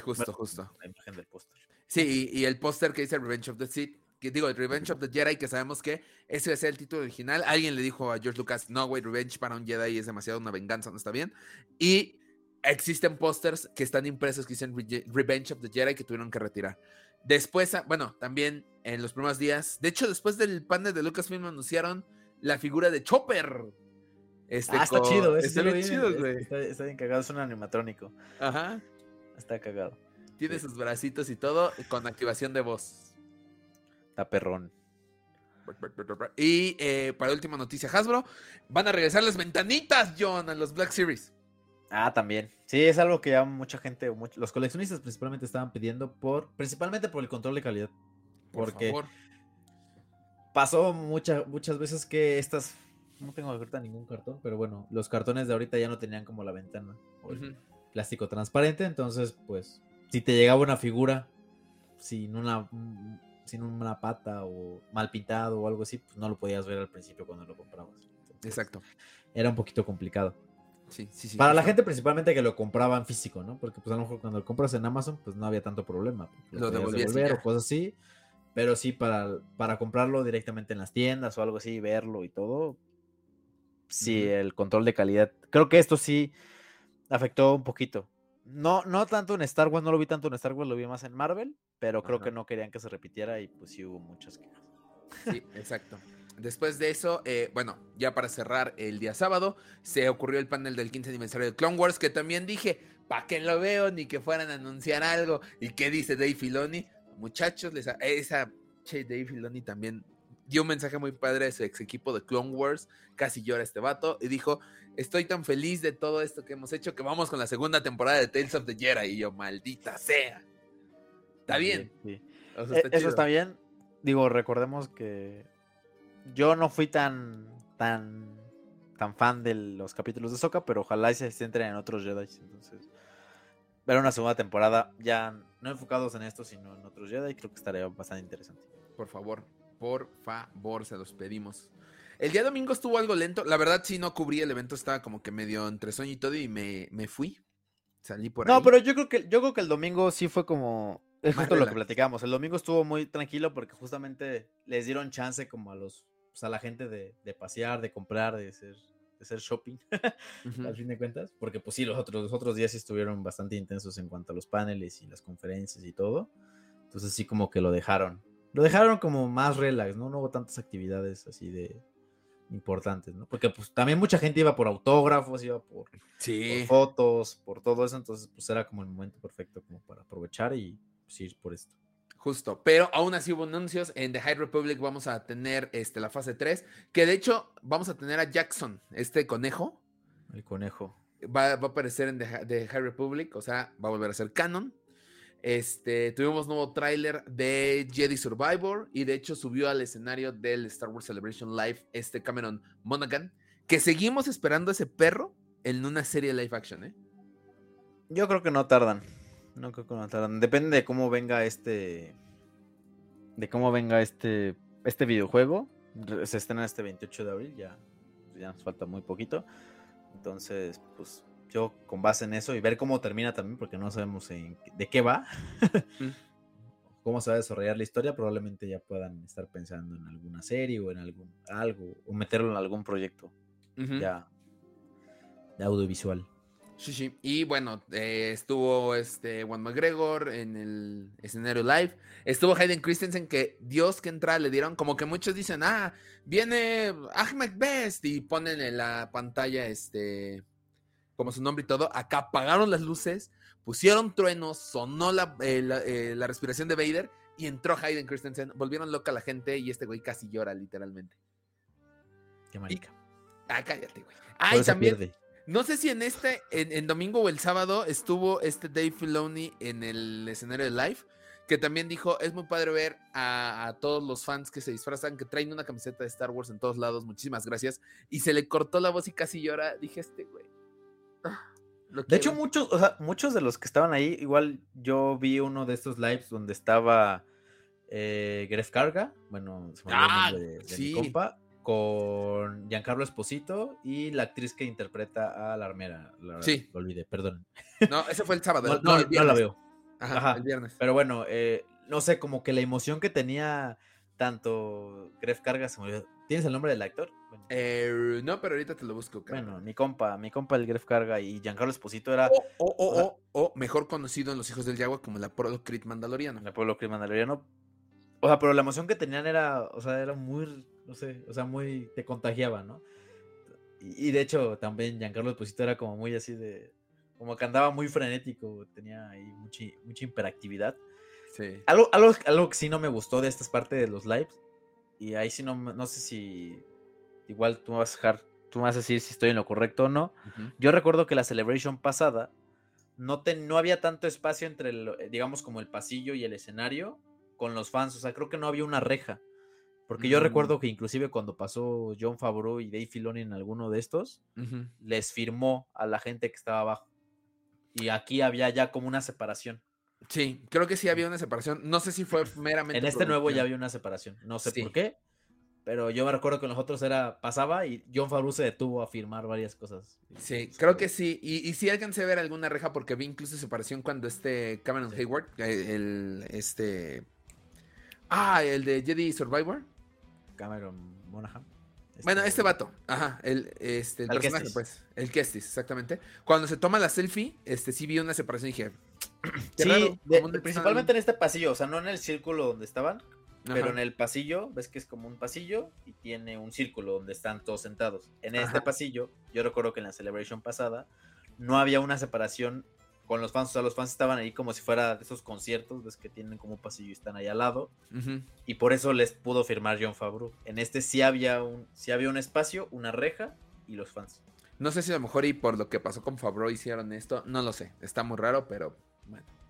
Justo, justo. La imagen del póster. Sí, y, el póster que dice Revenge of the Sith, que digo, el Revenge of the Jedi, que sabemos que ese va a ser el título original. Alguien le dijo a George Lucas, no, güey, Revenge para un Jedi es demasiado una venganza, no está bien. Y existen pósters que están impresos que dicen Revenge of the Jedi que tuvieron que retirar. Después, ah, bueno, también en los primeros días, de hecho, después del panel de Lucasfilm anunciaron la figura de Chopper. Este, ah, está chido, está bien chido, güey. Está, está, bien cagado, es un animatrónico. Ajá. Está cagado. Tiene sus bracitos y todo con activación de voz. Está perrón. Y eh, para última noticia, Hasbro, van a regresar las ventanitas, John, a los Black Series. Ah, también. Sí, es algo que ya mucha gente, los coleccionistas principalmente estaban pidiendo por, principalmente por el control de calidad. porque pasó muchas veces que estas, no tengo ahorita ningún cartón, pero bueno, los cartones de ahorita ya no tenían como la ventana plástico transparente, entonces pues si te llegaba una figura sin una sin una pata o mal pintado o algo así, pues no lo podías ver al principio cuando lo comprabas. Exacto. Era un poquito complicado. Sí, sí, sí. Para la gente principalmente que lo compraba en físico, ¿no? Porque pues a lo mejor cuando lo compras en Amazon, pues no había tanto problema. Lo, devolver o cosas así. Pero sí, para, para comprarlo directamente en las tiendas o algo así, verlo y todo. Sí, el control de calidad. Creo que esto sí afectó un poquito. No, no tanto en Star Wars, no lo vi tanto en Star Wars, lo vi más en Marvel, pero creo que no querían que se repitiera y pues sí hubo muchas quejas. Sí, exacto. Después de eso, eh, bueno, ya para cerrar el día sábado, se ocurrió el panel del 15 aniversario de Clone Wars, que también dije, ¿para qué lo veo? Ni que fueran a anunciar algo. ¿Y qué dice Dave Filoni? Muchachos, les esa, che, Dave Filoni también dio un mensaje muy padre a su ex equipo de Clone Wars, casi llora este vato, y dijo, estoy tan feliz de todo esto que hemos hecho que vamos con la segunda temporada de Tales of the Jedi. Y yo, maldita sea. Está bien. E, eso está bien. Digo, recordemos que yo no fui tan, tan, tan fan de los capítulos de Soka, pero ojalá se centren en otros Jedi. Entonces, ver una segunda temporada ya no enfocados en esto, sino en otros Jedi, creo que estaría bastante interesante. Por favor, por favor, se los pedimos. El día domingo estuvo algo lento. La verdad, sí, no cubrí el evento. Estaba como que medio entre sueño y todo y me, fui. Salí por ahí. No, pero yo creo que yo creo que el domingo sí fue como. Es justo lo que platicamos. El domingo estuvo muy tranquilo porque justamente les dieron chance como a los. Pues, a la gente de, pasear, de comprar, de hacer, de hacer shopping. al fin de cuentas. Porque pues sí, los otros, los otros días sí estuvieron bastante intensos en cuanto a los paneles y las conferencias y todo. Entonces sí como que lo dejaron. Lo dejaron como más relax, ¿no? No hubo tantas actividades así de, importantes, ¿no? Porque pues también mucha gente iba por autógrafos, iba por, fotos, por todo eso, entonces pues era como el momento perfecto como para aprovechar y pues, ir por esto. Justo, pero aún así hubo anuncios. En The High Republic vamos a tener este, la fase 3, que de hecho vamos a tener a Jackson, este conejo. El conejo. Va, va a aparecer en The, The, High Republic, o sea, va a volver a ser canon. Este, tuvimos nuevo tráiler de Jedi Survivor y de hecho subió al escenario del Star Wars Celebration Live este Cameron Monaghan, que seguimos esperando ese perro en una serie live action, ¿eh? Yo creo que no tardan. No creo que no tardan. Depende de cómo venga este de cómo venga este este videojuego. Se estrena este 28 de abril, ya ya nos falta muy poquito. Entonces, pues yo con base en eso y ver cómo termina también, porque no sabemos de qué va. cómo se va a desarrollar la historia, probablemente ya puedan estar pensando en alguna serie o en algún algo, o meterlo en algún proyecto ya de audiovisual. Sí, sí. Y bueno, eh, estuvo este Juan McGregor en el escenario live. Estuvo Hayden Christensen, que Dios que entra le dieron, como que muchos dicen, ah, viene Ahmed Best y ponen en la pantalla este como su nombre y todo. Acá apagaron las luces, pusieron truenos, sonó la, eh, eh, la, respiración de Vader y entró Hayden Christensen. Volvieron loca la gente y este güey casi llora, literalmente. Qué marica. ah, cállate, güey. Ah, también. No sé si en este, en, domingo o el sábado, estuvo este Dave Filoni en el escenario de live, que también dijo, es muy padre ver a, todos los fans que se disfrazan, que traen una camiseta de Star Wars en todos lados, muchísimas gracias. Y se le cortó la voz y casi llora. Dije, este güey. De hecho, muchos, o sea, muchos de los que estaban ahí, igual yo vi uno de estos lives donde estaba eh, Gref Carga, bueno, se me ah, de, mi compa, con Giancarlo Esposito y la actriz que interpreta a la armera. sí. Lo olvidé, perdón. No, ese fue el sábado. no, no, la veo. Ajá, el viernes. Pero bueno, eh, no sé, como que la emoción que tenía tanto Gref Carga se me ¿Tienes el nombre del actor? Eh, no, pero ahorita te lo busco. Bueno, mi compa, mi compa el Gref Carga y Giancarlo Esposito era. O, o, o, mejor conocido en Los Hijos del Yagua como el Apolo Crit Mandaloriano. El Apolo Crit Mandaloriano. O sea, pero la emoción que tenían era, o sea, era muy no sé, o sea, muy, te contagiaba, ¿no? Y, de hecho también Giancarlo Esposito era como muy así de, como que andaba muy frenético, tenía ahí mucha, mucha hiperactividad. Sí. Algo, algo, algo que sí no me gustó de esta parte de los lives, y ahí sí no, no sé si igual tú me vas a dejar, tú me vas a decir si estoy en lo correcto o no. Yo recuerdo que la celebration pasada no, te, no había tanto espacio entre, el, digamos, como el pasillo y el escenario con los fans, o sea, creo que no había una reja. Porque yo recuerdo que inclusive cuando pasó John Favreau y Dave Filoni en alguno de estos, les firmó a la gente que estaba abajo. Y aquí había ya como una separación. Sí, creo que sí había una separación. No sé si fue meramente. En este nuevo ya había una separación. No sé por qué. Pero yo me recuerdo que en los otros era, pasaba y John Favreau se detuvo a firmar varias cosas. Sí, creo que sí. Y, y sí alcancé a ver alguna reja porque vi incluso separación cuando este Cameron Hayward, eh, el este. Ah, el de Jedi Survivor. Cameron Monaghan. bueno, este, este vato, ajá, el, este, el, personaje, pues, el Kestis, exactamente. Cuando se toma la selfie, este, sí vi una separación y dije, sí, principalmente en este pasillo, o sea, no en el círculo donde estaban, pero en el pasillo, ves que es como un pasillo y tiene un círculo donde están todos sentados. En este pasillo, yo recuerdo que en la Celebration pasada, no había una separación con los fans, o sea, los fans estaban ahí como si fuera de esos conciertos, ves que tienen como un pasillo y están ahí al lado, y por eso les pudo firmar John Favreau. En este sí había un, sí había un espacio, una reja y los fans. No sé si a lo mejor y por lo que pasó con Favreau hicieron esto, no lo sé, está muy raro, pero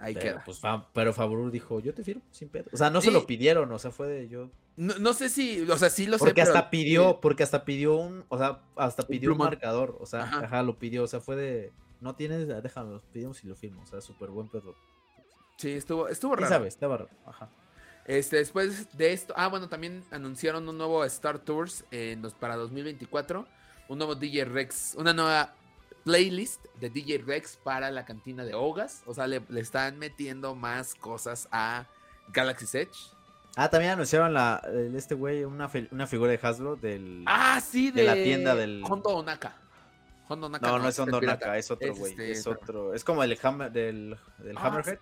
ahí queda. Pues, pero Favreau dijo, yo te firmo sin pedo. O sea, no se lo pidieron, o sea, fue de yo. No, sé si, o sea, sí lo sé. Porque hasta pidió, porque hasta pidió un, o sea, hasta pidió un, marcador, o sea, ajá, lo pidió, o sea, fue de no tienes, déjalo, los pedimos y lo firmo. O sea, súper buen perro. Sí, estuvo, estuvo raro. sabes, estaba raro. Ajá. Este, después de esto, ah, bueno, también anunciaron un nuevo Star Tours en para 2024. Un nuevo DJ Rex, una nueva playlist de DJ Rex para la cantina de Ogas. O sea, le, están metiendo más cosas a Galaxy Edge. Ah, también anunciaron la, este güey, una, una figura de Hasbro del. Ah, sí, de, la tienda del. Hondo Onaka. No, no, es Hondo Naka, es otro, güey. Es, este, otro. Es como el hammer, del, del ah, Hammerhead.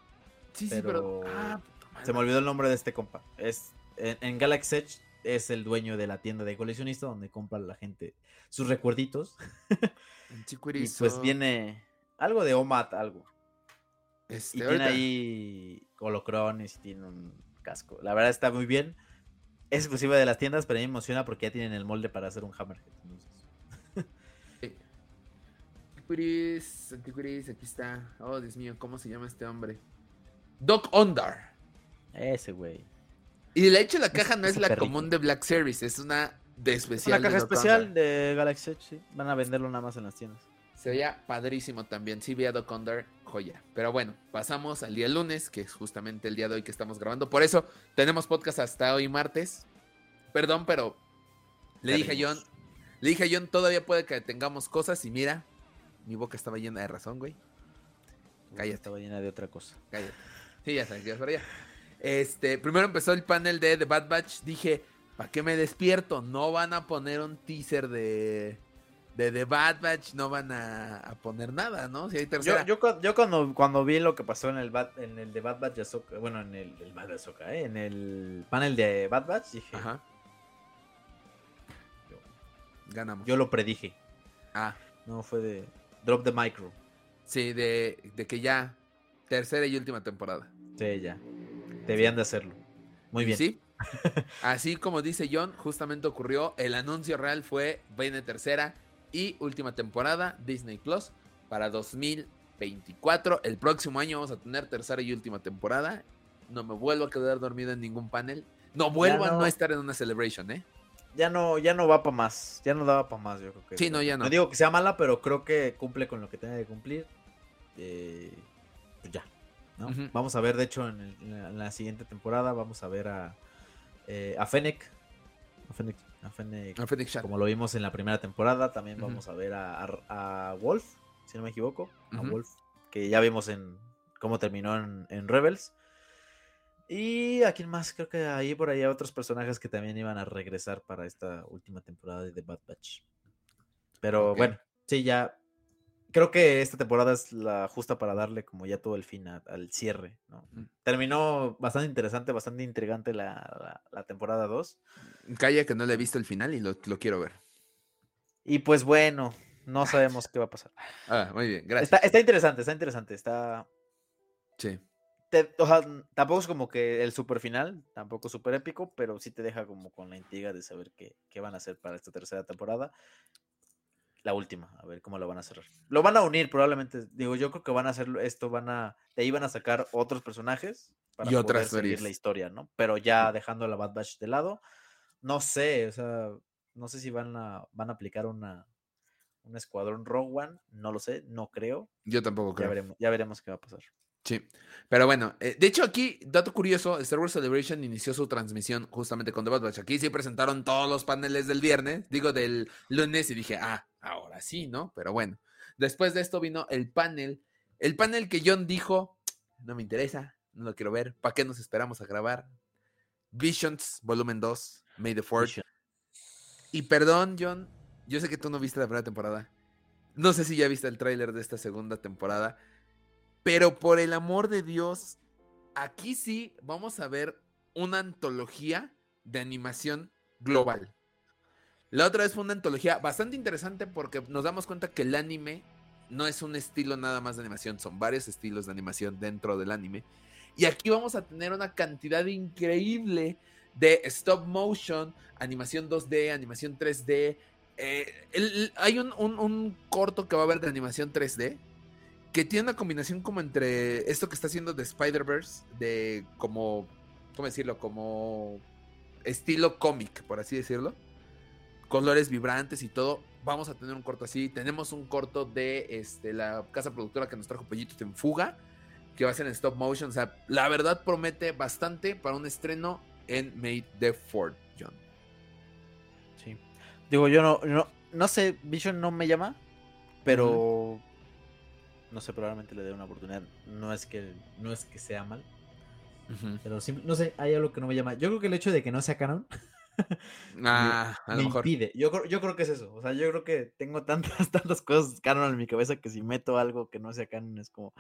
Sí, sí, pero. Ah, se me olvidó el nombre de este compa. Es, en, Galaxy Edge es el dueño de la tienda de coleccionista donde compra la gente sus recuerditos. y pues viene algo de Omat, algo. Este, y tiene ahí holocrones y tiene un casco. La verdad está muy bien. Es exclusiva de las tiendas, pero a mí me emociona porque ya tienen el molde para hacer un Hammerhead. Antiquities, aquí está. Oh, Dios mío, ¿cómo se llama este hombre? Doc Ondar. Ese güey. Y de hecho la caja no es la común de Black Series, es una de especial. Una caja especial de Galaxy Edge, sí. Van a venderlo nada más en las tiendas. Se veía padrísimo también. Sí, vi a Doc Ondar, joya. Pero bueno, pasamos al día lunes, que es justamente el día de hoy que estamos grabando. Por eso tenemos podcast hasta hoy martes. Perdón, pero le dije a John, le dije a John, todavía puede que tengamos cosas y mira, mi boca estaba llena de razón, güey. Cállate. Estaba llena de otra cosa. Cállate. Sí, ya sabes, ya allá. Este, primero empezó el panel de The Bad Batch. Dije, ¿para qué me despierto? No van a poner un teaser de, de The Bad Batch, no van a, poner nada, ¿no? Si hay tercera. Yo, yo, cuando, cuando vi lo que pasó en el, en el de Bad Batch, bueno, en el, el Bad ¿eh? en el panel de Bad Batch, dije. Ajá. Ganamos. Yo lo predije. Ah. No, fue de Drop the Micro. Sí, de, de que ya tercera y última temporada. Sí, ya. Debían de hacerlo. Muy bien. Sí. Así como dice John, justamente ocurrió. El anuncio real fue viene tercera y última temporada Disney Plus para 2024. El próximo año vamos a tener tercera y última temporada. No me vuelvo a quedar dormido en ningún panel. No vuelvo a no estar en una celebration, ¿eh? Ya no, ya no va para más. Ya no daba para más, yo creo que. Sí, no, ya no. No digo que sea mala, pero creo que cumple con lo que tenga que cumplir. Eh, pues ya. Vamos a ver, de hecho, en, la, siguiente temporada, vamos a ver a, eh, a Fennec. A Fennec, a Fennec, como lo vimos en la primera temporada. También vamos a ver a, Wolf, si no me equivoco. A Wolf, que ya vimos en cómo terminó en, Rebels. Y a quién más, creo que ahí por ahí hay otros personajes que también iban a regresar para esta última temporada de The Bad Batch. Pero bueno, sí, ya creo que esta temporada es la justa para darle como ya todo el fin al cierre, ¿no? Terminó bastante interesante, bastante intrigante la, temporada 2. Calla que no le he visto el final y lo, quiero ver. Y pues bueno, no sabemos qué va a pasar. Ah, muy bien, gracias. Está, interesante, está interesante, está... Sí. o sea, tampoco es como que el super final, tampoco super épico, pero sí te deja como con la intriga de saber qué, qué van a hacer para esta tercera temporada la última, a ver cómo lo van a cerrar. Lo van a unir probablemente, digo, yo creo que van a hacer esto, van a, de ahí van a sacar otros personajes para y poder seguir la historia, ¿no? Pero ya dejando la Bad Batch de lado, no sé, o sea, no sé si van a, van a aplicar una, un escuadrón Rogue One, no lo sé, no creo. Yo tampoco creo. Ya veremos, ya veremos qué va a pasar. Sí, pero bueno, eh, de hecho aquí, dato curioso, Star Wars Celebration inició su transmisión justamente con The Bad Batch. Aquí sí presentaron todos los paneles del viernes, digo del lunes y dije, ah, ahora sí, ¿no? Pero bueno, después de esto vino el panel, el panel que John dijo, no me interesa, no lo quiero ver, ¿para qué nos esperamos a grabar? Visions, volumen 2, May the Fourth. Y perdón, John, yo sé que tú no viste la primera temporada. No sé si ya viste el tráiler de esta segunda temporada. Pero por el amor de Dios, aquí sí vamos a ver una antología de animación global. La otra vez fue una antología bastante interesante porque nos damos cuenta que el anime no es un estilo nada más de animación, son varios estilos de animación dentro del anime. Y aquí vamos a tener una cantidad increíble de stop motion, animación 2D, animación 3D. Eh, hay un, un corto que va a haber de animación 3D que tiene una combinación como entre esto que está haciendo de Spider-Verse, de como, ¿cómo decirlo? Como estilo cómic, por así decirlo. Colores vibrantes y todo. Vamos a tener un corto así. Tenemos un corto de este, la casa productora que nos trajo Pollitos en Fuga, que va a ser en stop motion. O sea, la verdad promete bastante para un estreno en Made the Ford, John. Sí. Digo, yo no, no, no sé, Vision no me llama, pero no sé, probablemente le dé una oportunidad. No es que, no es que sea mal. Pero no sé, hay algo que no me llama. Yo creo que el hecho de que no sea canon ah, me, a lo mejor. impide. Yo, yo creo que es eso. O sea, yo creo que tengo tantas, tantas cosas canon en mi cabeza que si meto algo que no sea canon es como.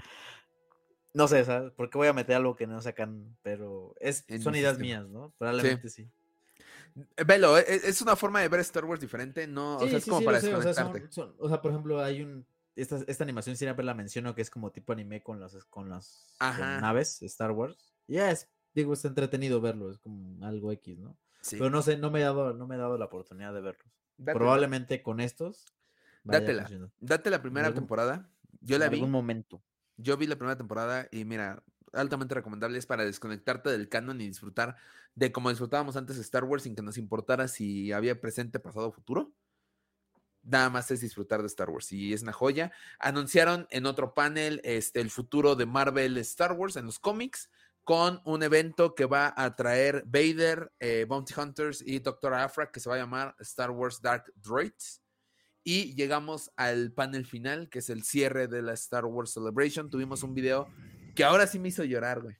No sé, ¿sabes? ¿Por qué voy a meter algo que no sea canon? Pero es, son ideas mías, ¿no? Probablemente sí. Velo, e, e, es una forma de ver Star Wars diferente, ¿no? o sea, es como para desconectarte. o sea, por ejemplo, hay un esta, esta animación siempre la menciono que es como tipo anime con las, con las naves Star Wars. Ya es, digo, es entretenido verlo, es como algo X, ¿no? Pero no sé, no me he dado, no me he dado la oportunidad de verlos. Probablemente con estos. Dátela. Date la primera temporada. Yo la vi. un momento. Yo vi la primera temporada y mira, altamente recomendable es para desconectarte del canon y disfrutar de como disfrutábamos antes Star Wars sin que nos importara si había presente, pasado o futuro nada más es disfrutar de Star Wars y es una joya. Anunciaron en otro panel este, el futuro de Marvel Star Wars en los cómics con un evento que va a traer Vader, eh, Bounty Hunters y Doctor Afra que se va a llamar Star Wars Dark Droids. Y llegamos al panel final, que es el cierre de la Star Wars Celebration. Tuvimos un video que ahora sí me hizo llorar, güey.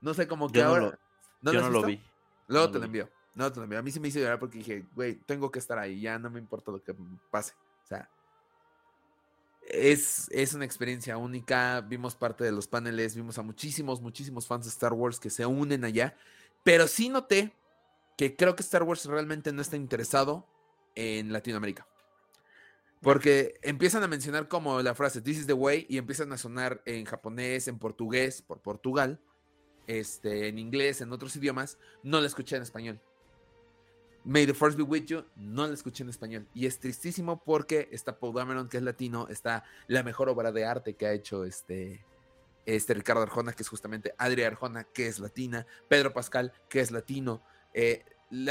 No sé, como que ahora. No yo no lo vi. Luego te lo envío. No te lo envío. A mí sí me hizo llorar porque dije, güey, tengo que estar ahí. Ya no me importa lo que pase. O sea, es, es, una experiencia única. Vimos parte de los paneles, vimos a muchísimos, muchísimos fans de Star Wars que se unen allá. Pero sí noté que creo que Star Wars realmente no está interesado en Latinoamérica. Porque empiezan a mencionar como la frase This is the way y empiezan a sonar en japonés, en portugués, por Portugal, este, en inglés, en otros idiomas. No la escuché en español. May the Force be with you, no la escuché en español. Y es tristísimo porque está Paul Dameron, que es latino, está la mejor obra de arte que ha hecho este, este Ricardo Arjona, que es justamente Adria Arjona, que es latina, Pedro Pascal, que es latino, eh,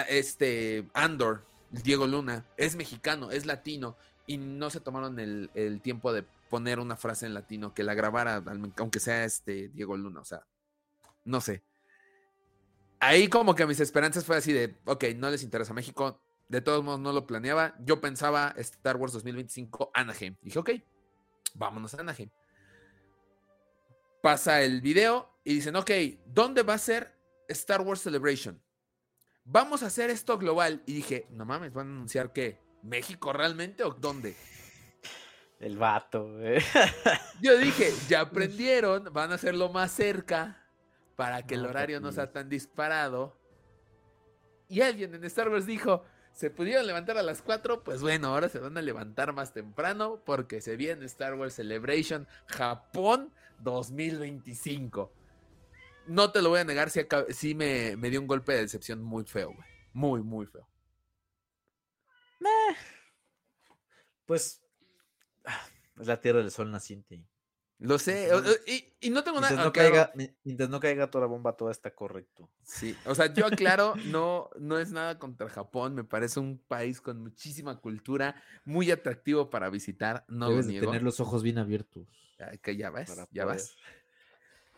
este Andor, Diego Luna, es mexicano, es latino, y no se tomaron el, tiempo de poner una frase en latino que la grabara, aunque sea este Diego Luna, o sea, no sé. Ahí como que mis esperanzas fue así de, ok, no les interesa México, de todos modos no lo planeaba, yo pensaba Star Wars 2025 Anaheim, dije, ok, vámonos a Anaheim. Pasa el video y dicen, ok, ¿dónde va a ser Star Wars Celebration? Vamos a hacer esto global. Y dije, no mames, van a anunciar que ¿México realmente o dónde? El vato, Yo dije, ya aprendieron, van a hacerlo más cerca para que el horario no sea tan disparado. Y alguien en Star Wars dijo, se pudieron levantar a las 4, pues bueno, ahora se van a levantar más temprano porque se viene Star Wars Celebration Japón 2025. No te lo voy a negar, sí, me, me dio un golpe de decepción muy feo, güey. Muy, muy feo. Pues es la Tierra del Sol naciente. Lo sé, y, no tengo nada. No caiga, mientras no caiga toda la bomba, todo está correcto. Sí, o sea, yo aclaro, no, no es nada contra Japón, me parece un país con muchísima cultura, muy atractivo para visitar. No Debes tener los ojos bien abiertos. que ya ves, ya ves.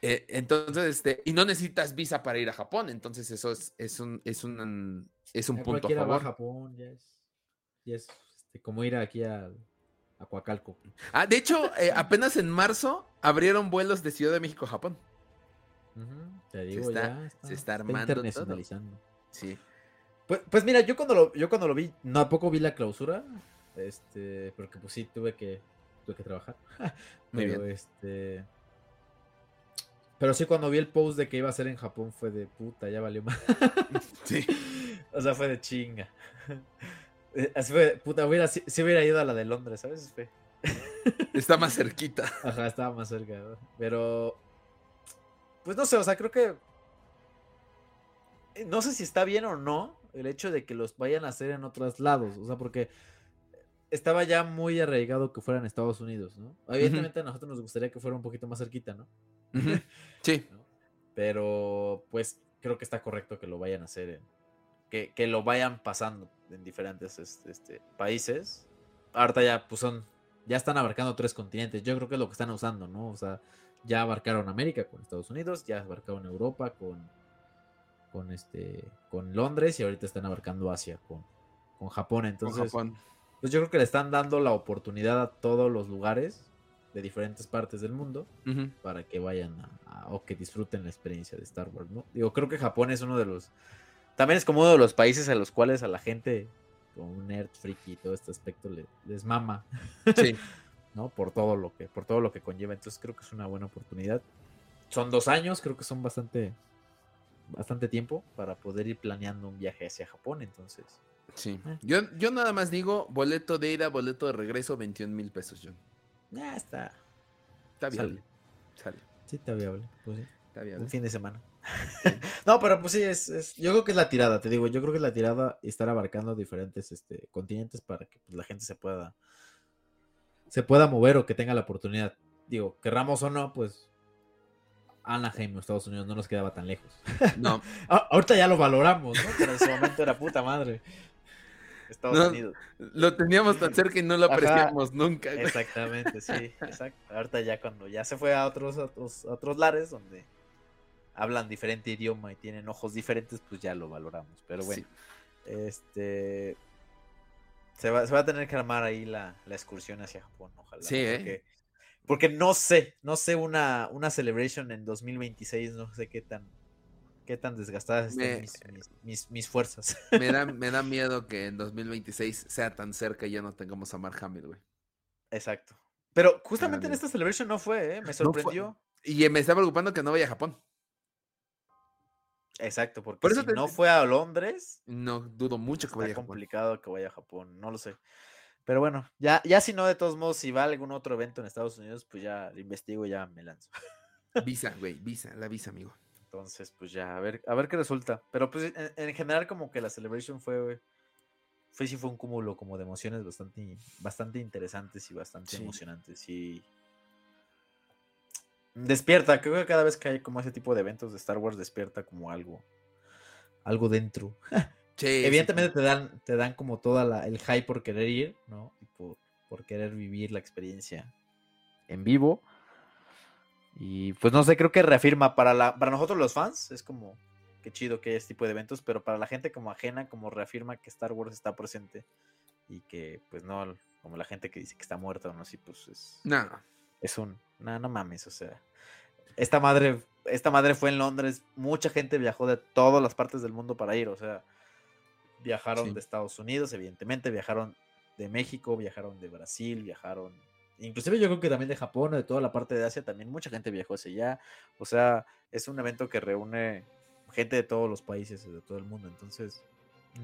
Eh, entonces, este, y no necesitas visa para ir a Japón, entonces eso es, es un, es un, es un punto a favor. Japón, ya es este, como ir aquí a, a Coacalco. Ah, de hecho, eh, apenas en marzo abrieron vuelos de Ciudad de México a Japón. te digo, se está, ya se está armando. internacionalizando. Sí. Pues, pues, mira, yo cuando lo, yo cuando lo vi, no a poco vi la clausura. Este, porque pues sí tuve que, tuve que trabajar. Muy pero bien. este. Pero sí, cuando vi el post de que iba a ser en Japón fue de puta, ya valió más. sí. O sea, fue de chinga. Eh, así fue, puta, hubiera, si, hubiera ido a la de Londres, ¿sabes? Está más cerquita. Ajá, estaba más cerca. Pero, pues no sé, o sea, creo que... No sé si está bien o no el hecho de que los vayan a hacer en otros lados, o sea, porque estaba ya muy arraigado que fueran Estados Unidos, ¿no? Evidentemente a nosotros nos gustaría que fuera un poquito más cerquita, ¿no? Sí. Pero, pues, creo que está correcto que lo vayan a hacer en, que, que lo vayan pasando en diferentes este, países. Ahorita ya, pues son, ya están abarcando tres continentes. Yo creo que es lo que están usando, ¿no? O sea, ya abarcaron América con Estados Unidos, ya abarcaron Europa con, con este, con Londres y ahorita están abarcando Asia con, con Japón. Entonces, pues yo creo que le están dando la oportunidad a todos los lugares de diferentes partes del mundo para que vayan a, o que disfruten la experiencia de Star Wars, ¿no? Digo, creo que Japón es uno de los también es como uno de los países a los cuales a la gente, como un nerd, friki y todo este aspecto, les mama. Sí. ¿No? Por todo lo que, por todo lo que conlleva. Entonces creo que es una buena oportunidad. Son dos años, creo que son bastante, bastante tiempo para poder ir planeando un viaje hacia Japón. Entonces. Sí. Eh. Yo, yo nada más digo, boleto de ida, boleto de regreso, 21 mil pesos, John. Ya está. Está viable. Sale. Sí, está viable. Pues Está viable. Un fin de semana. no, pero pues sí, es, yo creo que es la tirada, te digo, yo creo que es la tirada estar abarcando diferentes este, continentes para que pues, la gente se pueda se pueda mover o que tenga la oportunidad. Digo, querramos o no, pues Anaheim, Estados Unidos, no nos quedaba tan lejos. No. Ah, ahorita ya lo valoramos, ¿no? Pero en su momento era puta madre. Estados Unidos. Lo teníamos tan cerca y no lo apreciamos nunca. Exactamente, sí, exacto. Ahorita ya cuando ya se fue a otros, otros, a otros lares donde hablan diferente idioma y tienen ojos diferentes, pues ya lo valoramos. Pero bueno, este se va, se va, a tener que armar ahí la, la excursión hacia Japón, ojalá. Sí, ¿eh? porque, no sé, no sé una, una celebration en 2026, no sé qué tan qué tan desgastadas están mis, fuerzas. Me da, me da miedo que en 2026 sea tan cerca y ya no tengamos a Mark Hamill, güey. Exacto. Pero justamente en esta celebration no fue, ¿eh? Me sorprendió. y me está preocupando que no vaya a Japón. Exacto, porque si no fue a Londres. No, dudo mucho que vaya a Japón. complicado que vaya a Japón, no lo sé. Pero bueno, ya, ya si no, de todos modos, si va a algún otro evento en Estados Unidos, pues ya lo investigo y ya me lanzo. Visa, güey, visa, la visa, amigo. Entonces, pues ya, a ver, a ver qué resulta. Pero pues en, general, como que la celebration fue, fue sí fue un cúmulo como de emociones bastante, bastante interesantes y bastante emocionantes. Y despierta, creo que cada vez que hay como ese tipo de eventos de Star Wars despierta como algo, algo dentro. Evidentemente te dan, te dan como toda el hype por querer ir, ¿no? Y por, por, querer vivir la experiencia en vivo. Y pues no sé, creo que reafirma para la, para nosotros los fans, es como que chido que haya este tipo de eventos, pero para la gente como ajena, como reafirma que Star Wars está presente. Y que, pues no, como la gente que dice que está muerta o no, sí, pues es. No. Es un. No, no mames, o sea. Esta madre, esta madre fue en Londres, mucha gente viajó de todas las partes del mundo para ir, o sea Viajaron de Estados Unidos, evidentemente, viajaron de México, viajaron de Brasil, viajaron, inclusive yo creo que también de Japón, de toda la parte de Asia, también mucha gente viajó hacia allá. O sea, es un evento que reúne gente de todos los países, de todo el mundo. Entonces,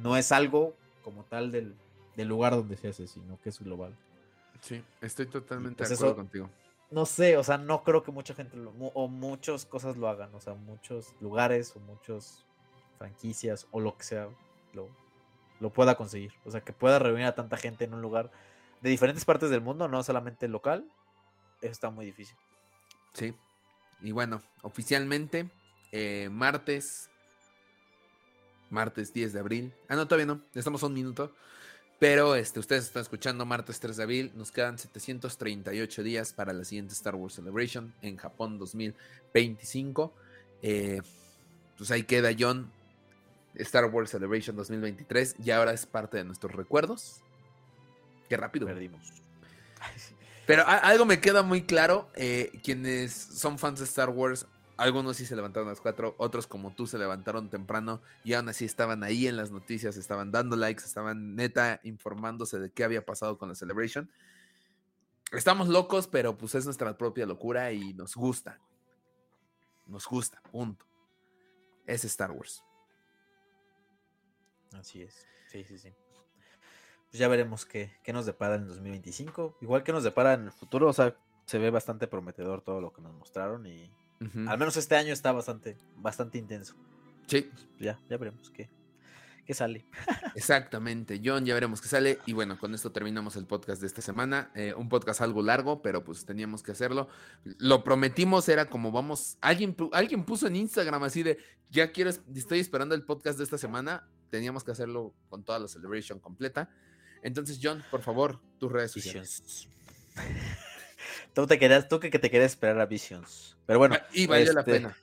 no es algo como tal del, lugar donde se hace, sino que es global. Sí, estoy totalmente pues de acuerdo contigo. No sé, o sea, no creo que mucha gente o muchas cosas lo hagan, o sea, muchos lugares o muchas franquicias o lo que sea lo, lo pueda conseguir. O sea, que pueda reunir a tanta gente en un lugar de diferentes partes del mundo, no solamente local, eso está muy difícil. Sí. Y bueno, oficialmente, eh, martes, martes 10 de abril. Ah, no, todavía no, estamos a un minuto. Pero este, ustedes están escuchando martes 3 de abril. Nos quedan 738 días para la siguiente Star Wars Celebration en Japón 2025. Eh, pues ahí queda John Star Wars Celebration 2023 y ahora es parte de nuestros recuerdos. Qué rápido. Perdimos. Pero algo me queda muy claro. Eh, quienes son fans de Star Wars, algunos sí se levantaron a las 4, otros como tú se levantaron temprano y aún así estaban ahí en las noticias, estaban dando likes, estaban neta informándose de qué había pasado con la Celebration. Estamos locos, pero pues es nuestra propia locura y nos gusta. Nos gusta, punto. Es Star Wars. Así es. Sí, sí, sí. Pues ya veremos qué, nos depara en 2025. Igual que nos depara en el futuro. O sea, se ve bastante prometedor todo lo que nos mostraron. Y al menos este año está bastante, bastante intenso. Sí. Ya, ya veremos qué, qué sale. Exactamente, John, ya veremos qué sale. Y bueno, con esto terminamos el podcast de esta semana. Eh, un podcast algo largo, pero pues teníamos que hacerlo. Lo prometimos, era como vamos. Alguien, alguien puso en Instagram así de ya quiero, estoy esperando el podcast de esta semana teníamos que hacerlo con toda la celebration completa. Entonces, John, por favor, tus redes sociales. tú, te quedas, tú que te querías esperar a Visions. Pero bueno. Ah, y vale la este, pena.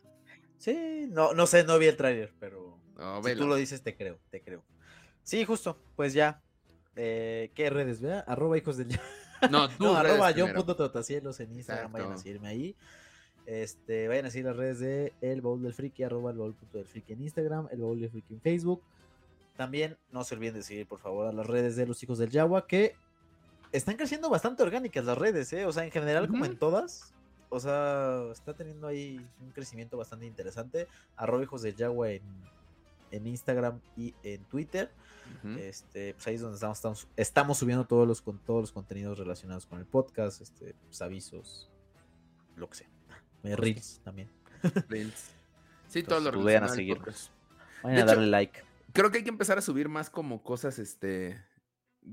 Sí, no, no sé, no vi el trailer, pero si tú lo dices, te creo, te creo. Sí, justo, pues ya. Eh, ¿Qué redes? Vea? Arroba hijos del... No, tú. no, arroba yo.trotacielos en Instagram, vayan a seguirme ahí. Este, vayan a seguir las redes de El Baúl del Friki, arroba el Baúl del Friki en Instagram, El Baúl del Friki en Facebook. También no se olviden de seguir, por favor, a las redes de los hijos del Yagua, que están creciendo bastante orgánicas las redes, ¿eh? O sea, en general, como en todas. O sea, está teniendo ahí un crecimiento bastante interesante. Arroba hijos del Yagua en, en Instagram y en Twitter. Este, pues ahí es donde estamos, estamos, subiendo todos los, con todos los contenidos relacionados con el podcast, este, pues avisos, lo que sea. Eh, reels también. Reels. Sí, todo lo pues, Vayan a seguirnos. Vayan a darle like creo que hay que empezar a subir más como cosas, este,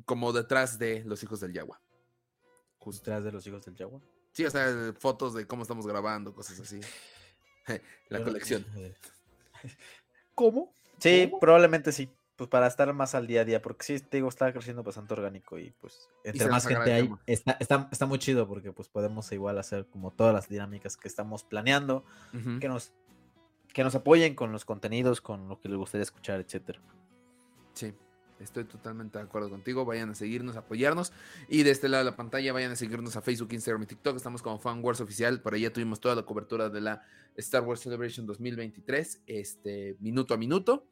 como detrás de los hijos del Yagua. ¿Detrás de los hijos del Yagua? Sí, o sea, fotos de cómo estamos grabando, cosas así. La colección. ¿Cómo? Sí, probablemente sí. Pues para estar más al día a día, porque sí, te digo, está creciendo bastante orgánico y pues entre más gente hay, está, está, muy chido porque pues podemos igual hacer como todas las dinámicas que estamos planeando, que nos que nos apoyen con los contenidos, con lo que les gustaría escuchar, etcétera. Sí. Estoy totalmente de acuerdo contigo. Vayan a seguirnos, apoyarnos. Y de este lado de la pantalla, vayan a seguirnos a Facebook, Instagram y TikTok. Estamos como Fan Wars Oficial. Por allá tuvimos toda la cobertura de la Star Wars Celebration 2023, este, minuto a minuto.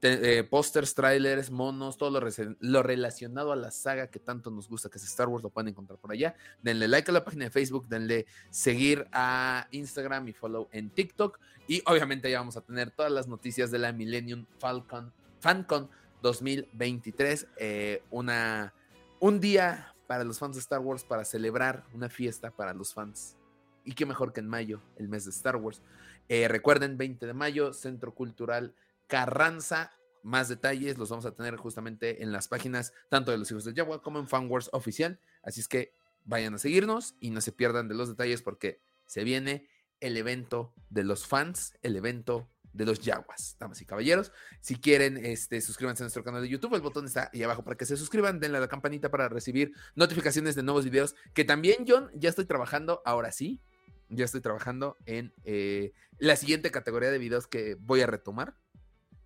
Eh, pósters, trailers, monos, todo lo, relacionado a la saga que tanto nos gusta, que es Star Wars, lo pueden encontrar por allá. Denle like a la página de Facebook, denle seguir a Instagram y follow en TikTok. Y obviamente ya vamos a tener todas las noticias de la Millennium Falcon, FanCon 2023. Eh, una, un día para los fans de Star Wars para celebrar una fiesta para los fans. Y qué mejor que en mayo, el mes de Star Wars. Eh, recuerden, 20 de mayo, Centro Cultural Carranza. Más detalles los vamos a tener justamente en las páginas tanto de los hijos del Jaguar como en Fanwars oficial. Así es que vayan a seguirnos y no se pierdan de los detalles porque se viene el evento de los fans, el evento de los Jaguars, damas y caballeros. Si quieren, este, suscríbanse a nuestro canal de YouTube. El botón está ahí abajo para que se suscriban. Denle a la campanita para recibir notificaciones de nuevos videos. Que también, John, ya estoy trabajando, ahora sí, ya estoy trabajando en eh, la siguiente categoría de videos que voy a retomar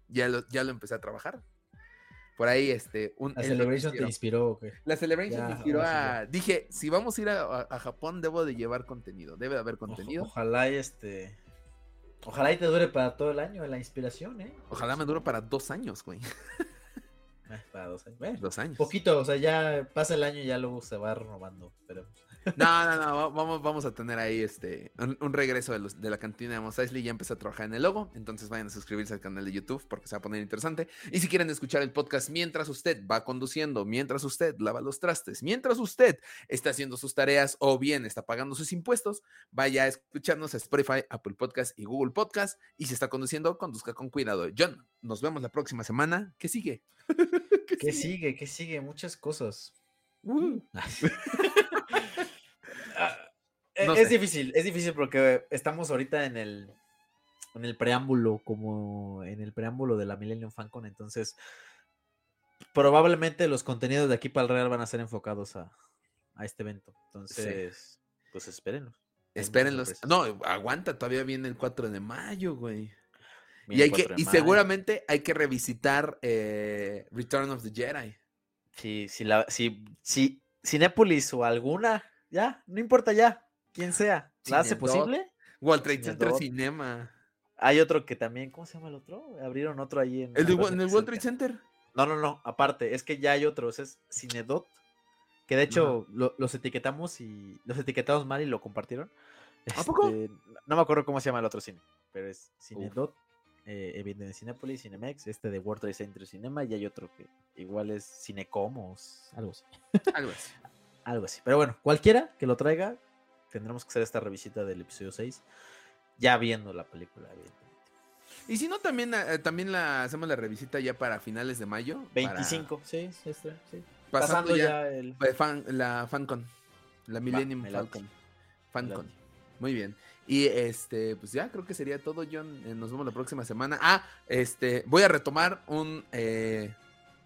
ya lo, ya lo empecé a trabajar. Por ahí, este. Un, ¿La Celebration te inspiró? La Celebration me inspiró a. Dije, si vamos a ir a, Japón, debo de llevar contenido. Debe de haber contenido. ojalá este. Ojalá y te dure para todo el año la inspiración, ¿eh? Ojalá me dure para dos años, güey. Ah, para dos años. dos años. Poquito, o sea, ya pasa el año y ya luego se va renovando. Pero no, no, no, vamos, vamos a tener ahí este un, regreso de, los, de, la cantina de Mos Eisley. Ya empecé a trabajar en el logo, entonces vayan a suscribirse al canal de YouTube porque se va a poner interesante. Y si quieren escuchar el podcast mientras usted va conduciendo, mientras usted lava los trastes, mientras usted está haciendo sus tareas o bien está pagando sus impuestos, vaya a escucharnos a Spotify, Apple Podcast y Google Podcast. Y si está conduciendo, conduzca con cuidado. John, nos vemos la próxima semana. ¿Qué sigue? ¿Qué, sigue? ¿Qué sigue? Muchas cosas. Uh. Eh, es difícil, es difícil porque estamos ahorita en el, en el preámbulo, como en el preámbulo de la Millennium FanCon, entonces probablemente los contenidos de aquí para el Real van a ser enfocados a, este evento. Entonces, pues espérenlos. Espérenlos. No, aguanta, todavía viene el 4 de mayo, güey. y, hay que, y seguramente hay que revisitar eh, Return of the Jedi. Sí, si, la, si, si Cinépolis o alguna, ya, no importa ya. Quien sea. ¿La hace posible? World Trade Center Cinema. Hay otro que también, ¿cómo se llama el otro? Abrieron otro ahí en. ¿El en el World Trade Center? No, no, no. Aparte, es que ya hay otros. Es Cinedot. Que de hecho los etiquetamos y los etiquetamos mal y lo compartieron. ¿A poco? Este, no me acuerdo cómo se llama el otro cine. Pero es Cinedot. Eh, evidente de Cinepolis, Cinemex, este de World Trade Center Cinema, y hay otro que igual es Cinecomos, algo así. Algo así. algo así. Pero bueno, cualquiera que lo traiga, tendremos que hacer esta revisita del episodio 6, ya viendo la película, evidentemente. Y si no, también, eh, también la hacemos la revisita ya para finales de mayo. 25, sí, sí, sí. Pasando, ya, el... la FanCon, la Millennium Falcon. FanCon. Muy bien. Y este, pues ya creo que sería todo, John. Eh, nos vemos la próxima semana. Ah, este, voy a retomar un eh,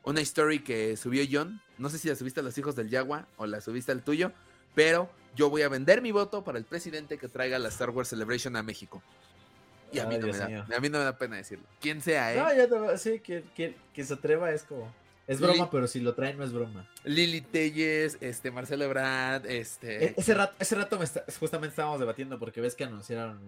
una story que subió John. No sé si la subiste a los hijos del Yagua o la subiste al tuyo, pero yo voy a vender mi voto para el presidente que traiga la Star Wars Celebration a México. Y a, mí, no me da, a mí no me da pena decirlo. Quien sea, ¿eh? No, ya sí, que, que, se atreva es como... Es broma, pero si lo traen no es broma. Lili Telles, este, Marcelo Ebrard, este... E, ese rato, ese rato justamente estábamos debatiendo porque ves que anunciaron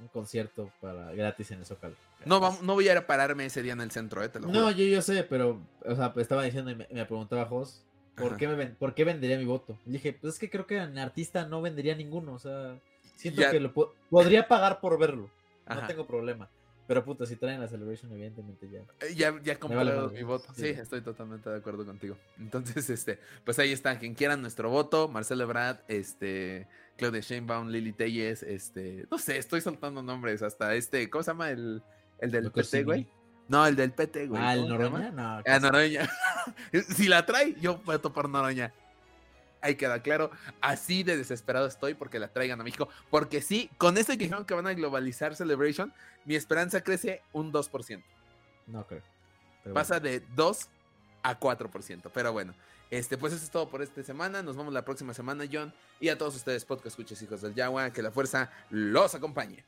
un, concierto para gratis en el Zócalo. No, no voy a ir a pararme ese día en el centro, ¿eh? Te lo no, yo, yo sé, pero, o sea, estaba diciendo y me, me preguntaba Jos, ¿Por qué, me ¿Por qué vendería mi voto? Y dije, pues es que creo que en artista no vendería ninguno. O sea, siento que lo podría pagar por verlo. No tengo problema. Pero puta, si traen la Celebration, evidentemente ya. Eh, ya, ya compré mi voto. Sí. estoy totalmente de acuerdo contigo. Entonces, este, pues ahí está. Quien quiera nuestro voto, Marcelo Brad, este, Claudia Sheinbaum, Lili Telles, este, no sé, estoy soltando nombres hasta este, ¿cómo se llama el, el del PT, güey? No, el del PT, güey. Ah, el Noroña, no. Ah, Noroña. si la trae, yo puedo topar Noroña. Ahí queda claro. Así de desesperado estoy porque la traigan a México. Porque sí, con esto que dijeron que van a globalizar Celebration, mi esperanza crece un 2%. No creo. Pasa de 2 a 4%. Pero bueno, este, pues eso es todo por esta semana. Nos vemos la próxima semana, John. Y a todos ustedes, podcast escuches, hijos del Yagua. Que la fuerza los acompañe.